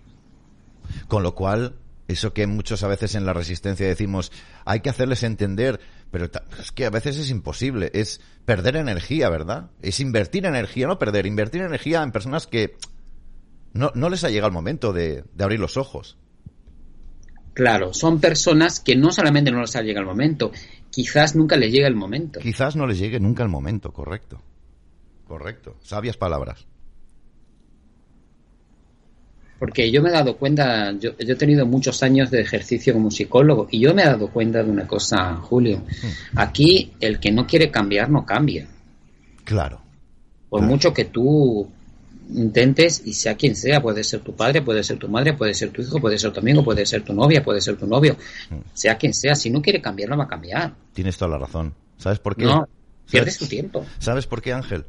Con lo cual, eso que muchos a veces en la resistencia decimos, hay que hacerles entender pero es que a veces es imposible, es perder energía, ¿verdad? Es invertir energía, no perder, invertir energía en personas que no, no les ha llegado el momento de, abrir los ojos. Claro, son personas que no solamente no les ha llegado el momento, quizás nunca les llegue el momento. Quizás no les llegue nunca el momento, correcto. Correcto, sabias palabras porque yo me he dado cuenta, yo, he tenido muchos años de ejercicio como psicólogo y yo me he dado cuenta de una cosa, Julio. Hmm. Aquí el que no quiere cambiar no cambia. Claro. Por mucho que tú intentes y sea quien sea, puede ser tu padre, puede ser tu madre, puede ser tu hijo, puede ser tu amigo, puede ser tu novia, puede ser tu novio, hmm. sea quien sea, si no quiere cambiar no va a cambiar. Tienes toda la razón. ¿Sabes por qué? No, pierdes tu tiempo. ¿Sabes por qué, Ángel?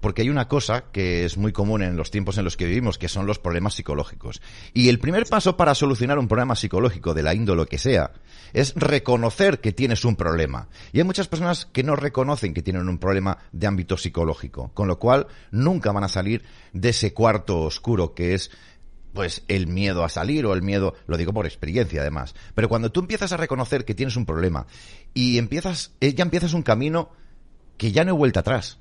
Porque hay una cosa que es muy común en los tiempos en los que vivimos, que son los problemas psicológicos. Y el primer paso para solucionar un problema psicológico de la índole que sea es reconocer que tienes un problema. Y hay muchas personas que no reconocen que tienen un problema de ámbito psicológico, con lo cual nunca van a salir de ese cuarto oscuro que es pues el miedo a salir o el miedo, lo digo por experiencia además, pero cuando tú empiezas a reconocer que tienes un problema y empiezas, eh, ya empiezas un camino que ya no hay vuelta atrás.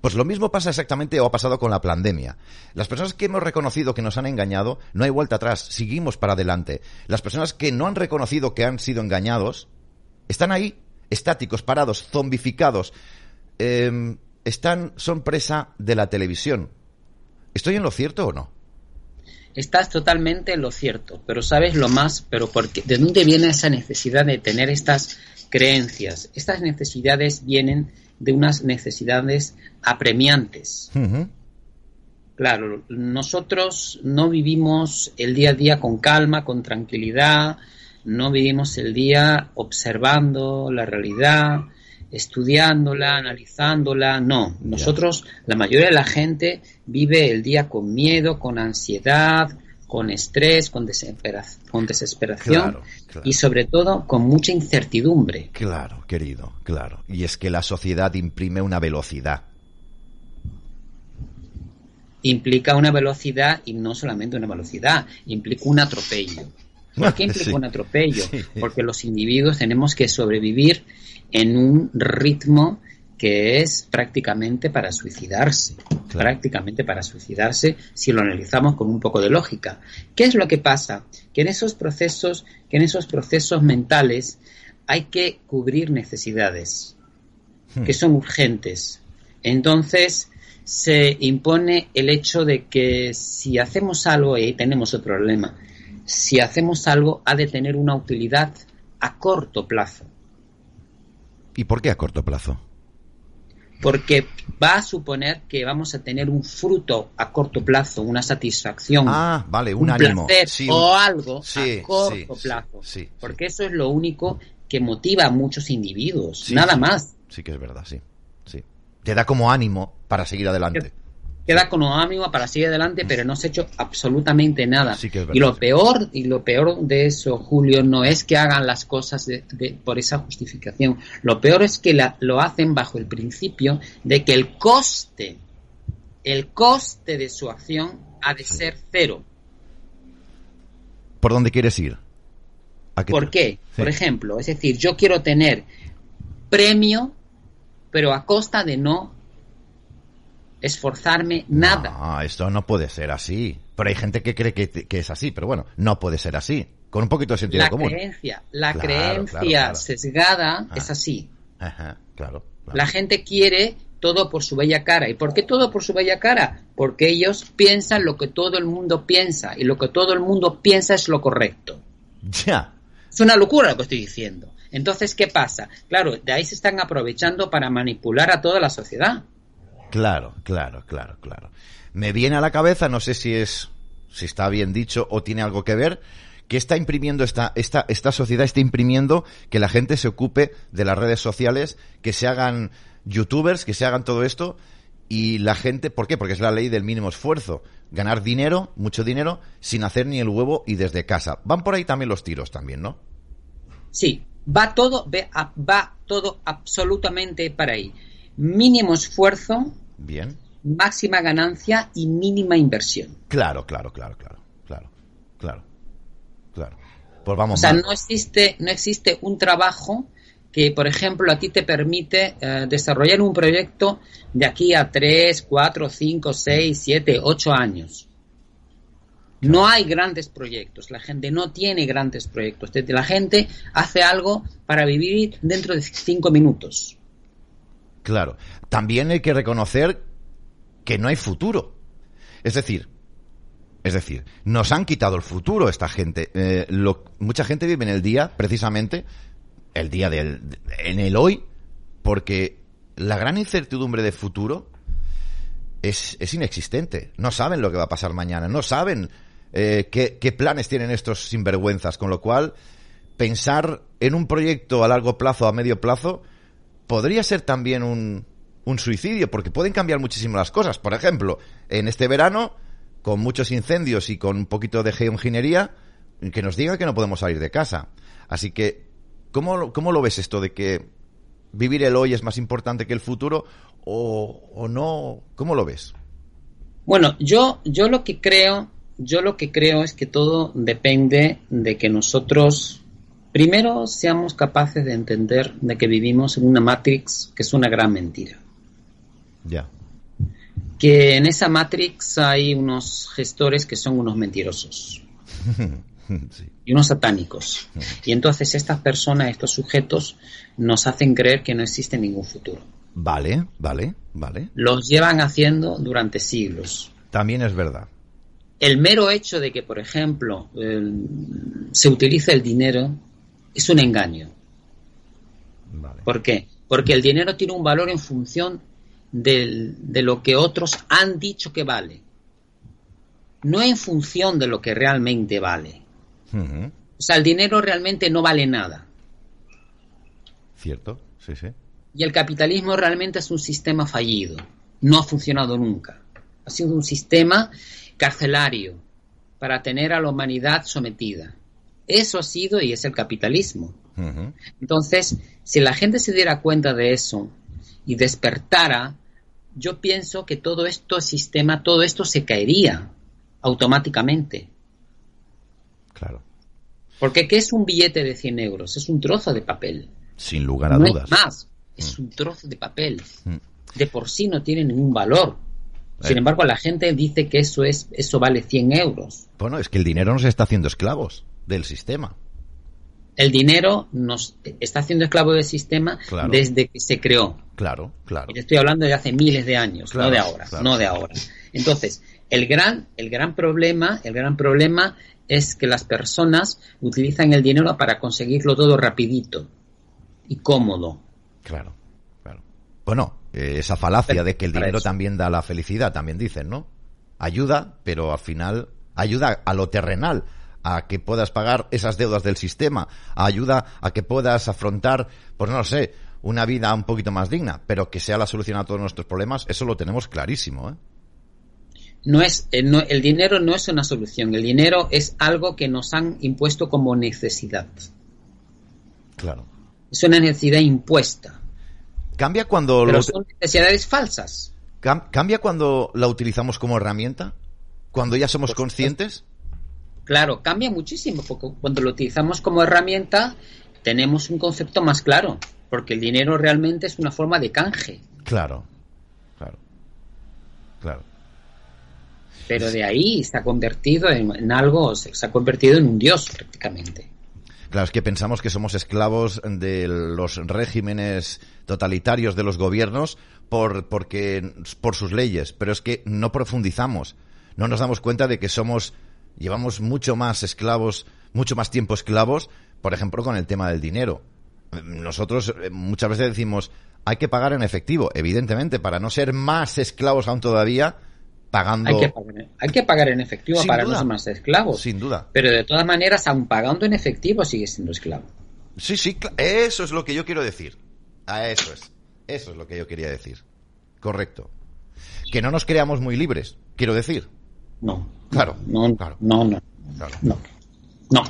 Pues lo mismo pasa exactamente o ha pasado con la pandemia. Las personas que hemos reconocido que nos han engañado, no hay vuelta atrás, seguimos para adelante. Las personas que no han reconocido que han sido engañados, están ahí, estáticos, parados, zombificados, em, están, son presa de la televisión. ¿Estoy en lo cierto o no? Estás totalmente en lo cierto, pero sabes lo más, pero porque, ¿de dónde viene esa necesidad de tener estas creencias? Estas necesidades vienen de unas necesidades apremiantes. Claro, nosotros no vivimos el día a día con calma, con tranquilidad, no vivimos el día observando la realidad, estudiándola, analizándola, no. Nosotros, la mayoría de la gente vive el día con miedo, con ansiedad, con estrés, con, con desesperación y sobre todo con mucha incertidumbre. Claro, querido, claro. Y es que la sociedad imprime una velocidad. Implica una velocidad y no solamente una velocidad, implica un atropello. ¿Por qué implica un atropello? Porque los individuos tenemos que sobrevivir en un ritmo que es prácticamente para suicidarse, prácticamente para suicidarse si lo analizamos con un poco de lógica. ¿Qué es lo que pasa? Que en esos procesos, que en esos procesos mentales hay que cubrir necesidades hmm. que son urgentes. Entonces se impone el hecho de que si hacemos algo, y ahí tenemos otro problema, si hacemos algo ha de tener una utilidad a corto plazo. ¿Y por qué a corto plazo? Porque va a suponer que vamos a tener un fruto a corto plazo, una satisfacción. Ah, vale, un, ánimo. Placer o algo a corto plazo. porque eso es lo único que motiva a muchos individuos, nada más. Sí que es verdad, sí. Te da como ánimo para seguir adelante queda con ánimo para seguir adelante, pero no se ha hecho absolutamente nada. y lo peor, y lo peor de eso, Julio, no es que hagan las cosas por esa justificación. Lo peor es que lo hacen bajo el principio de que el coste, el coste de su acción ha de ser cero. ¿Por dónde quieres ir? ¿Por qué? Por ejemplo, es decir, yo quiero tener premio, pero a costa de no esforzarme nada. No, esto no puede ser así. Pero hay gente que cree que, es así, pero bueno, no puede ser así. Con un poquito de sentido la común. Creencia, la creencia sesgada es así. Ajá, claro, La gente quiere todo por su bella cara. ¿Y por qué todo por su bella cara? Porque ellos piensan lo que todo el mundo piensa y lo que todo el mundo piensa es lo correcto. Ya. Es una locura lo que estoy diciendo. Entonces, ¿qué pasa? Claro, de ahí se están aprovechando para manipular a toda la sociedad. Claro, claro, claro, claro. Me viene a la cabeza, no sé si es, si está bien dicho o tiene algo que ver, que está imprimiendo esta, esta, esta sociedad está imprimiendo que la gente se ocupe de las redes sociales, que se hagan youtubers, que se hagan todo esto, y la gente, ¿por qué? Porque es la ley del mínimo esfuerzo. Ganar dinero, mucho dinero, sin hacer ni el huevo y desde casa. Van por ahí también los tiros también, ¿no? Sí, va todo, va todo absolutamente para ahí mínimo esfuerzo, bien, máxima ganancia y mínima inversión. Claro, claro, claro, claro, claro, claro, claro. Pues vamos. O sea, no existe, no existe un trabajo que, por ejemplo, a ti te permite eh, desarrollar un proyecto de aquí a 3, 4, 5, 6, 7, 8 años. No hay grandes proyectos, la gente no tiene grandes proyectos. La gente hace algo para vivir dentro de 5 minutos. Claro. También hay que reconocer que no hay futuro. Es decir, es decir, nos han quitado el futuro esta gente. Eh, mucha gente vive en el día, precisamente, el día del, en el hoy, porque la gran incertidumbre de futuro es, es inexistente. No saben lo que va a pasar mañana, no saben eh, qué, planes tienen estos sinvergüenzas, con lo cual pensar en un proyecto a largo plazo, a medio plazo, podría ser también un, suicidio, porque pueden cambiar muchísimo las cosas. Por ejemplo, en este verano, con muchos incendios y con un poquito de geoingeniería, que nos diga que no podemos salir de casa. Así que, ¿cómo, cómo lo ves esto de que vivir el hoy es más importante que el futuro o, o no? ¿Cómo lo ves? Bueno, yo, yo lo que creo, yo lo que creo es que todo depende de que nosotros Primero, seamos capaces de entender de que vivimos en una Matrix que es una gran mentira. Ya. Que en esa Matrix hay unos gestores que son unos mentirosos. y unos satánicos. Y entonces estas personas, estos sujetos, nos hacen creer que no existe ningún futuro. Vale, vale, vale. Los llevan haciendo durante siglos. También es verdad. El mero hecho de que, por ejemplo, se utilice el dinero es un engaño. ¿Por qué? Porque el dinero tiene un valor en función de lo que otros han dicho que vale. No en función de lo que realmente vale. O sea, el dinero realmente no vale nada. Cierto, sí, sí. Y el capitalismo realmente es un sistema fallido. No ha funcionado nunca. Ha sido un sistema carcelario para tener a la humanidad sometida. Eso ha sido y es el capitalismo. Entonces, si la gente se diera cuenta de eso y despertara, yo pienso que todo esto sistema, todo esto se caería automáticamente. Claro. Porque ¿qué es un billete de 100 euros? Es un trozo de papel. Sin lugar a dudas. más, es mm. un trozo de papel. Mm. De por sí no tiene ningún valor. Sin embargo, la gente dice que eso es eso vale 100 euros. Bueno, es que el dinero nos está haciendo esclavos del sistema. El dinero nos está haciendo esclavo del sistema desde que se creó. Claro, claro. Y estoy hablando de hace miles de años, no de ahora, no de ahora. Entonces, el gran, el gran problema, el gran problema es que las personas utilizan el dinero para conseguirlo todo rapidito y cómodo. Claro, claro. Bueno, eh, esa falacia de que el dinero también da la felicidad, también dicen, ¿no? Ayuda, pero al final ayuda a lo terrenal, a que puedas pagar esas deudas del sistema, ayuda a que puedas afrontar, pues no lo sé, una vida un poquito más digna, pero que sea la solución a todos nuestros problemas, eso lo tenemos clarísimo, ¿eh? No es, eh, el dinero no es una solución, el dinero es algo que nos han impuesto como necesidad. Claro. Es una necesidad impuesta. Cambia cuando Pero son necesidades falsas. ¿Cambia cuando la utilizamos como herramienta? ¿Cuando ya somos conscientes? Claro, cambia muchísimo, porque cuando lo utilizamos como herramienta tenemos un concepto más claro, porque el dinero realmente es una forma de canje. Claro, claro, claro. Pero de ahí se ha convertido en, algo, se, ha convertido en un dios prácticamente. Claro, es que pensamos que somos esclavos de los regímenes totalitarios de los gobiernos por, porque, por sus leyes, pero es que no profundizamos, no nos damos cuenta de que somos llevamos mucho más esclavos, mucho más tiempo esclavos, por ejemplo, con el tema del dinero. Nosotros eh, muchas veces decimos, hay que pagar en efectivo, evidentemente, para no ser más esclavos aún todavía, pagando... Hay que pagar, hay que pagar en efectivo para no ser más esclavos. Sin duda. Pero de todas maneras, aún pagando en efectivo, sigue siendo esclavo. Sí, sí, eso es lo que yo quiero decir. A eso es. Eso es lo que yo quería decir. Correcto. Que no nos creamos muy libres, quiero decir. No. Claro. No, no, no. No.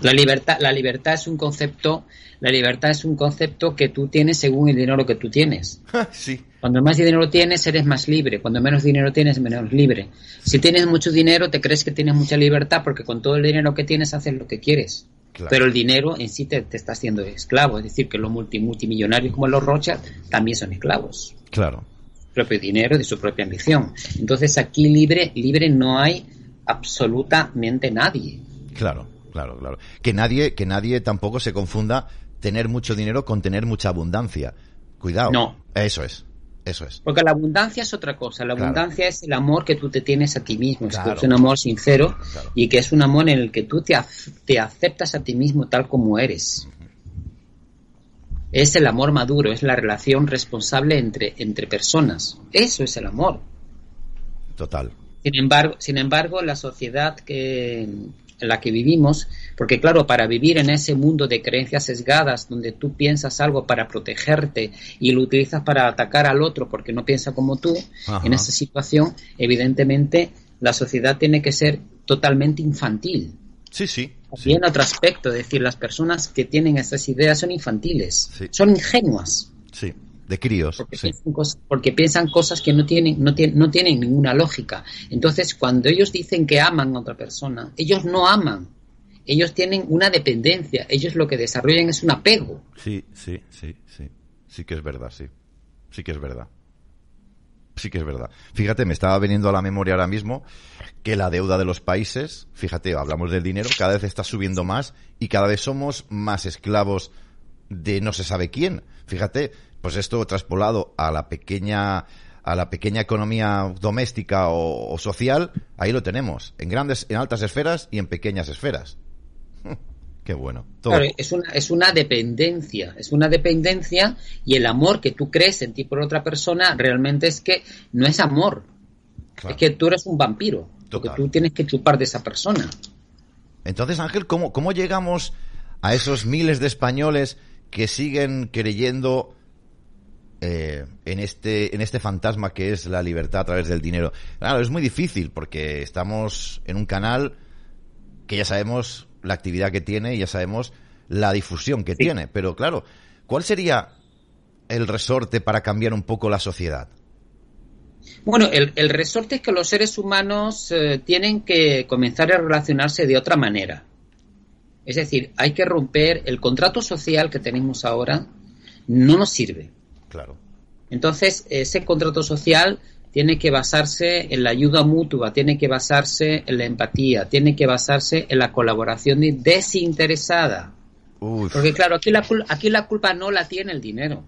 La libertad, la libertad es un concepto, la libertad es un concepto que tú tienes según el dinero que tú tienes. sí. Cuando más dinero tienes, eres más libre. Cuando menos dinero tienes, menos libre. Si tienes mucho dinero, te crees que tienes mucha libertad porque con todo el dinero que tienes haces lo que quieres. Pero el dinero en sí te, te, está haciendo esclavo. Es decir, que los multi, multimillonarios como los Rothschild también son esclavos. Claro. propio dinero, de su propia ambición. Entonces aquí libre, libre no hay absolutamente nadie. Claro, claro, claro. Que nadie, que nadie tampoco se confunda tener mucho dinero con tener mucha abundancia. Cuidado. No. Eso es. Eso es. Porque la abundancia es otra cosa. La abundancia es el amor que tú te tienes a ti mismo. Es un amor sincero y que es un amor en el que tú te, te aceptas a ti mismo tal como eres. Es el amor maduro, es la relación responsable entre, entre personas. Eso es el amor. Total. Sin embargo, sin embargo, la sociedad que, en la que vivimos, porque claro, para vivir en ese mundo de creencias sesgadas, donde tú piensas algo para protegerte y lo utilizas para atacar al otro porque no piensa como tú, en esa situación, evidentemente, la sociedad tiene que ser totalmente infantil. Sí, sí. En otro aspecto, es decir, las personas que tienen esas ideas son infantiles, son ingenuas. Sí de críos. Porque, piensan cosas que no tienen, no, tienen, no tienen ninguna lógica. Entonces, cuando ellos dicen que aman a otra persona, ellos no aman. Ellos tienen una dependencia. Ellos lo que desarrollan es un apego. Sí, sí, sí, sí. Sí que es verdad, sí. Sí que es verdad. Sí que es verdad. Fíjate, me estaba viniendo a la memoria ahora mismo que la deuda de los países, fíjate, hablamos del dinero, cada vez está subiendo más y cada vez somos más esclavos de no se sabe quién. Fíjate, pues esto traspolado a la pequeña a la pequeña economía doméstica o, social, ahí lo tenemos, en grandes, en altas esferas y en pequeñas esferas. Qué bueno. Claro, es una, es una dependencia, es una dependencia y el amor que tú crees en ti por otra persona realmente es que no es amor, es que tú eres un vampiro, porque tú tienes que chupar de esa persona. Entonces, Ángel, ¿cómo, ¿cómo llegamos a esos miles de españoles que siguen creyendo eh, en este en este fantasma que es la libertad a través del dinero. Claro, es muy difícil porque estamos en un canal que ya sabemos la actividad que tiene y ya sabemos la difusión que tiene, pero claro, ¿cuál sería el resorte para cambiar un poco la sociedad? Bueno, el, resorte es que los seres humanos eh, tienen que comenzar a relacionarse de otra manera. Es decir, hay que romper el contrato social que tenemos ahora, no nos sirve. Claro. Entonces, ese contrato social tiene que basarse en la ayuda mutua, tiene que basarse en la empatía, tiene que basarse en la colaboración desinteresada. Porque claro, aquí la, aquí la culpa no la tiene el dinero.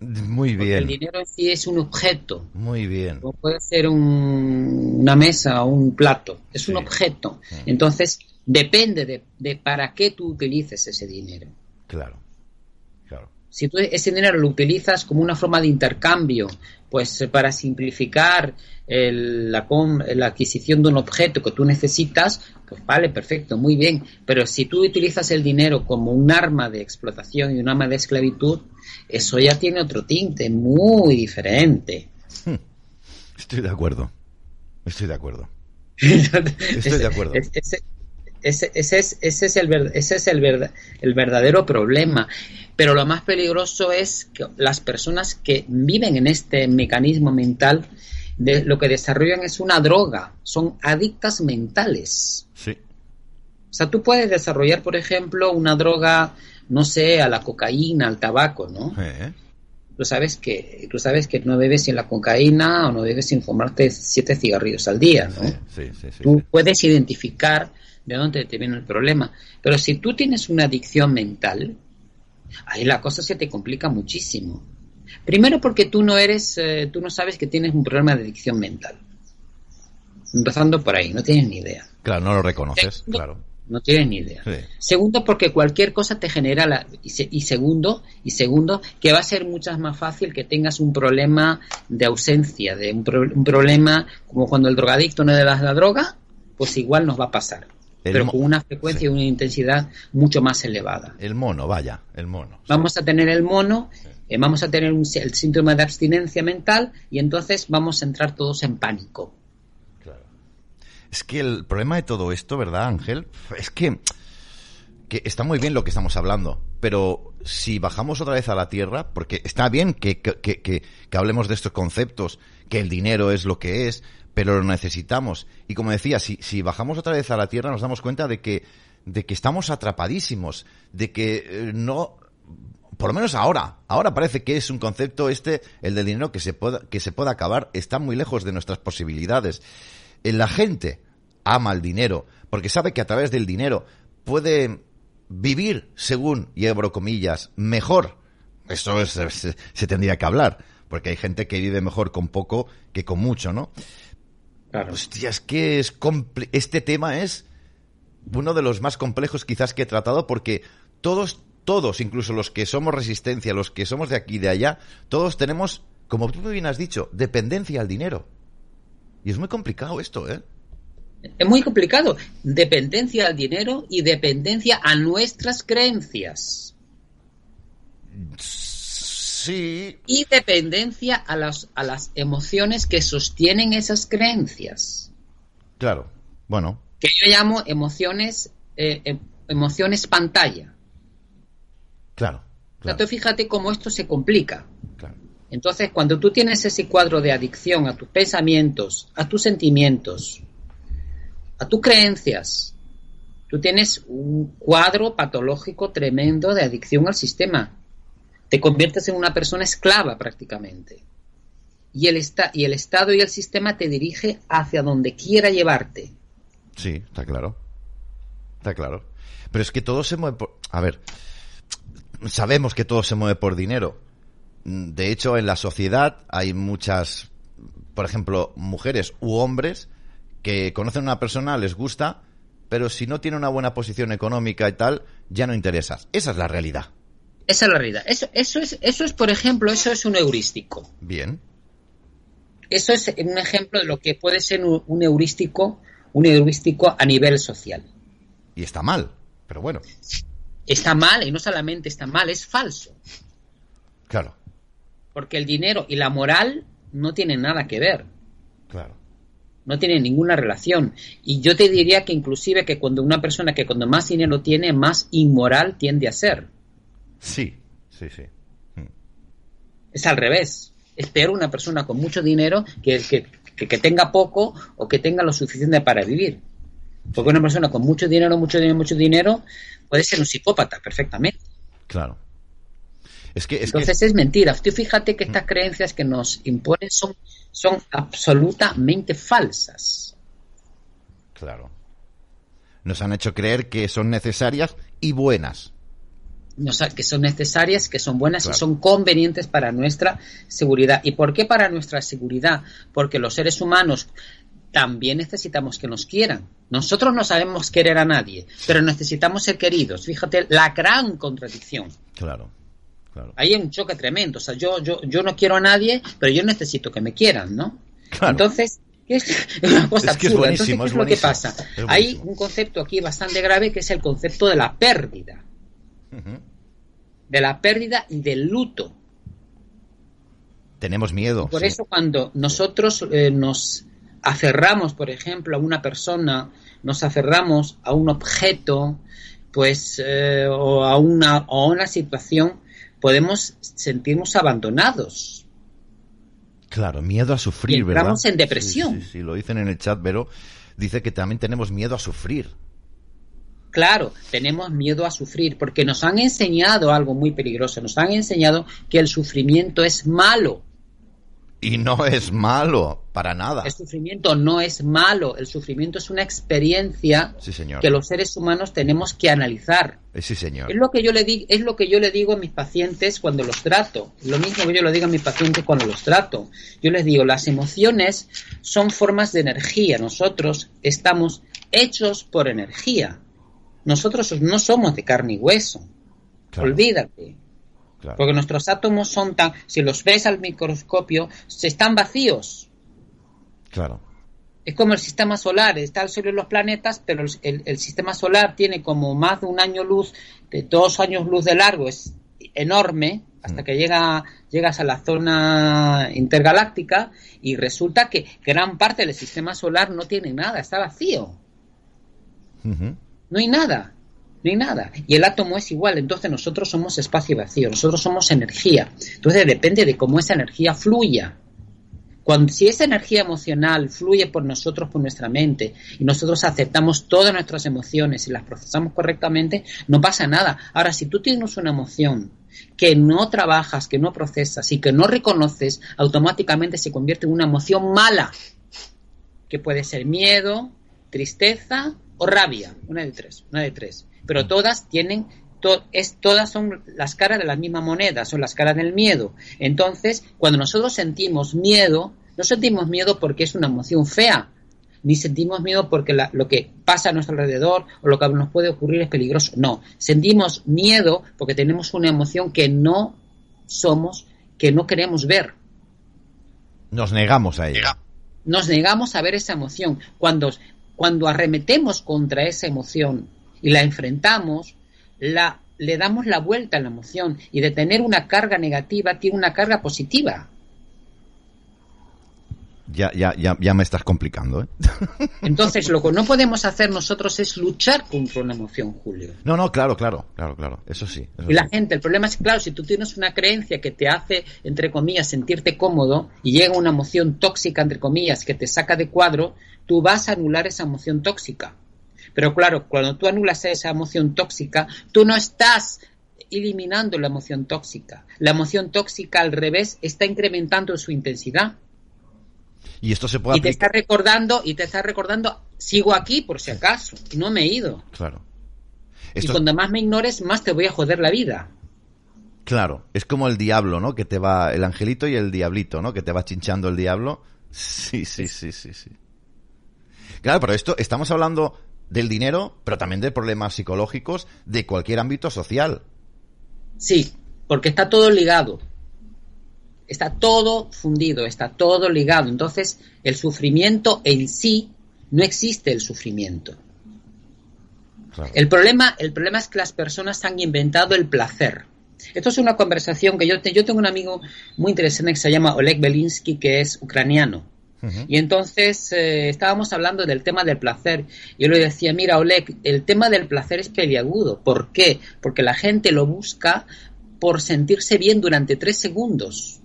Muy bien. el dinero en sí es un objeto. Muy bien. Puede ser una mesa o un plato. Es un objeto. Entonces, depende de, de para qué tú utilices ese dinero. Claro si tú ese dinero lo utilizas como una forma de intercambio, pues eh, para simplificar la, la, adquisición de un objeto que tú necesitas, pues vale, perfecto, muy bien. Pero si tú utilizas el dinero como un arma de explotación y un arma de esclavitud, eso ya tiene otro tinte muy diferente. Hmm. Estoy de acuerdo. Estoy de acuerdo. Estoy de acuerdo. Ese, ese, es, ese es, el, ese es el, el verdadero problema. Pero lo más peligroso es que las personas que viven en este mecanismo mental, de, lo que desarrollan es una droga, son adictas mentales. Sí. O sea, tú puedes desarrollar, por ejemplo, una droga, no sé, a la cocaína, al tabaco, ¿no? Tú sabes que tú sabes que no bebes sin la cocaína o no bebes sin fumarte siete cigarrillos al día, ¿no? Sí, sí, sí, tú puedes identificar de dónde te viene el problema. Pero si tú tienes una adicción mental, ahí la cosa se te complica muchísimo. Primero porque tú no eres, eh, tú no sabes que tienes un problema de adicción mental. Empezando por ahí, no tienes ni idea. Claro, no lo reconoces, claro. No tienes ni idea. Segundo, porque cualquier cosa te genera la, y, segundo, y segundo, que va a ser mucho más fácil que tengas un problema de ausencia, de un, un problema como cuando el drogadicto no le das la droga, pues igual nos va a pasar pero con una frecuencia y una intensidad mucho más elevada. El mono, vaya, el mono. Vamos a tener el mono, eh, vamos a tener el síntoma de abstinencia mental y entonces vamos a entrar todos en pánico. Claro. Es que el problema de todo esto, ¿verdad, Ángel? Es que, que está muy bien lo que estamos hablando, pero si bajamos otra vez a la tierra, porque está bien que, que, que, que hablemos de estos conceptos, que el dinero es lo que es, pero lo necesitamos. Y como decía, si, si bajamos otra vez a la Tierra nos damos cuenta de que, de que estamos atrapadísimos, de que eh, no, por lo menos ahora, ahora parece que es un concepto este, el del dinero que se pueda, que se pueda acabar, está muy lejos de nuestras posibilidades. Eh, la gente ama el dinero, porque sabe que a través del dinero puede vivir, según, y comillas, mejor. Eso se, se tendría que hablar, porque hay gente que vive mejor con poco que con mucho, ¿no? Hostia, es que es este tema es uno de los más complejos quizás que he tratado porque todos, todos, incluso los que somos resistencia, los que somos de aquí y de allá, todos tenemos, como tú bien has dicho, dependencia al dinero. Y es muy complicado esto, ¿eh? Es muy complicado. Dependencia al dinero y dependencia a nuestras creencias. Y dependencia a las, a las emociones que sostienen esas creencias. Claro, bueno. Que yo llamo emociones, eh, em, emociones pantalla. Claro. claro. fíjate cómo esto se complica. Entonces, cuando tú tienes ese cuadro de adicción a tus pensamientos, a tus sentimientos, a tus creencias, tú tienes un cuadro patológico tremendo de adicción al sistema te conviertes en una persona esclava prácticamente. y el, y el Estado y el sistema te dirige hacia donde quiera llevarte. Sí, está claro. Está claro. Pero es que todo se mueve por... A ver, sabemos que todo se mueve por dinero. De hecho, en la sociedad hay muchas, por ejemplo, mujeres u hombres que conocen a una persona, les gusta, pero si no tiene una buena posición económica y tal, ya no interesas. Esa es la realidad. Esa es la realidad. Eso, eso, es, eso es, por ejemplo, eso es un heurístico. Bien. Eso es un ejemplo de lo que puede ser un, heurístico, un heurístico a nivel social. Y está mal, pero bueno. Está mal, y no solamente está mal, es falso. Claro. Porque el dinero y la moral no tienen nada que ver. Claro. No tienen ninguna relación. Y yo te diría que inclusive que cuando una persona que cuando más dinero tiene, más inmoral tiende a ser. Sí, sí, sí. Mm. Es al revés. Es peor una persona con mucho dinero que, que, que, tenga poco o que tenga lo suficiente para vivir. Porque una persona con mucho dinero, mucho dinero, mucho dinero, puede ser un psicópata perfectamente. Claro. Es que, Entonces es mentira. Tú fíjate que estas mm. creencias que nos imponen son, son absolutamente falsas. Claro. Nos han hecho creer que son necesarias y buenas que son necesarias, que son buenas y son convenientes para nuestra seguridad. ¿Y por qué para nuestra seguridad? Porque los seres humanos también necesitamos que nos quieran. Nosotros no sabemos querer a nadie, pero necesitamos ser queridos. Fíjate la gran contradicción. Claro. Claro. Hay un choque tremendo. O sea, yo, yo, yo no quiero a nadie, pero yo necesito que me quieran, ¿no? Entonces, es una cosa absurda. Entonces, ¿qué es, lo que pasa? Hay un concepto aquí bastante grave que es el concepto de la pérdida de la pérdida y del luto. Tenemos miedo. por eso cuando nosotros eh, nos aferramos, por ejemplo, a una persona, nos aferramos a un objeto, pues, eh, o a una, a una situación, podemos sentirnos abandonados. Claro, miedo a sufrir, y ¿verdad? en depresión. Sí, sí, lo dicen en el chat, pero dice que también tenemos miedo a sufrir. Claro, tenemos miedo a sufrir porque nos han enseñado algo muy peligroso, nos han enseñado que el sufrimiento es malo. Y no es malo, para nada. El sufrimiento no es malo, el sufrimiento es una experiencia que los seres humanos tenemos que analizar. Eh, sí, señor. Es lo que yo le digo, es lo que yo le digo a mis pacientes cuando los trato. Lo mismo que yo le digo a mis pacientes cuando los trato. Yo les digo, las emociones son formas de energía. Nosotros estamos hechos por energía. Nosotros no somos de carne y hueso. Olvídate. Porque nuestros átomos son tan, si los ves al microscopio, se están vacíos. Claro. Es como el sistema solar, está el Sol y los planetas, pero el, sistema solar tiene como más de un año luz, de dos años luz de largo, es enorme, hasta mm. que llega, llegas a la zona intergaláctica y resulta que gran parte del sistema solar no tiene nada, está vacío. No hay nada, no hay nada. Y el átomo es igual, entonces nosotros somos espacio vacío, nosotros somos energía. Entonces depende de cómo esa energía fluya. Cuando, si esa energía emocional fluye por nosotros, por nuestra mente, y nosotros aceptamos todas nuestras emociones y las procesamos correctamente, no pasa nada. Ahora, si tú tienes una emoción que no trabajas, que no procesas y que no reconoces, automáticamente se convierte en una emoción mala, que puede ser miedo, tristeza o rabia, una de tres, una de tres. Pero todas tienen, es, todas son las caras de la misma moneda, son las caras del miedo. Entonces, cuando nosotros sentimos miedo, no sentimos miedo porque es una emoción fea, ni sentimos miedo porque lo que pasa a nuestro alrededor o lo que nos puede ocurrir es peligroso. No, sentimos miedo porque tenemos una emoción que no somos, que no queremos ver. Nos negamos a ella. Nos negamos a ver esa emoción. Cuando cuando arremetemos contra esa emoción y la enfrentamos, le damos la vuelta a la emoción y de tener una carga negativa tiene una carga positiva. Ya, ya, ya, ya me estás complicando, ¿eh? Entonces, lo que no podemos hacer nosotros es luchar contra una emoción, Julio. No, no, claro, claro, claro, claro. Eso sí. y la gente, el problema es, claro, si tú tienes una creencia que te hace, entre comillas, sentirte cómodo y llega una emoción tóxica, entre comillas, que te saca de cuadro, tú vas a anular esa emoción tóxica. Pero claro, cuando tú anulas esa emoción tóxica, tú no estás eliminando la emoción tóxica. La emoción tóxica, al revés, está incrementando su intensidad. Y esto se puede Y te está recordando, y te está recordando, sigo aquí por si acaso, y no me he ido. Claro. Y cuando más me ignores, más te voy a joder la vida. Claro, es como el diablo, ¿no? Que te va, el angelito y el diablito, ¿no? Que te va chinchando el diablo. Sí, sí, sí, sí, sí. Claro, pero esto, estamos hablando del dinero, pero también de problemas psicológicos de cualquier ámbito social. Sí, porque está todo ligado. Está todo fundido, está todo ligado. Entonces, el sufrimiento en sí no existe el sufrimiento. El, problema, el problema es que las personas han inventado el placer. Esto es una conversación que yo, yo tengo un amigo muy interesante que se llama Oleg Belinsky, que es ucraniano. Y entonces eh, estábamos hablando del tema del placer. Yo le decía, mira, Oleg, el tema del placer es peliagudo. ¿Por qué? Porque la gente lo busca por sentirse bien durante tres segundos.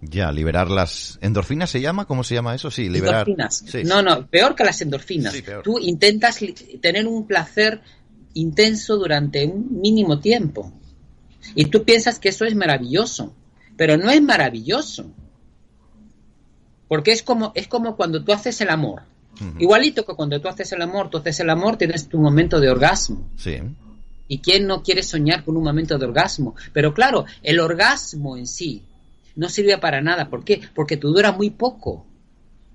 Ya, liberar las endorfinas se llama, ¿cómo se llama eso? Sí, liberar. Endorfinas. no, no, peor que las endorfinas. Tú intentas tener un placer intenso durante un mínimo tiempo. Y tú piensas que eso es maravilloso, pero no es maravilloso. Porque es como, es como cuando tú haces el amor. Igualito que cuando tú haces el amor, tú haces el amor, tienes tu momento de orgasmo. Sí. ¿Y quién no quiere soñar con un momento de orgasmo? Pero claro, el orgasmo en sí no sirve para nada. ¿Por qué? Porque tú dura muy poco.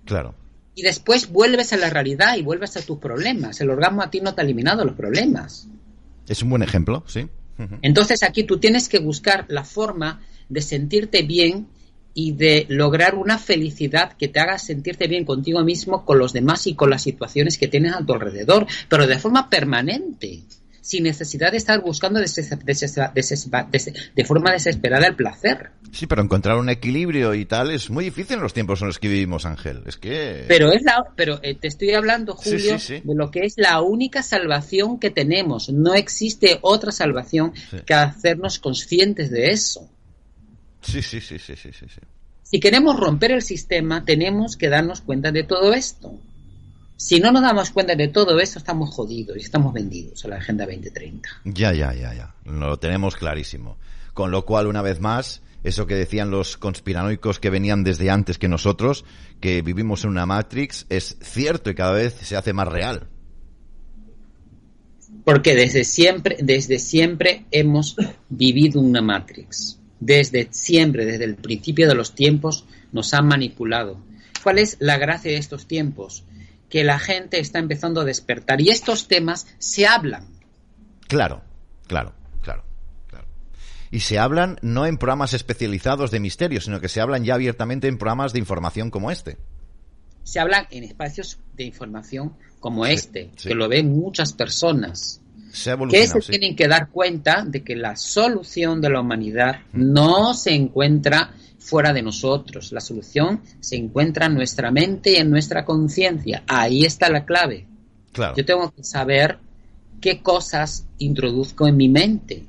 Claro. Y después vuelves a la realidad y vuelves a tus problemas. El orgasmo a ti no te ha eliminado los problemas. Es un buen ejemplo, sí. Entonces aquí tú tienes que buscar la forma de sentirte bien y de lograr una felicidad que te haga sentirte bien contigo mismo, con los demás y con las situaciones que tienes a tu alrededor, pero de forma permanente sin necesidad de estar buscando de forma desesperada el placer. Sí, pero encontrar un equilibrio y tal es muy difícil en los tiempos en los que vivimos, Ángel. Es que. Pero es la, pero eh, te estoy hablando, Julio, de lo que es la única salvación que tenemos. No existe otra salvación que hacernos conscientes de eso. Sí, sí, sí, sí, sí, sí. Si queremos romper el sistema, tenemos que darnos cuenta de todo esto. Si no nos damos cuenta de todo eso, estamos jodidos y estamos vendidos a la Agenda 2030. Ya, ya, ya, ya. Lo tenemos clarísimo. Con lo cual, una vez más, eso que decían los conspiranoicos que venían desde antes que nosotros, que vivimos en una Matrix, es cierto y cada vez se hace más real. Porque desde siempre, desde siempre hemos vivido una Matrix. Desde siempre, desde el principio de los tiempos, nos han manipulado. ¿Cuál es la gracia de estos tiempos? Que la gente está empezando a despertar y estos temas se hablan. Claro, claro, claro, claro. Y se hablan no en programas especializados de misterio, sino que se hablan ya abiertamente en programas de información como este. Se hablan en espacios de información como este, que lo ven muchas personas. Se que se tienen que dar cuenta de que la solución de la humanidad mm. no se encuentra fuera de nosotros. La solución se encuentra en nuestra mente y en nuestra conciencia. Ahí está la clave. Claro. Yo tengo que saber qué cosas introduzco en mi mente.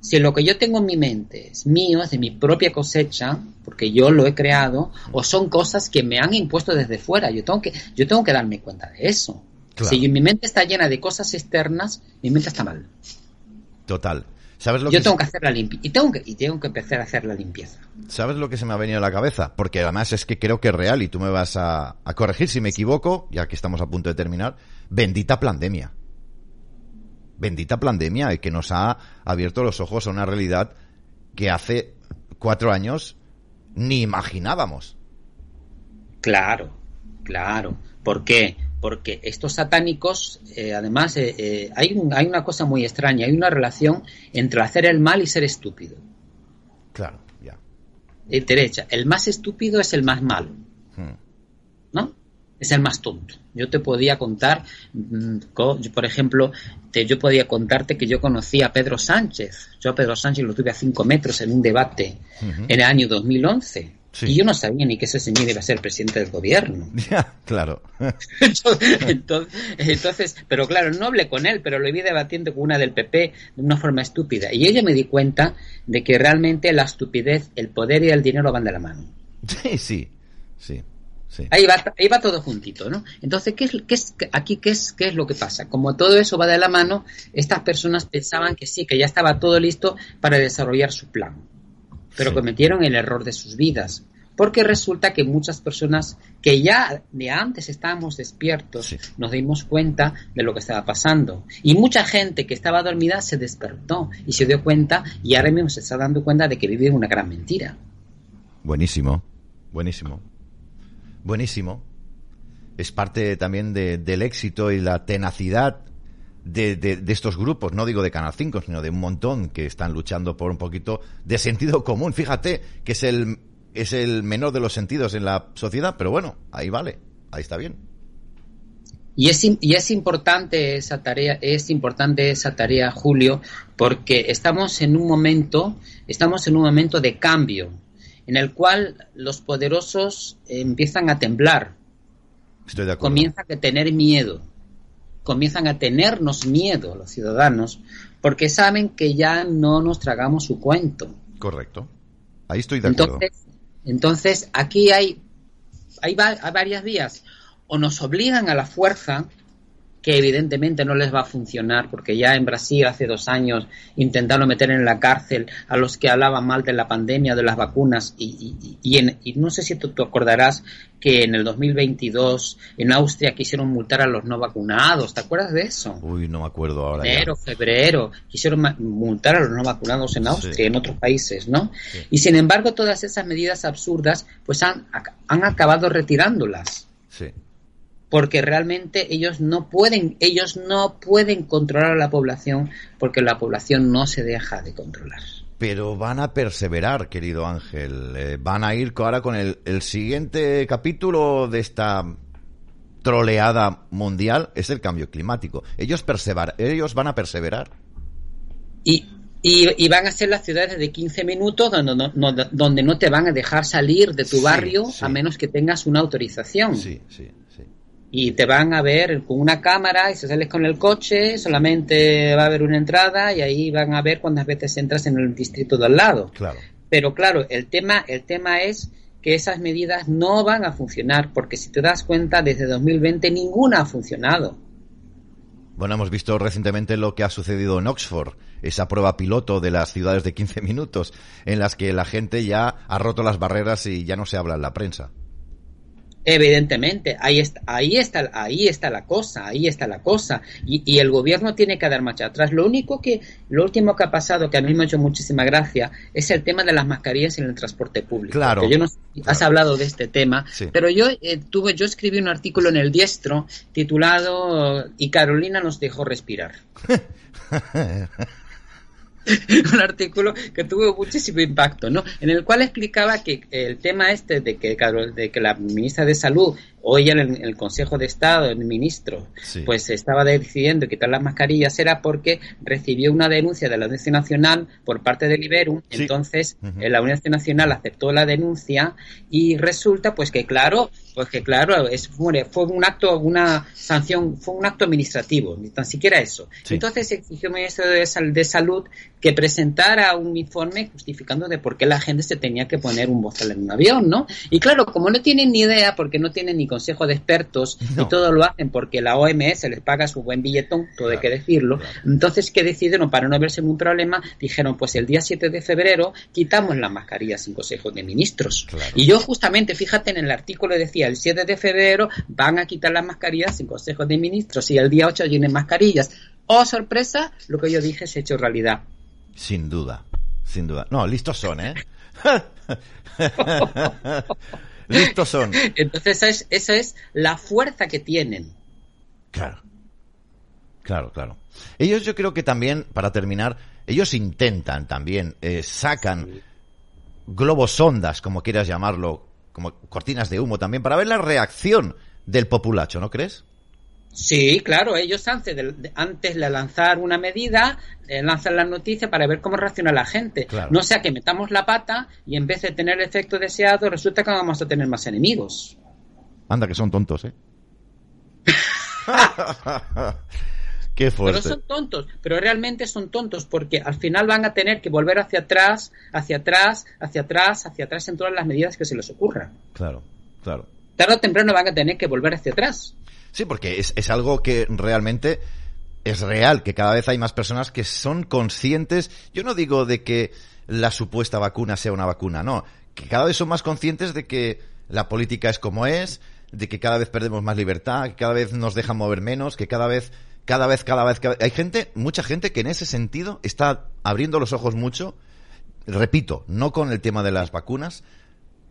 Si lo que yo tengo en mi mente es mío, es de mi propia cosecha, porque yo lo he creado, o son cosas que me han impuesto desde fuera, yo tengo que, yo tengo que darme cuenta de eso. Si mi mente está llena de cosas externas, mi mente está mal. Total. Yo tengo que hacer la limpieza. Y tengo que, y tengo que empezar a hacer la limpieza. ¿Sabes lo que se me ha venido a la cabeza? Porque además es que creo que es real y tú me vas a, corregir si me equivoco, ya que estamos a punto de terminar. Bendita pandemia. Bendita pandemia y que nos ha abierto los ojos a una realidad que hace cuatro años ni imaginábamos. Claro, claro. ¿Por qué? Porque estos satánicos, eh, además, eh, eh, hay, hay una cosa muy extraña, hay una relación entre hacer el mal y ser estúpido. Claro, ya. derecha, el más estúpido es el más malo, hmm. ¿no? Es el más tonto. Yo te podía contar, mm, por ejemplo, te, yo podía contarte que yo conocí a Pedro Sánchez. Yo a Pedro Sánchez lo tuve a cinco metros en un debate en el año 2011 y yo no sabía ni que ese señor iba a ser presidente del gobierno. Ya, claro. entonces, pero claro, no hablé con él, pero lo vi debatiendo con una del PP de una forma estúpida. Y ella me di cuenta de que realmente la estupidez, el poder y el dinero van de la mano. Sí, sí, sí. Ahí, va, ahí va todo juntito, ¿no? Entonces, ¿qué es, qué es, aquí qué es, qué es lo que pasa? Como todo eso va de la mano, estas personas pensaban que sí, que ya estaba todo listo para desarrollar su plan pero cometieron el error de sus vidas. porque resulta que muchas personas que ya de antes estábamos despiertos nos dimos cuenta de lo que estaba pasando. Y mucha gente que estaba dormida se despertó y se dio cuenta y ahora mismo se está dando cuenta de que vive una gran mentira. Buenísimo, buenísimo, buenísimo. Es parte también del éxito y la tenacidad de, de, estos grupos, no digo de Canal 5, sino de un montón que están luchando por un poquito de sentido común. Fíjate que es el, es el menor de los sentidos en la sociedad, pero bueno, ahí vale, ahí está bien. Y es, y es importante esa tarea, es importante esa tarea, Julio, porque estamos en un momento, estamos en un momento de cambio, en el cual los poderosos empiezan a temblar. Estoy de acuerdo. Comienzan a tener miedo comienzan a tenernos miedo los ciudadanos porque saben que ya no nos tragamos su cuento. Correcto. Ahí estoy de acuerdo. Entonces, entonces aquí hay, hay, hay varias vías. O nos obligan a la fuerza que evidentemente no les va a funcionar, porque ya en Brasil hace dos años intentaron meter en la cárcel a los que hablaban mal de la pandemia, de las vacunas, y, y, no sé si tú, te acordarás que en el 2022 en Austria quisieron multar a los no vacunados, ¿te acuerdas de eso? Uy, no me acuerdo ahora. Enero, febrero, quisieron multar a los no vacunados en Austria y en otros países, ¿no? Y sin embargo todas esas medidas absurdas pues han, han acabado retirándolas. Sí porque realmente ellos no pueden, ellos no pueden controlar a la población porque la población no se deja de controlar. Pero van a perseverar, querido Ángel. Eh, van a ir ahora con el, el siguiente capítulo de esta troleada mundial es el cambio climático. Ellos perseverar, ellos van a perseverar. Y, y, van a ser las ciudades de 15 minutos donde no, donde no te van a dejar salir de tu barrio a menos que tengas una autorización. Sí, sí y te van a ver con una cámara y si sales con el coche solamente va a haber una entrada y ahí van a ver cuántas veces entras en el distrito de al lado. Claro. Pero claro, el tema, el tema es que esas medidas no van a funcionar porque si te das cuenta desde 2020 ninguna ha funcionado. Bueno, hemos visto recientemente lo que ha sucedido en Oxford, esa prueba piloto de las ciudades de 15 minutos, en las que la gente ya ha roto las barreras y ya no se habla en la prensa. Evidentemente, ahí está, ahí está, ahí está la cosa, ahí está la cosa. Y, y, el gobierno tiene que dar marcha atrás. Lo único que, lo último que ha pasado, que a mí me ha hecho muchísima gracia, es el tema de las mascarillas en el transporte público. Claro. yo no has hablado de este tema, pero yo eh, tuve, yo escribí un artículo en el Diestro titulado Y Carolina nos dejó respirar. un artículo que tuvo muchísimo impacto, ¿no? En el cual explicaba que el tema este de que, de que la ministra de Salud o ella en el Consejo de Estado, el ministro, pues estaba decidiendo quitar las mascarillas era porque recibió una denuncia de la Audiencia Nacional por parte del Iberum, entonces eh, la Audiencia Nacional aceptó la denuncia y resulta pues que claro, pues que claro, es, fue, un acto, una sanción, fue un acto administrativo, ni tan siquiera eso. Entonces exigió al Ministro de, de Salud que presentara un informe justificando de por qué la gente se tenía que poner un bozal en un avión, ¿no? Y claro, como no tienen ni idea, porque no tienen ni consejo de expertos y todo lo hacen porque la OMS les paga su buen billetón, todo hay que decirlo, entonces, ¿qué decidieron? Para no verse en un problema, dijeron, pues el día 7 de febrero quitamos las mascarillas sin consejo de ministros. Y yo justamente, fíjate, en el artículo decía, el 7 de febrero van a quitar las mascarillas sin consejo de ministros y el día 8 tienen mascarillas. Oh, sorpresa, lo que yo dije se ha hecho realidad. Sin duda, sin duda. No, listos son, ¿eh? listos son. Entonces esa es, es la fuerza que tienen. Claro. Claro, claro. Ellos yo creo que también, para terminar, ellos intentan también, eh, sacan globos sondas, como quieras llamarlo, como cortinas de humo también, para ver la reacción del populacho, ¿no crees? Sí, claro, ellos antes de, antes de lanzar una medida, eh, lanzan la noticia para ver cómo reacciona la gente. No sea que metamos la pata y en vez de tener el efecto deseado, resulta que vamos a tener más enemigos. Anda, que son tontos, ¿eh? Qué fuerte. Pero son tontos, pero realmente son tontos porque al final van a tener que volver hacia atrás, hacia atrás, hacia atrás, hacia atrás en todas las medidas que se les ocurran. Claro, claro. Tarde o temprano van a tener que volver hacia atrás. Sí, porque es, es algo que realmente es real, que cada vez hay más personas que son conscientes, yo no digo de que la supuesta vacuna sea una vacuna, no, que cada vez son más conscientes de que la política es como es, de que cada vez perdemos más libertad, que cada vez nos dejan mover menos, que cada vez, cada vez, cada vez, cada vez... hay gente, mucha gente que en ese sentido está abriendo los ojos mucho. Repito, no con el tema de las vacunas,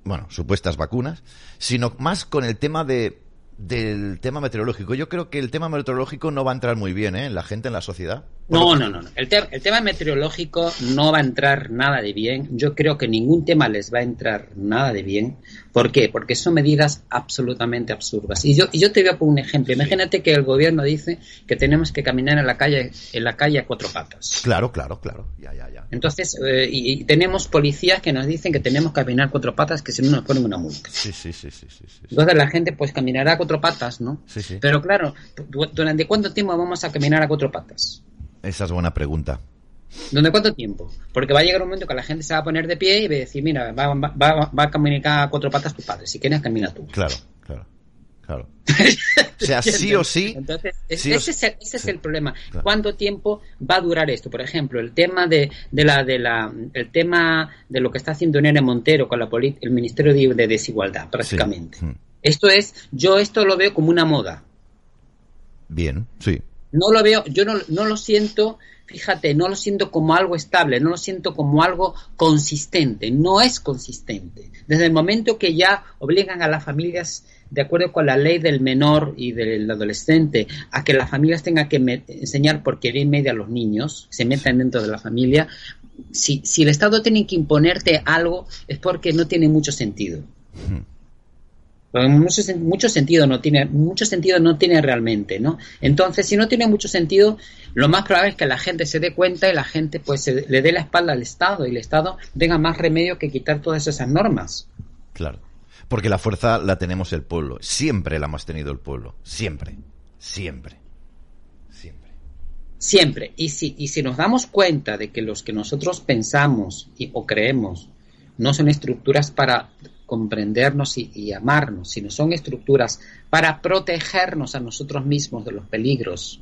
bueno, supuestas vacunas, sino más con el tema de del tema meteorológico. Yo creo que el tema meteorológico no va a entrar muy bien ¿eh? en la gente, en la sociedad. No, no, no. El, el, tema meteorológico no va a entrar nada de bien. Yo creo que ningún tema les va a entrar nada de bien. ¿Por qué? Porque son medidas absolutamente absurdas. Y yo, y yo te voy a poner un ejemplo. Imagínate que el gobierno dice que tenemos que caminar en la calle, en la calle a cuatro patas. Claro, claro, claro. Ya, ya, ya. Entonces, eh, y, y, tenemos policías que nos dicen que tenemos que caminar cuatro patas, que si no nos ponen una multa. Sí, sí, sí, sí, sí, sí. Entonces la gente pues caminará a cuatro patas, ¿no? Sí, sí. Pero claro, ¿durante cuánto tiempo vamos a caminar a cuatro patas? Esa es buena pregunta. ¿Durante cuánto tiempo? Porque va a llegar un momento que la gente se va a poner de pie y va a decir, mira, va, va, va, va a caminar a cuatro patas tu padre. Si quieres, camina tú. Claro, claro, claro. o sea, sí o sí. Entonces, sí ese, o es el, ese es sí. el problema. Claro. ¿Cuánto tiempo va a durar esto? Por ejemplo, el tema de, de la, de la, el tema de lo que está haciendo Nene Montero con la el Ministerio de, de Desigualdad, prácticamente. Sí. Mm. Esto es, yo esto lo veo como una moda. Bien, sí. No lo veo, yo no, no lo siento, fíjate, no lo siento como algo estable, no lo siento como algo consistente, no es consistente. Desde el momento que ya obligan a las familias, de acuerdo con la ley del menor y del adolescente, a que las familias tengan que enseñar porquería y media a los niños, se metan dentro de la familia, si, si el Estado tiene que imponerte algo es porque no tiene mucho sentido. Mucho, mucho, sentido no tiene, mucho sentido no tiene realmente, ¿no? Entonces, si no tiene mucho sentido, lo más probable es que la gente se dé cuenta y la gente pues se, le dé la espalda al Estado y el Estado tenga más remedio que quitar todas esas normas. Claro. Porque la fuerza la tenemos el pueblo. Siempre la hemos tenido el pueblo. Siempre. Siempre. Siempre. Siempre. Y si, y si nos damos cuenta de que los que nosotros pensamos y, o creemos no son estructuras para comprendernos y, y, amarnos, sino son estructuras para protegernos a nosotros mismos de los peligros.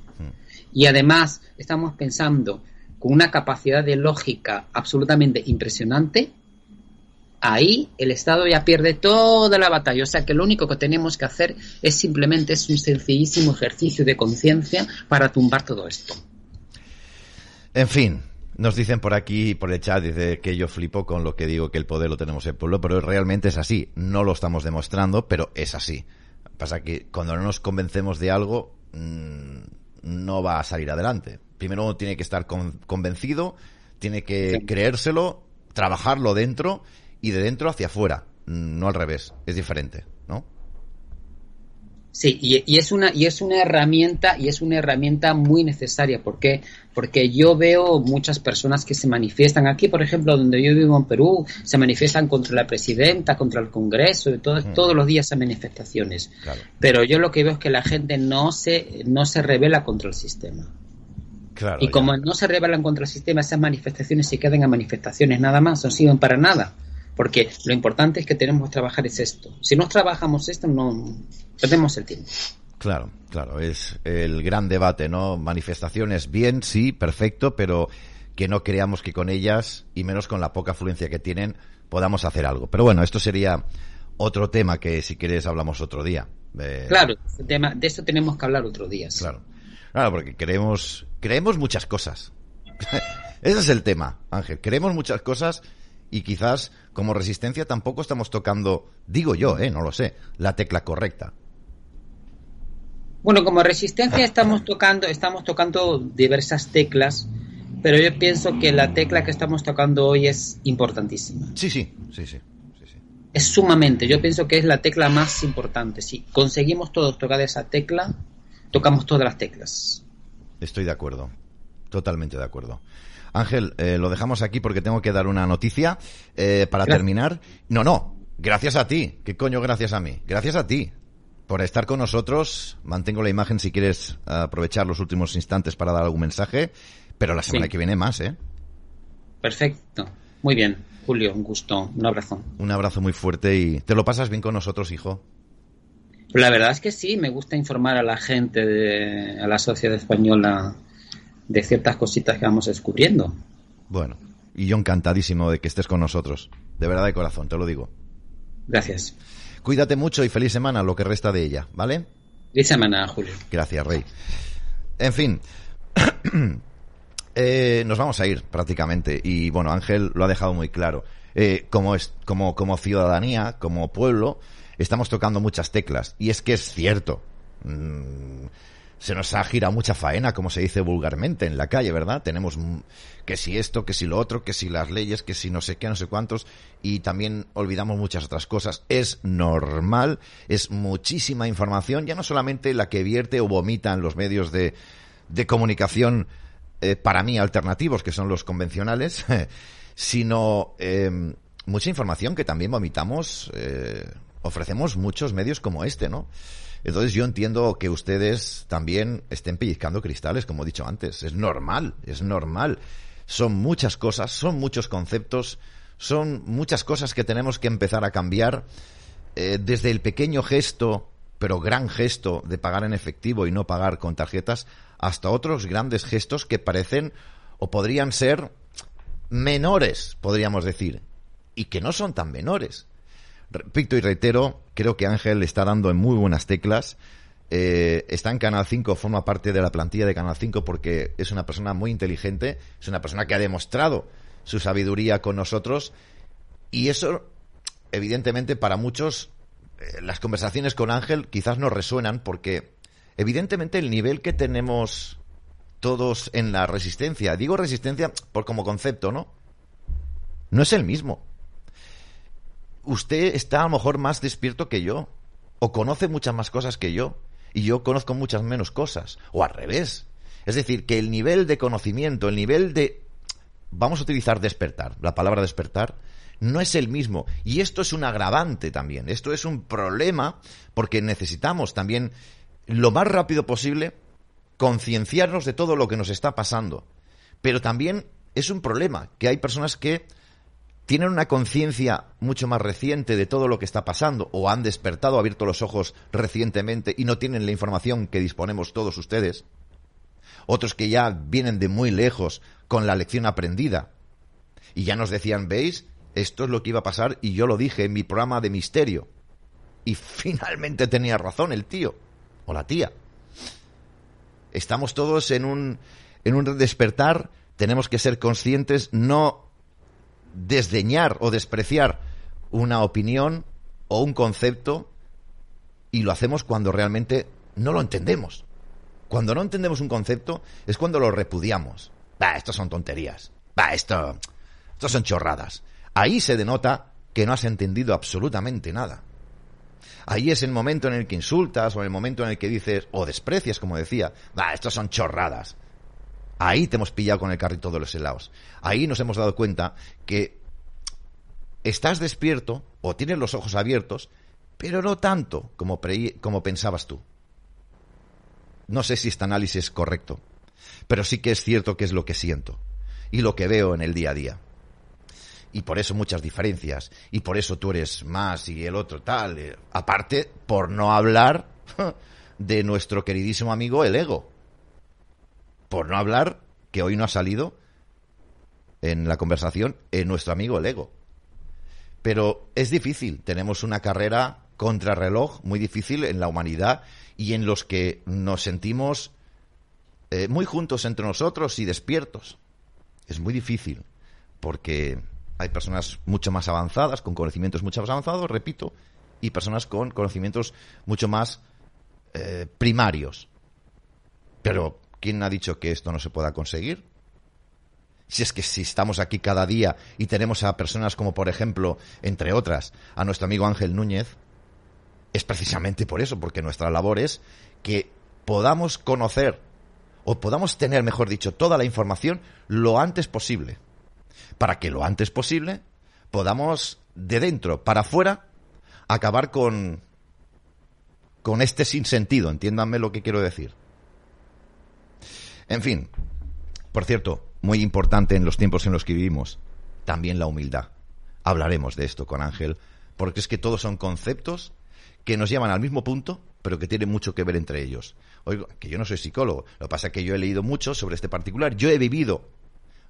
Y además estamos pensando con una capacidad de lógica absolutamente impresionante, ahí el Estado ya pierde toda la batalla. O sea que lo único que tenemos que hacer es simplemente es un sencillísimo ejercicio de conciencia para tumbar todo esto. En fin, nos dicen por aquí, por el chat, dice que yo flipo con lo que digo que el poder lo tenemos el pueblo, pero realmente es así. No lo estamos demostrando, pero es así. Pasa que cuando no nos convencemos de algo, mmm, no va a salir adelante. Primero uno tiene que estar con, convencido, tiene que sí. creérselo, trabajarlo dentro y de dentro hacia afuera. No al revés, es diferente. Sí, y, y, es una y es una herramienta y es una herramienta muy necesaria porque porque yo veo muchas personas que se manifiestan aquí, por ejemplo, donde yo vivo en Perú, se manifiestan contra la presidenta, contra el Congreso, y todo, mm. todos los días hay manifestaciones. Claro. Pero yo lo que veo es que la gente no se no se revela contra el sistema. Claro, y como ya. no se rebelan contra el sistema, esas manifestaciones se quedan a manifestaciones nada más, no sirven para nada. Porque lo importante es que tenemos que trabajar es esto. Si no trabajamos esto, no perdemos el tiempo. Claro, claro, es el gran debate, ¿no? Manifestaciones bien, sí, perfecto, pero que no creamos que con ellas, y menos con la poca afluencia que tienen, podamos hacer algo. Pero bueno, esto sería otro tema que si quieres hablamos otro día. Eh... Claro, este tema, de esto tenemos que hablar otro día. Claro, claro, porque creemos, creemos muchas cosas. Ese es el tema, Ángel. Creemos muchas cosas y quizás como resistencia tampoco estamos tocando, digo yo, eh, no lo sé, la tecla correcta. Bueno, como resistencia estamos tocando, estamos tocando diversas teclas, pero yo pienso que la tecla que estamos tocando hoy es importantísima. Sí, sí, sí, sí. sí, sí. Es sumamente, yo pienso que es la tecla más importante. Si conseguimos todos tocar esa tecla, tocamos todas las teclas. Estoy de acuerdo, totalmente de acuerdo. Ángel, eh, lo dejamos aquí porque tengo que dar una noticia eh, para gracias. terminar. No, no, gracias a ti. ¿Qué coño gracias a mí? Gracias a ti por estar con nosotros. Mantengo la imagen si quieres aprovechar los últimos instantes para dar algún mensaje, pero la semana sí. que viene más, ¿eh? Perfecto. Muy bien, Julio, un gusto, un abrazo. Un abrazo muy fuerte y te lo pasas bien con nosotros, hijo. La verdad es que sí, me gusta informar a la gente, de, a la sociedad española de ciertas cositas que vamos descubriendo. Bueno, Y yo encantadísimo de que estés con nosotros. De verdad de corazón, te lo digo. Gracias. Cuídate mucho y feliz semana, lo que resta de ella, ¿vale? Feliz semana, Julio. Gracias, Rey. En fin. eh, nos vamos a ir prácticamente. Y bueno, Ángel lo ha dejado muy claro. Eh, como, es, como, como ciudadanía, como pueblo, estamos tocando muchas teclas. Y es que es cierto. Mm, se nos ha girado mucha faena, como se dice vulgarmente en la calle, ¿verdad? Tenemos que si esto, que si lo otro, que si las leyes, que si no sé qué, no sé cuántos, y también olvidamos muchas otras cosas. Es normal, es muchísima información, ya no solamente la que vierte o vomita en los medios de, de comunicación, eh, para mí alternativos, que son los convencionales, sino eh, mucha información que también vomitamos, eh, ofrecemos muchos medios como este, ¿no? Entonces yo entiendo que ustedes también estén pellizcando cristales, como he dicho antes. Es normal, es normal. Son muchas cosas, son muchos conceptos, son muchas cosas que tenemos que empezar a cambiar. Eh, desde el pequeño gesto, pero gran gesto de pagar en efectivo y no pagar con tarjetas, hasta otros grandes gestos que parecen o podrían ser menores, podríamos decir, y que no son tan menores. Repito y reitero, creo que Ángel está dando en muy buenas teclas. Eh, está en Canal 5, forma parte de la plantilla de Canal 5 porque es una persona muy inteligente, es una persona que ha demostrado su sabiduría con nosotros y eso, evidentemente, para muchos, eh, las conversaciones con Ángel quizás no resuenan porque, evidentemente, el nivel que tenemos todos en la resistencia, digo resistencia por como concepto, ¿no? No es el mismo usted está a lo mejor más despierto que yo, o conoce muchas más cosas que yo, y yo conozco muchas menos cosas, o al revés. Es decir, que el nivel de conocimiento, el nivel de... Vamos a utilizar despertar, la palabra despertar, no es el mismo. Y esto es un agravante también, esto es un problema, porque necesitamos también, lo más rápido posible, concienciarnos de todo lo que nos está pasando. Pero también es un problema, que hay personas que tienen una conciencia mucho más reciente de todo lo que está pasando o han despertado, abierto los ojos recientemente y no tienen la información que disponemos todos ustedes. Otros que ya vienen de muy lejos con la lección aprendida y ya nos decían, veis, esto es lo que iba a pasar y yo lo dije en mi programa de misterio. Y finalmente tenía razón el tío o la tía. Estamos todos en un, en un despertar, tenemos que ser conscientes, no desdeñar o despreciar una opinión o un concepto y lo hacemos cuando realmente no lo entendemos. Cuando no entendemos un concepto es cuando lo repudiamos. Va, esto son tonterías. Va, esto, esto son chorradas. Ahí se denota que no has entendido absolutamente nada. Ahí es el momento en el que insultas o el momento en el que dices o desprecias, como decía, va, esto son chorradas. Ahí te hemos pillado con el carrito de los helados. Ahí nos hemos dado cuenta que estás despierto o tienes los ojos abiertos, pero no tanto como, como pensabas tú. No sé si este análisis es correcto, pero sí que es cierto que es lo que siento y lo que veo en el día a día. Y por eso muchas diferencias, y por eso tú eres más y el otro tal. Eh, aparte, por no hablar de nuestro queridísimo amigo el ego. Por no hablar, que hoy no ha salido en la conversación, en nuestro amigo el ego. Pero es difícil, tenemos una carrera contrarreloj muy difícil en la humanidad y en los que nos sentimos eh, muy juntos entre nosotros y despiertos. Es muy difícil porque hay personas mucho más avanzadas, con conocimientos mucho más avanzados, repito, y personas con conocimientos mucho más eh, primarios. Pero ¿Quién ha dicho que esto no se pueda conseguir? Si es que si estamos aquí cada día y tenemos a personas como, por ejemplo, entre otras, a nuestro amigo Ángel Núñez, es precisamente por eso, porque nuestra labor es que podamos conocer, o podamos tener, mejor dicho, toda la información lo antes posible, para que lo antes posible podamos, de dentro para afuera, acabar con, con este sinsentido, entiéndanme lo que quiero decir. En fin, por cierto, muy importante en los tiempos en los que vivimos, también la humildad. Hablaremos de esto con Ángel, porque es que todos son conceptos que nos llevan al mismo punto, pero que tienen mucho que ver entre ellos. Oigo, que yo no soy psicólogo, lo que pasa es que yo he leído mucho sobre este particular, yo he vivido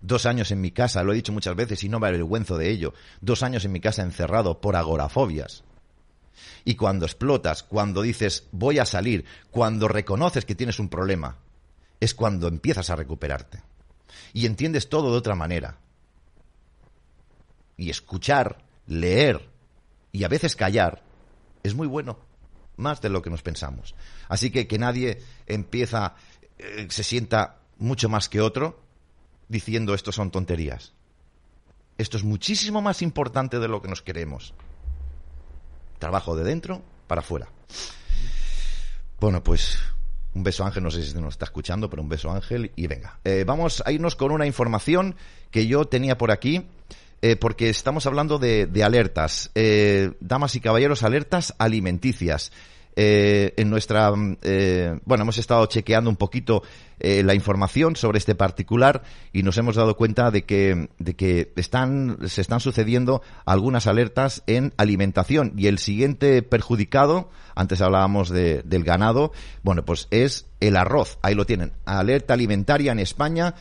dos años en mi casa, lo he dicho muchas veces y no me avergüenzo de ello, dos años en mi casa encerrado por agorafobias. Y cuando explotas, cuando dices voy a salir, cuando reconoces que tienes un problema, es cuando empiezas a recuperarte. Y entiendes todo de otra manera. Y escuchar, leer y a veces callar es muy bueno, más de lo que nos pensamos. Así que que nadie empieza, eh, se sienta mucho más que otro diciendo esto son tonterías. Esto es muchísimo más importante de lo que nos queremos. Trabajo de dentro para afuera. Bueno, pues un beso Ángel, no sé si nos está escuchando, pero un beso Ángel y venga. Eh, vamos a irnos con una información que yo tenía por aquí. Eh, porque estamos hablando de, alertas, eh, damas y caballeros, alertas alimenticias. Eh, en nuestra, bueno, hemos estado chequeando un poquito la información sobre este particular y nos hemos dado cuenta de que, de que están, se están sucediendo algunas alertas en alimentación y el siguiente perjudicado, antes hablábamos del ganado, bueno, pues es el arroz. Ahí lo tienen. Alerta alimentaria en España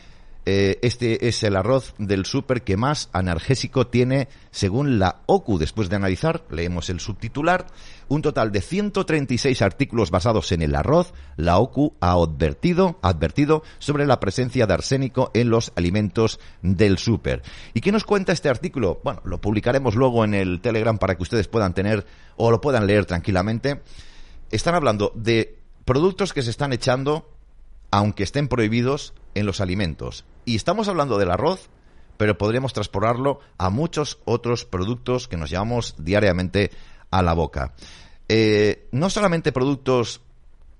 eh, este es el arroz del súper que más analgésico tiene según la OCU. Después de analizar, leemos el subtitular, un total de 136 artículos basados en el arroz, la OCU ha advertido, advertido sobre la presencia de arsénico en los alimentos del súper. ¿Y qué nos cuenta este artículo? Bueno, lo publicaremos luego en el Telegram para que ustedes puedan tener o lo puedan leer tranquilamente. Están hablando de productos que se están echando aunque estén prohibidos en los alimentos. Y estamos hablando del arroz, pero podríamos transportarlo a muchos otros productos que nos llevamos diariamente a la boca. Eh, no solamente productos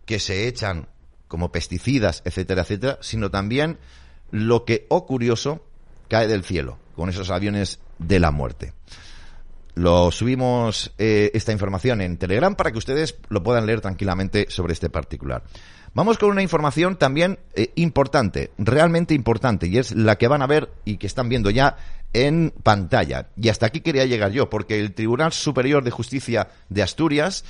que se echan como pesticidas, etcétera, etcétera, sino también lo que, oh curioso, cae del cielo, con esos aviones de la muerte. Lo subimos eh, esta información en Telegram para que ustedes lo puedan leer tranquilamente sobre este particular. Vamos con una información también eh, importante, realmente importante, y es la que van a ver y que están viendo ya en pantalla. Y hasta aquí quería llegar yo, porque el Tribunal Superior de Justicia de Asturias,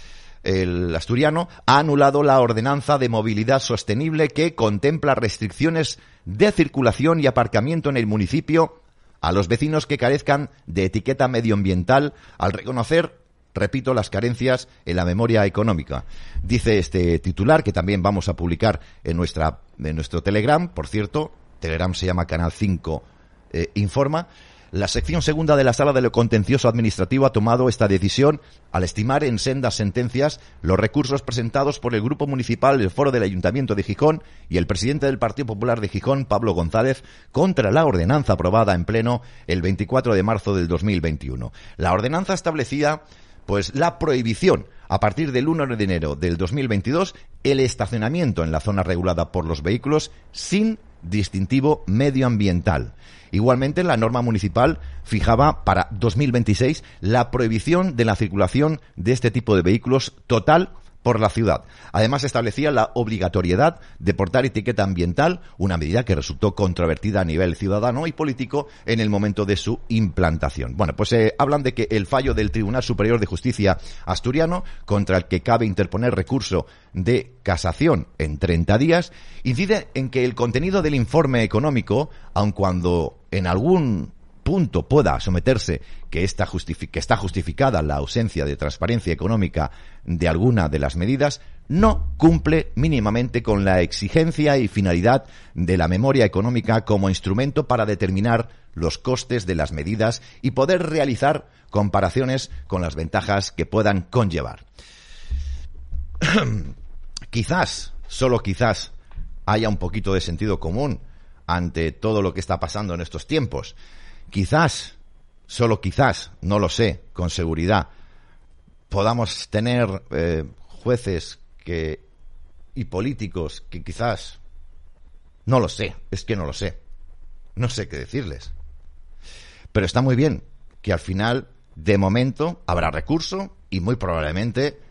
el asturiano, ha anulado la ordenanza de movilidad sostenible que contempla restricciones de circulación y aparcamiento en el municipio a los vecinos que carezcan de etiqueta medioambiental al reconocer repito, las carencias en la memoria económica. Dice este titular, que también vamos a publicar en, nuestra, en nuestro Telegram, por cierto, Telegram se llama Canal 5 eh, Informa, la sección segunda de la Sala de lo Contencioso Administrativo ha tomado esta decisión al estimar en sendas sentencias los recursos presentados por el Grupo Municipal del Foro del Ayuntamiento de Gijón y el presidente del Partido Popular de Gijón, Pablo González, contra la ordenanza aprobada en pleno el 24 de marzo del 2021. La ordenanza establecía pues la prohibición a partir del 1 de enero del 2022 el estacionamiento en la zona regulada por los vehículos sin distintivo medioambiental. Igualmente, la norma municipal fijaba para 2026 la prohibición de la circulación de este tipo de vehículos total por la ciudad. Además, establecía la obligatoriedad de portar etiqueta ambiental, una medida que resultó controvertida a nivel ciudadano y político en el momento de su implantación. Bueno, pues eh, hablan de que el fallo del Tribunal Superior de Justicia asturiano, contra el que cabe interponer recurso de casación en 30 días, incide en que el contenido del informe económico, aun cuando en algún punto pueda someterse que, esta que está justificada la ausencia de transparencia económica de alguna de las medidas, no cumple mínimamente con la exigencia y finalidad de la memoria económica como instrumento para determinar los costes de las medidas y poder realizar comparaciones con las ventajas que puedan conllevar. quizás, solo quizás, haya un poquito de sentido común ante todo lo que está pasando en estos tiempos. Quizás, solo quizás, no lo sé, con seguridad, podamos tener eh, jueces que y políticos que quizás no lo sé, es que no lo sé. No sé qué decirles. Pero está muy bien que al final, de momento, habrá recurso y muy probablemente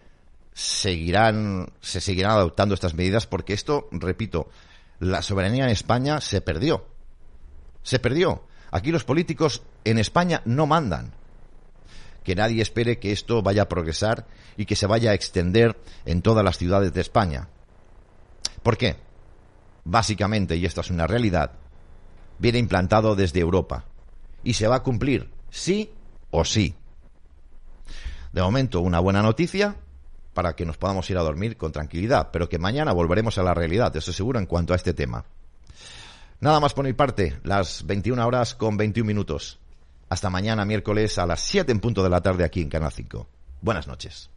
seguirán, se seguirán adoptando estas medidas porque esto, repito, la soberanía en España se perdió. Se perdió. Aquí los políticos en España no mandan. Que nadie espere que esto vaya a progresar y que se vaya a extender en todas las ciudades de España. ¿Por qué? Básicamente, y esta es una realidad, viene implantado desde Europa y se va a cumplir, sí o sí. De momento, una buena noticia para que nos podamos ir a dormir con tranquilidad, pero que mañana volveremos a la realidad, eso seguro en cuanto a este tema. Nada más por mi parte, las 21 horas con 21 minutos. Hasta mañana miércoles a las 7 en punto de la tarde aquí en Canal 5. Buenas noches.